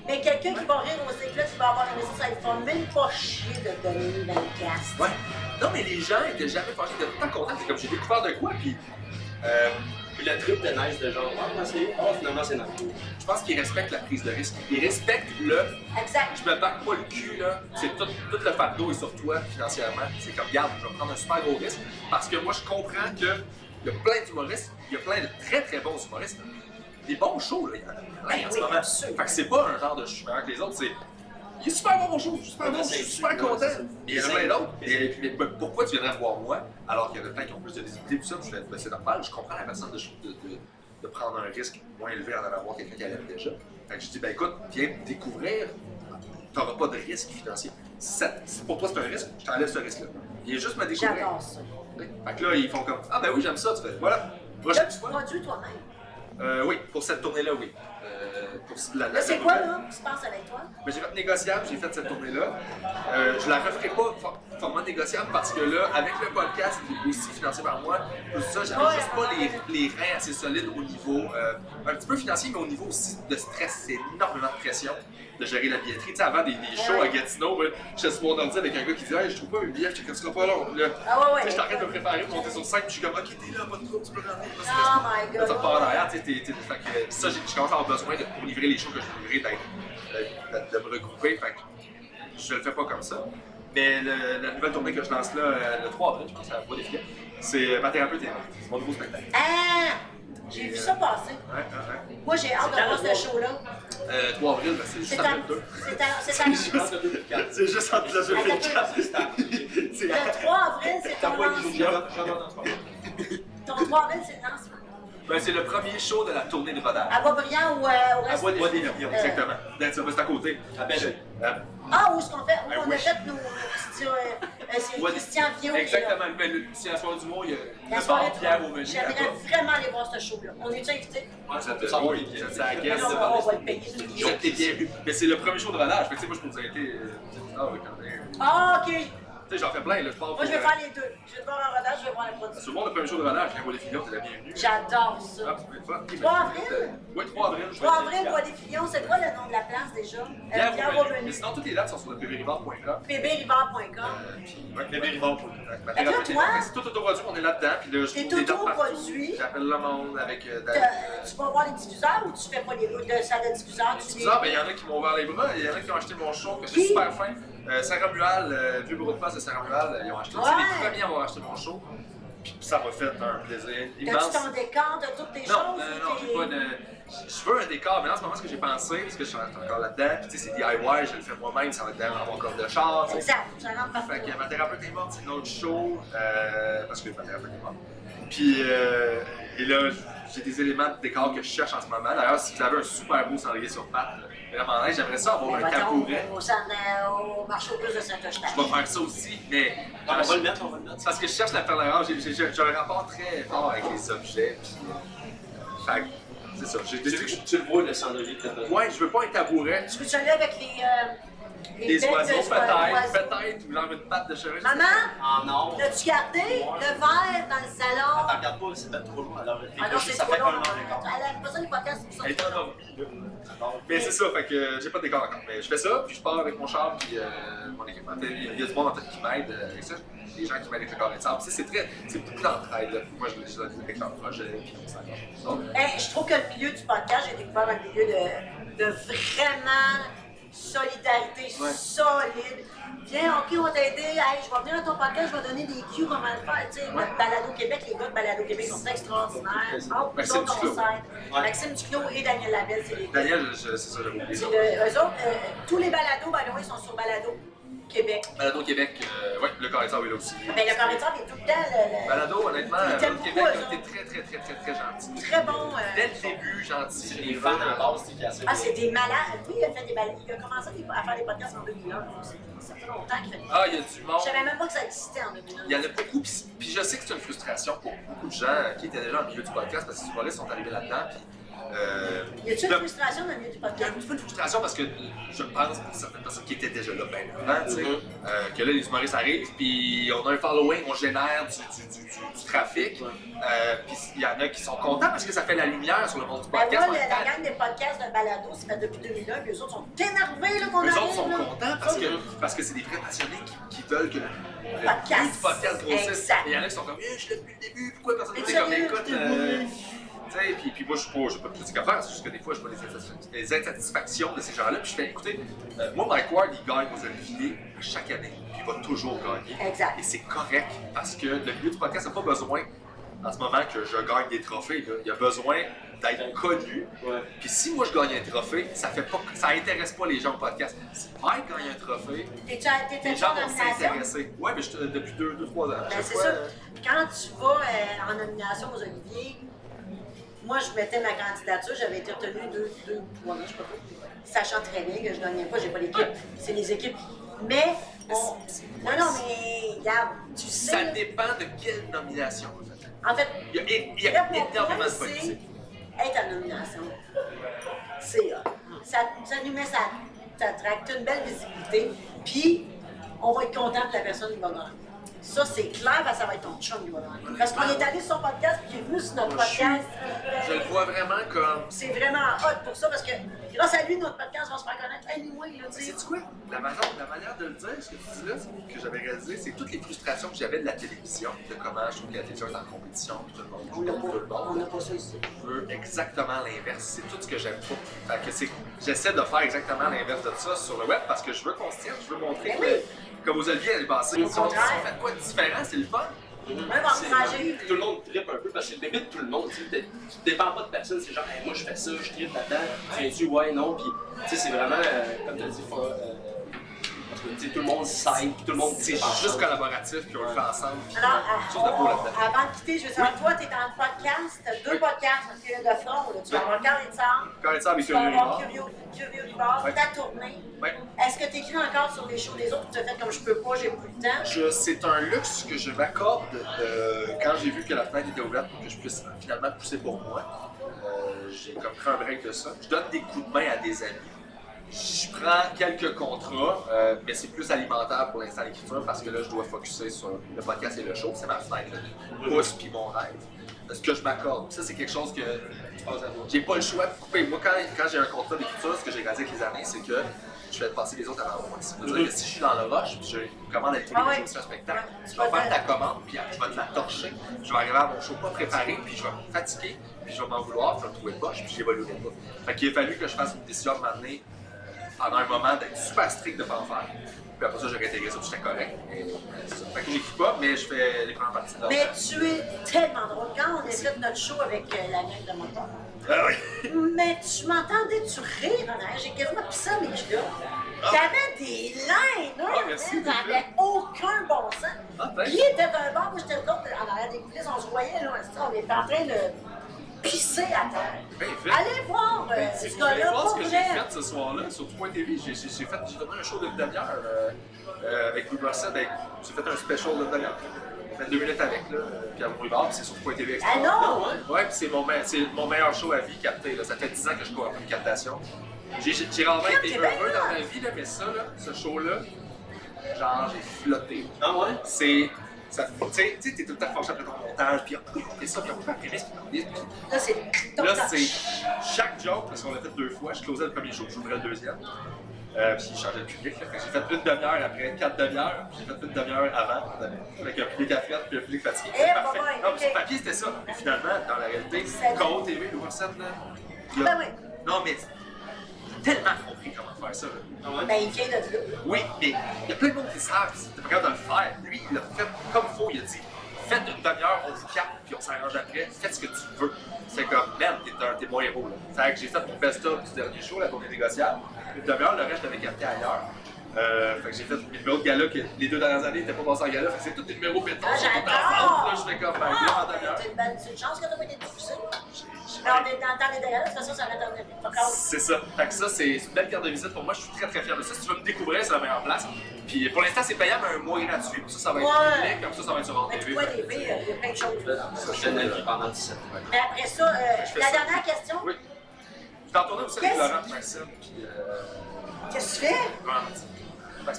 Mais quelqu'un qui va rire au éclat, qui va avoir aimé ça, ça ne fera même pas chier de donner 20 piastres. Ouais. Non, mais les gens étaient jamais fâchés, ils étaient tout contents. C'est comme j'ai découvert de quoi, puis. euh, Puis le trip de nice de genre, ah, c'est. Ah, finalement, c'est nice. je pense qu'ils respectent la prise de risque. Ils respectent le Exact. je me bats pas le cul, là. C'est tout, tout le fardeau est sur toi financièrement. C'est comme, regarde, je vais prendre un super gros risque parce que moi, je comprends que il y a plein d'humoristes, il y a plein de très très bons humoristes. Des bons shows, là, il y en a plein en ce moment. Fait que c'est pas un genre de je suis meilleur que les autres, c'est. Il est super bon mon show, super bon, je suis super content. Il y en a plein d'autres. Et mais pourquoi tu viendrais voir moi alors qu'il y en a plein qui ont plus de visibilité tout ça? Je fais, ben, c'est normal, je comprends la personne de, prendre un risque moins élevé en allant voir quelqu'un qui l'aime déjà. Fait que je dis, ben écoute, viens me découvrir, t'auras pas de risque financier. Si, pour toi c'est un risque, je t'enlève ce risque-là. Viens juste me découvrir. Fait que là, ils font comme, ah ben oui, j'aime ça, tu fais, voilà. Là, tu fois. produis toi-même. Euh, oui, pour cette tournée-là, oui. Euh, pour la, c'est quoi, là, qui se passe avec toi? mais j'ai fait négociable, j'ai fait cette tournée-là. Euh, je la referai pas for- format négociable parce que là, avec le podcast qui est aussi financé par moi, tout ça, j'avais Ouais, juste pas les, les reins assez solides au niveau, euh, un petit peu financier, mais au niveau aussi de stress. C'est énormément de pression de gérer la billetterie. Tu sais, avant des, des shows à. Gatineau, moi, j'étais sur mon ordi avec un gars qui disait hey, Je trouve pas mes billets, je sera pas long. Là, Ah ouais, ouais. J'étais en train de me préparer pour monter sur scène, puis je suis comme Ok, t'es là, pas de trouble, tu peux rentrer. Oh my Là, tu God. repars en arrière, tu sais, ça, j'ai- je commence à avoir besoin de, pour livrer les shows que je veux livrer, de, me regrouper, fait que je le fais pas comme ça. Mais le- la nouvelle tournée que je lance là, euh, le 3 avril, je pense, à la Bois des Filets, c'est euh, Ma thérapeute est morte. C'est mon nouveau spectacle. Ah! J'ai vu ça passer. Ouais, ouais, ouais. Moi, j'ai hâte de voir ce show-là. Euh, 3 avril, ben, c'est juste le 2. C'est à... C'est à... Entre deux. C'est juste entre le 2 et le 4. C'est Le 3 avril, c'est ton lancement. Ton 3 avril, c'est le lancement. Ben, c'est le premier show de la tournée de rodage. À Boisbriand ou euh, au À reste? Bois des Bois des Filets, Filets. exactement. Ben, ça, ben, c'est à côté. À Belleuil. Euh, Ah, où est-ce qu'on fait? Où Ben on a oui. fait nos... C'est euh, euh, c'est Christian Viau. Exactement. Mais le, c'est la soirée du mot, il y a La le soirée bar Pierre mois. au menu. J'aimerais vraiment aller voir ce show-là. On est-tu invités? Vous êtes, Ça va, oui, les vous êtes à. Non, on va le payer. Vous êtes les bienvenus. Mais c'est le premier show de rodage. Fait que, tu sais, moi, je peux vous inviter. euh, Ah, oui. Ah, OK. Tu sais, j'en fais plein, là, je pars Moi, je vais euh, faire les deux. Je vais te voir en rodage, je vais voir la production. Tout le monde, le premier show de rodage, viens voir les filions, t'es la bienvenue. J'adore Ah, ça. ça peut être fun. 3 avril? Oui, 3 avril. je vais 3 être avril. Bois des Filions, c'est quoi le nom de la place déjà? Euh, Pierre Pierre. Beaumenu. Mais sinon, toutes les dates sont sur le pbrivard.com. pbrivard.com. Euh, C'est tout autoproduit, on est là-dedans. Puis là, je T'es des partout. autoproduit. J'appelle le monde avec. euh. Tu vas voir les diffuseurs ou tu fais pas les de salle de diffuseurs? C'est bizarre, ben, il y en a qui m'ont ouvert les bras, il y en a qui ont acheté mon show, que c'est super fin. Euh, Sarah Mual, euh, vieux bureau de passe de Sarah Mual, euh, ils ont acheté. Ouais. C'est les premiers à avoir acheté mon show. Puis ça m'a fait un plaisir T'as-tu immense. ton décor de toutes tes Non, choses? non, ou non, t'es- j'ai pas. Je veux un décor, mais là, en ce moment, ce que j'ai pensé, parce que je suis encore là-dedans, puis tu sais, c'est DIY, je le fais moi-même, ça va être dans mon corps de char, tu sais. Exact, ça rentre partout. Fait que ma thérapeute est morte, c'est une autre show, euh, parce que ma thérapeute est morte. Puis, euh, et là, j'ai des éléments de décor que je cherche en ce moment. D'ailleurs, si tu avais un super beau cendrier sur pattes, vraiment nice, j'aimerais ça avoir un tabouret. Au, centre- au marché aux puces de Saint-Eustache. Je vais faire ça aussi, mais On va le mettre, on va le mettre. c'est parce que je cherche la perle rare. J'ai- un rapport très fort avec les objets. Puis, euh, fait que, c'est ça. J'ai Tu, que le vois, le donné. Ouais, je veux pas un tabouret. Tu veux-tu aller avec les. Euh, Des oiseaux, de- peut-être, oiseaux? peut-être, ou genre une patte de cheval. Maman, En or. l'as-tu gardé le verre dans le salon? Attends, regarde pas, c'est peut-être trop long. Alors, Ah non, c'est ça trop fait un an. Elle aime pas ça les podcasts, c'est pour ça Elle est endormie, là. Mais c'est ça, fait que euh, j'ai pas de décor encore. Mais je fais ça, puis je pars avec mon char, puis euh, mon équipement. Il y a- du monde en fait qui m'aide euh, avec ça. Des gens qui m'aident avec le sable. Tu sais, C'est très. C'est beaucoup d'entraide. là. Moi, je dis avec leur projet, puis ça je trouve que le milieu du podcast, j'ai découvert un milieu de, de vraiment solidarité Ouais. solide. Viens, ok, on va t'aider. Hey, je vais venir à ton podcast, je vais donner des cues comment le faire. Tu sais, Ouais. notre Balado Québec, les gars de Balado Québec sont extraordinaires. Ah, Maxime Duclos. Ouais. Maxime Duclos et Daniel Labelle, c'est les deux. Daniel, c'est ça, j'avais oublié le- eux autres, euh, tous les balados, by the way, sont sur Balado Québec. Balado Québec, euh, ouais, le sable est là aussi. Mais le carré de sable est tout le temps le- le- Balado, honnêtement, Ils Balado Québec a été très, très, très, très, très gentil. très bon. euh, Dès le début, gentil. C'est des fans à base, c'est assez Ah, c'est des malades. Lui, il a fait des balados. Il a commencé à faire des podcasts en 2001. C'est- Ça fait longtemps qu'il fait des Ah, il y a du monde. Je savais même pas que ça existait en 2001. Il y en a beaucoup, puis, je sais que c'est une frustration pour beaucoup de gens qui étaient déjà en milieu du podcast parce que ces humoristes sont arrivés là-dedans. Puis, euh, Y a-tu une frustration dans le milieu du Il y a podcast? un petit peu de frustration parce que je pense pour certaines personnes qui étaient déjà là bien avant, tu sais, Mhm. euh, que là les humoristes arrivent, puis on a un following, on génère du, du, du, du- du trafic, euh, puis il y en a qui sont contents parce que ça fait la lumière sur le monde du Ben, podcast. moi, en la, la gang des podcasts de balado, c'est fait depuis 2001, puis eux autres sont énervés là, qu'on Eux arrive. autres sont là. contents parce que parce que c'est des vrais passionnés qui, qui veulent que le, Podcast. podcast grossisse. Exact. Et il y en a qui sont comme, eh, je suis là depuis le début, pourquoi personne ne comme écoute. Sais, puis, puis moi, je suis pas, pas de critique à faire, c'est juste que des fois, je vois les, les insatisfactions de ces gens-là, puis je fais, écoutez, euh, moi, Mike Ward, il gagne aux Olivier à chaque année, puis il va toujours gagner. Exact. Et c'est correct, parce que le milieu du podcast n'a pas besoin, en ce moment, que je gagne des trophées, là. il a besoin d'être connu. Ouais. Puis si moi, je gagne un trophée, ça fait pas, ça intéresse pas les gens au podcast. Si Mike gagne un trophée, les gens en vont s'intéresser. Ouais, mais je, depuis 2-3 ans. Ben, c'est fois, ça. euh, Quand tu vas euh, en nomination aux Oliviers, moi, je mettais ma candidature, j'avais été retenue deux, deux, trois ans, je sais pas sachant très bien que je gagnais pas, j'ai pas l'équipe, c'est les équipes. Mais, on... non, non, mais, regarde, tu sais, Ça dépend de quelle nomination. en fait. Il y a, il y a énormément de politique. être en nomination. C'est hot. ça, ça nous met ça, ça traque une belle visibilité, puis on va être content que la personne qui va gagner. Ça, c'est clair, ça va être ton chum. Parce qu'on est allé sur son podcast, puis il est venu sur notre Moi, je suis- podcast. Je le vois vraiment comme. C'est vraiment hot pour ça, parce que grâce à lui, notre podcast va se faire connaître. Anyway, là, tu sais. C'est quoi? La manière, la manière de le dire, ce que tu dis là, que j'avais réalisé, c'est toutes les frustrations que j'avais de la télévision, de comment je trouve que la télévision est en compétition, tout le monde On joue tout le on monde. n'a pas ça ici. Je veux exactement l'inverse. C'est tout ce que j'aime pas. Fait que c'est, j'essaie de faire exactement l'inverse de ça sur le web parce que je veux qu'on se tienne, je veux montrer Ben que, oui. Comme aux Oliviers l'année passée, Au si on, si on contraire. fait quoi de différent, c'est le fun. Même C'est- encourager. Tout le monde tripe un peu parce que c'est le de tout le monde. Tu tu dépends pas de personne, c'est genre, Hey, moi je fais ça, je tripe là-dedans, viens-tu, ouais, non. Puis, tu sais, c'est vraiment, euh, comme tu as dit, faut, euh, tout le monde s'aide, puis tout le monde C'est juste collaboratif, puis on le fait ensemble. puis, Alors, euh, à- avant de quitter, je veux savoir, toi, tu es dans le podcast, tu as deux podcasts, parce que de front, là, tu vas avoir Carl et il tu vas avoir fait Curio, Curio Rivard, ta tournée. Est-ce que tu écris encore sur les shows des autres tu as fait comme je peux pas, j'ai plus le temps? C'est un luxe que je m'accorde euh, quand j'ai vu que la fenêtre était ouverte pour que je puisse finalement pousser pour moi. Euh, j'ai comme pris un break de ça. Je donne des coups de main à des amis. Je prends quelques contrats, euh, mais c'est plus alimentaire pour l'instant l'écriture parce que là, je dois focuser sur le podcast et le show. C'est ma fenêtre de pouce puis mon rêve. Ce que je m'accorde. Ça, c'est quelque chose que j'ai pas le choix de couper. Moi, quand, quand j'ai un contrat d'écriture, ce que j'ai réalisé avec les années, c'est que je vais passer les autres avant moi. Ça veut dire que si je suis dans le rush, puis je commande à tous Ah les ouais. sur un spectacle, Ouais. tu vas faire ta commande, puis je vais te la torcher. Je vais arriver à mon show pas préparé, puis je vais me fatiguer, puis je vais m'en vouloir, puis je vais me trouver poche, puis j'évoluerai pas. Fait qu'il a fallu que je fasse une décision à un moment donné, pendant un moment, d'être super strict de pas en faire. Puis après ça, j'ai réintégré ça, puis j'étais correct. Et, euh, ça. Fait que j'écris pas, mais je fais les premières parties de Mais tu es tellement drôle. Quand on a fait notre show avec euh, la gang de mon père, Ah oui! mais tu m'entendais, tu rire en arrière. J'ai quasiment pissé mes genoux. T'avais des lignes, Ah, hein? merci, T'avais aucun bon sens. Ah. Puis il était d'un bord, moi j'étais de l'autre, en arrière des coulisses, on se voyait, là, on était en train de pisser à terre. Ben. Allez voir euh, Ben, si ce gars-là, voir pas ce que j'ai fait ce soir-là sur Tout.tv, j'ai fait un show d'une demi-heure euh, euh, avec Blue Russell, avec- j'ai fait un special d'une demi-heure. J'ai fait deux minutes avec, là, euh, puis à puis c'est sur Tout.tv Extra. Ah non! Ouais, puis c'est mon, mon meilleur show à vie capté, là. ça fait 10 ans que je cours après une captation. J'ai rarement été heureux dans ma vie, là, mais ça, là, ce show-là, genre j'ai flotté. Ah ouais? C'est... ça- Tu sais, tu sais, t'es tout le temps fâché après ton montage, puis on fait ça, puis on après puis on Là, c'est Là, c'est chaque joke, parce qu'on l'a fait deux fois, je closais le premier show, j'ouvrais le deuxième. Euh, puis il changeait le public. là. J'ai fait une demi-heure après quatre demi-heures, puis j'ai fait une demi-heure avant, avec un public à puis un public fatigué. Eh, C'était bah, parfait. non, mais sur papier, c'était ça. Mais finalement, dans la réalité, C'est- Code TV, le WhatsApp, là. il a- Ben oui. Non, mais tellement compris comment faire ça. là. Ah ouais? Ben, il vient de là. Oui, mais il y a plein de monde qui savent, t'es pas capable de le faire. Lui, il l'a fait comme il faut, il a dit faites une demi-heure, on vous capte, puis on s'arrange après, faites ce que tu veux. C'est comme, man, t'es mon héros. Là. Fait que j'ai fait mon best-of du dernier show, la tournée négociable. Une demi-heure, le reste, je l'avais capté ailleurs. Euh, fait que j'ai fait mes numéros de gala que les deux dernières années n'étaient pas passés en gala. Fait que c'est tous des numéros béton, Ah, sont tous j'adore! ensemble. Là, je fais comme, ben, viens en Ah, c'est une chance que t'as pas été diffusé. Dans des dégâts, de toute façon, ça va être Fuck out. C'est ça. Fait que ça, c'est une belle carte de visite pour moi. Je suis très très fier de ça. Si tu veux me découvrir, c'est la meilleure place. Puis pour l'instant, c'est payant, mais un mois gratuit. Puis ça, ça va être Ouais. public. Comme ça, ça va être sur Mais TV. tu vois, il y a plein de choses. Je tenais vie pendant 17 ans. Mais après ça, euh, Je fais la ça. dernière question, Oui. Je t'en tournais aussi avec Laurent Marcel. Puis. Qu'est-ce que tu fais? Martin.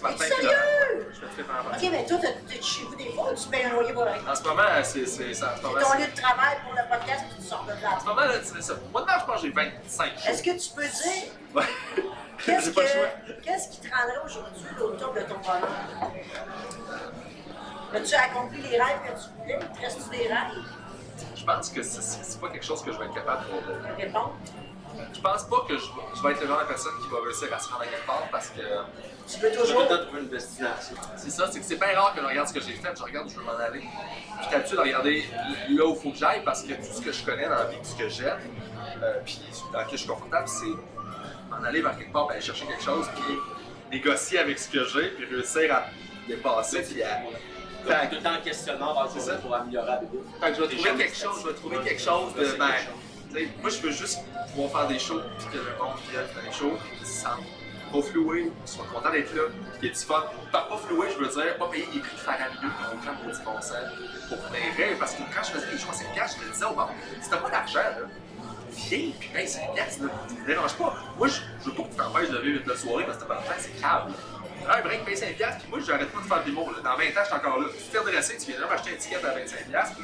Laurent. sérieux? Je fais très pendant Ok, mais toi, t'es t'es chez vous des fois ou tu payes un loyer pour le En ce moment, c'est. C'est. En ton lieu de travail pour le podcast puis tu sors de là. en ce moment, là, c'est ça. Moi, de mars, je pense que j'ai 25 Est-ce que tu peux dire Ouais. qu'est-ce J'ai pas le choix. que- qu'est-ce qui te rendrait aujourd'hui autour de ton bonheur? As-tu accompli les rêves que tu voulais? Te reste-tu des rêves? Je pense que c'est- pas quelque chose que je vais être capable de. de- Réponds. Je pense pas que je, je vais être le genre de personne qui va réussir à se rendre à quelque part parce que. Tu veux Je toujours. trouver une destination. C'est ça, c'est que c'est bien rare que je regarde ce que j'ai fait, je regarde où je veux m'en aller. Puis j'ai l'habitude de regarder là où il faut que j'aille parce que tout ce que je connais dans la vie, tout ce que j'aime, euh, puis dans lequel je suis confortable, c'est m'en aller vers quelque part, ben, aller chercher quelque chose, puis négocier avec ce que j'ai, puis réussir à dépasser, puis à. Tout le temps en questionnant C'est ça. pour améliorer la vidéo. Fait que je vais trouver quelque chose, je vais trouver quelque chose de. Moi, je veux juste pouvoir faire des shows, puis que le monde vienne faire des shows, puis qu'ils se sentent pas floués, qu'ils soient contents d'être là, qu'il y ait du. Par pas floué, je veux dire, pas payer des prix de minute pour aucun petit sens pour venir rire, parce que quand je faisais des shows à 5 piastres, je me disais, oh, bon, si t'as pas d'argent, là, viens, puis paye 5 piastres, là, me dérange pas. Moi, je, veux pas que tu t'empêches de vivre la soirée parce que t'as pas d'argent, c'est câble. Un break paye 5 piastres, puis moi, j'arrête pas de faire des mots. Dans 20 ans, je suis encore là. Tu t'es redressé, tu viens là m'acheter un ticket à 25 piastres,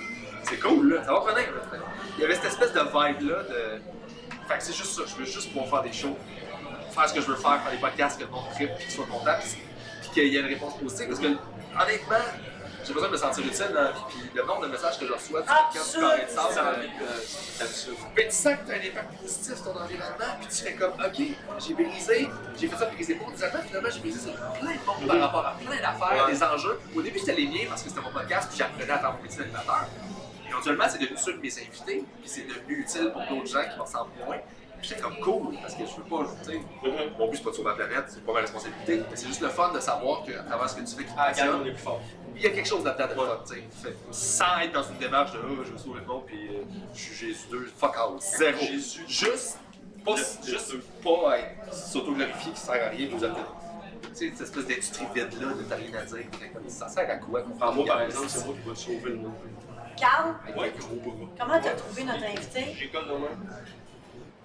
c'est cool, là. Ça va revenir, là. Il y avait cette espèce de vibe-là de. Fait que c'est juste ça. Je veux juste pouvoir faire des shows, faire ce que je veux faire, faire des podcasts, que le monde tripe, puis qu'ils soient contents, puis qu'il y ait une réponse positive. Parce que, honnêtement, j'ai besoin de me sentir utile dans la vie, puis le nombre de messages que je reçois du podcast carré de sable dans la vie. Mais tu sens que tu as un impact positif sur ton environnement, puis tu fais comme, OK, j'ai brisé, j'ai fait ça pour épaules des Allemands, finalement, j'ai brisé sur plein de monde par rapport à plein d'affaires, des enjeux. Au début, c'était les miens parce que c'était mon podcast, puis j'apprenais à faire mon métier d'animateur. Éventuellement, c'est devenu sûr de mes invités, puis c'est devenu utile pour d'autres gens qui m'en ressemblent moins. Puis J'étais comme cool, parce que je veux pas, tu sais, mon but c'est pas de sauver la planète, c'est pas ma responsabilité, mais c'est juste le fun de savoir qu'à travers ce que tu fais qui Ah, regarde, on est plus fort. il y a quelque chose là-dedans de fun, tu sais. Sans être dans une démarche de oh, je veux sauver le monde puis euh, je suis Jésus 2, fuck out, zéro. Jésus. Juste, pas, Le- juste pas être s'auto-glorifier qui sert à rien, nous appeler. Tu sais, cette espèce d'industrie vide-là, de t'as rien à dire, ça sert à quoi Enfin, moi, par exemple, c'est moi qui vais sauver le monde. Carl, Ouais. gros bras. comment t'as trouvé notre invité? J'ai comme demain.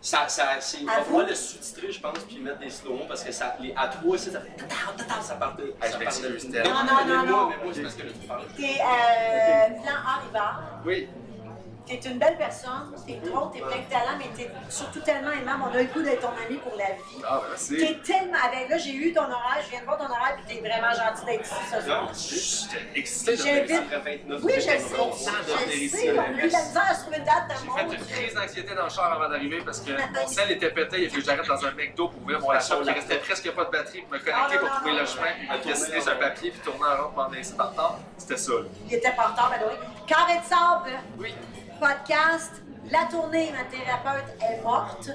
Ça, ça, c'est, le sous-titrer, je pense, puis mettre des slow parce que ça, les, à trois, ça fait tata, tata, ça part de. Ah, ça part de-. Non, non, non, non. mais moi, c'est parce que. T'es euh, Harivard. Oui. T'es une belle personne, t'es drôle, t'es plein de talent, mais t'es surtout tellement aimable. On a le goût d'être ton ami pour la vie. Ah, ben merci. T'es tellement avec. Là, j'ai eu ton horaire, je viens de voir ton horaire, puis t'es vraiment gentil d'être ici ce soir. J'étais excité de J'invite- venir. Après 29, Oui, je sais. Je ici, sais, on a eu la misère à trouver une date de J'ai mon fait une crise d'anxiété dans le char avant d'arriver parce que mon sel était pété. Il a fallu que j'arrête dans un McDo pour ouvrir mon laptop. Il restait presque pas de batterie pour me connecter Ah, pour trouver le chemin puis me dessiner sur un papier puis tourner en rond pendant en retard. C'était ça. Il était en retard, ben oui. Carré de sable, Oui, podcast. La tournée, ma thérapeute est morte.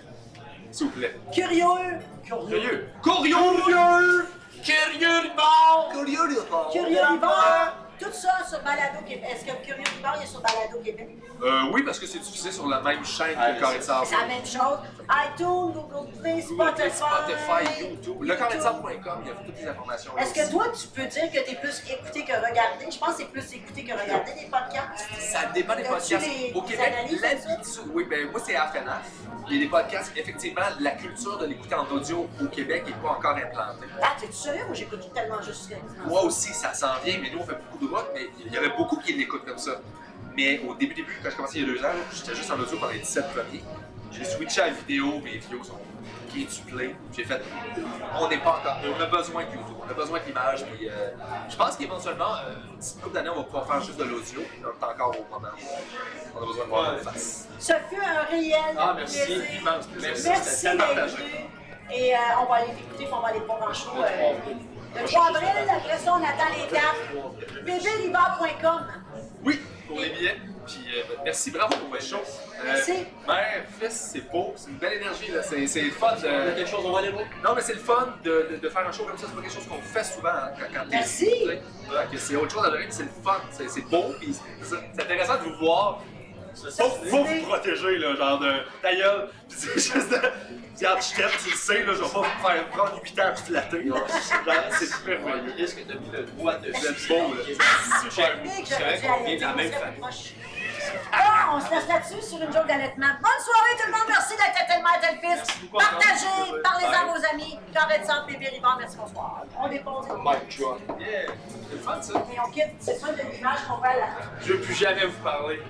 s'il vous plaît. Curieux. Curieux. Curieux. Curieux, bon. Curieux, Curieux Libar. Tout ça sur Balado Québec. Est-ce que Curieux il est sur Balado Québec? Euh, oui, parce que c'est diffusé sur la même chaîne Ah, que Carré de Sable. C'est la même chose. iTunes, Google Play, Spotify. Spotify, YouTube. Le carré-de-sable.com, il y a toutes les informations. Est-ce que toi, tu peux dire que tu es plus écouté que regardé? Je pense que c'est plus écouté que regardé les podcasts. Ça dépend des podcasts. des- Au des Québec, l'habitude, oui, ben moi c'est AFNAF. Il y a des podcasts, effectivement, la culture de l'écouter en audio au Québec n'est pas encore implantée. Ah, t'es-tu sérieux? Moi, j'écoute tellement juste ça. Moi aussi, ça s'en vient, mais nous, on fait beaucoup de rock, mais il y avait beaucoup qui l'écoutent comme ça. Mais au début, début, quand je commençais il y a deux ans, j'étais juste en audio pendant les 17 premiers. J'ai switché à la vidéo, mes vidéos sont qui du play. J'ai fait, on n'est pas encore, on a besoin de YouTube, on a besoin de l'image, puis euh, je pense qu'éventuellement, euh, une petite couple d'années, on va pouvoir faire juste de l'audio, on est encore au moment où on a besoin de voir Ouais. nos faces. Ce fut un réel Ah, merci. plaisir. Immense plaisir. Merci. Merci venu. Et euh, on va aller l'écouter, puis on va aller le voir en show. Le euh, 3 avril. le 3 avril, après ça, on attend les dates. bébélibar.com. Oui, pour les billets. Puis euh, ben, merci, bravo pour votre show. Euh, Merci. Mère, fils, c'est beau, c'est une belle énergie, là. C'est, c'est le fun Il y a de. quelque chose, on va aller voir. Non, mais c'est le fun de, de, de faire un show comme ça. C'est pas quelque chose qu'on fait souvent hein, quand, quand t'es- Merci. sais. Voilà, que c'est autre chose à donner, mais c'est le fun. C'est, c'est beau, puis c'est- c'est intéressant de vous voir. Faut, faut vous protéger, là, genre de ta gueule. Puis c'est juste de. Regarde, je t'aime, tu le sais, là, je vais pas vous faire prendre 8 ans à te flatter. là. Genre, c'est merveilleux. il risque de mis le doigt de beau, là. C'est? Vrai qu'on vient de la même famille. Ah, on se laisse là-dessus sur une joke d'allaitement. Bonne soirée tout le monde, merci d'être tellement à tel fils. Partagez, parlez-en à vos amis. Carré de sang, bébé Rivard, merci, bonsoir. On dépose. Mike drop. Yeah, c'est le fun, ça. Et on quitte, c'est ça de l'image qu'on voit à la fin. Je veux plus jamais vous parler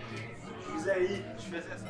je faisais ça.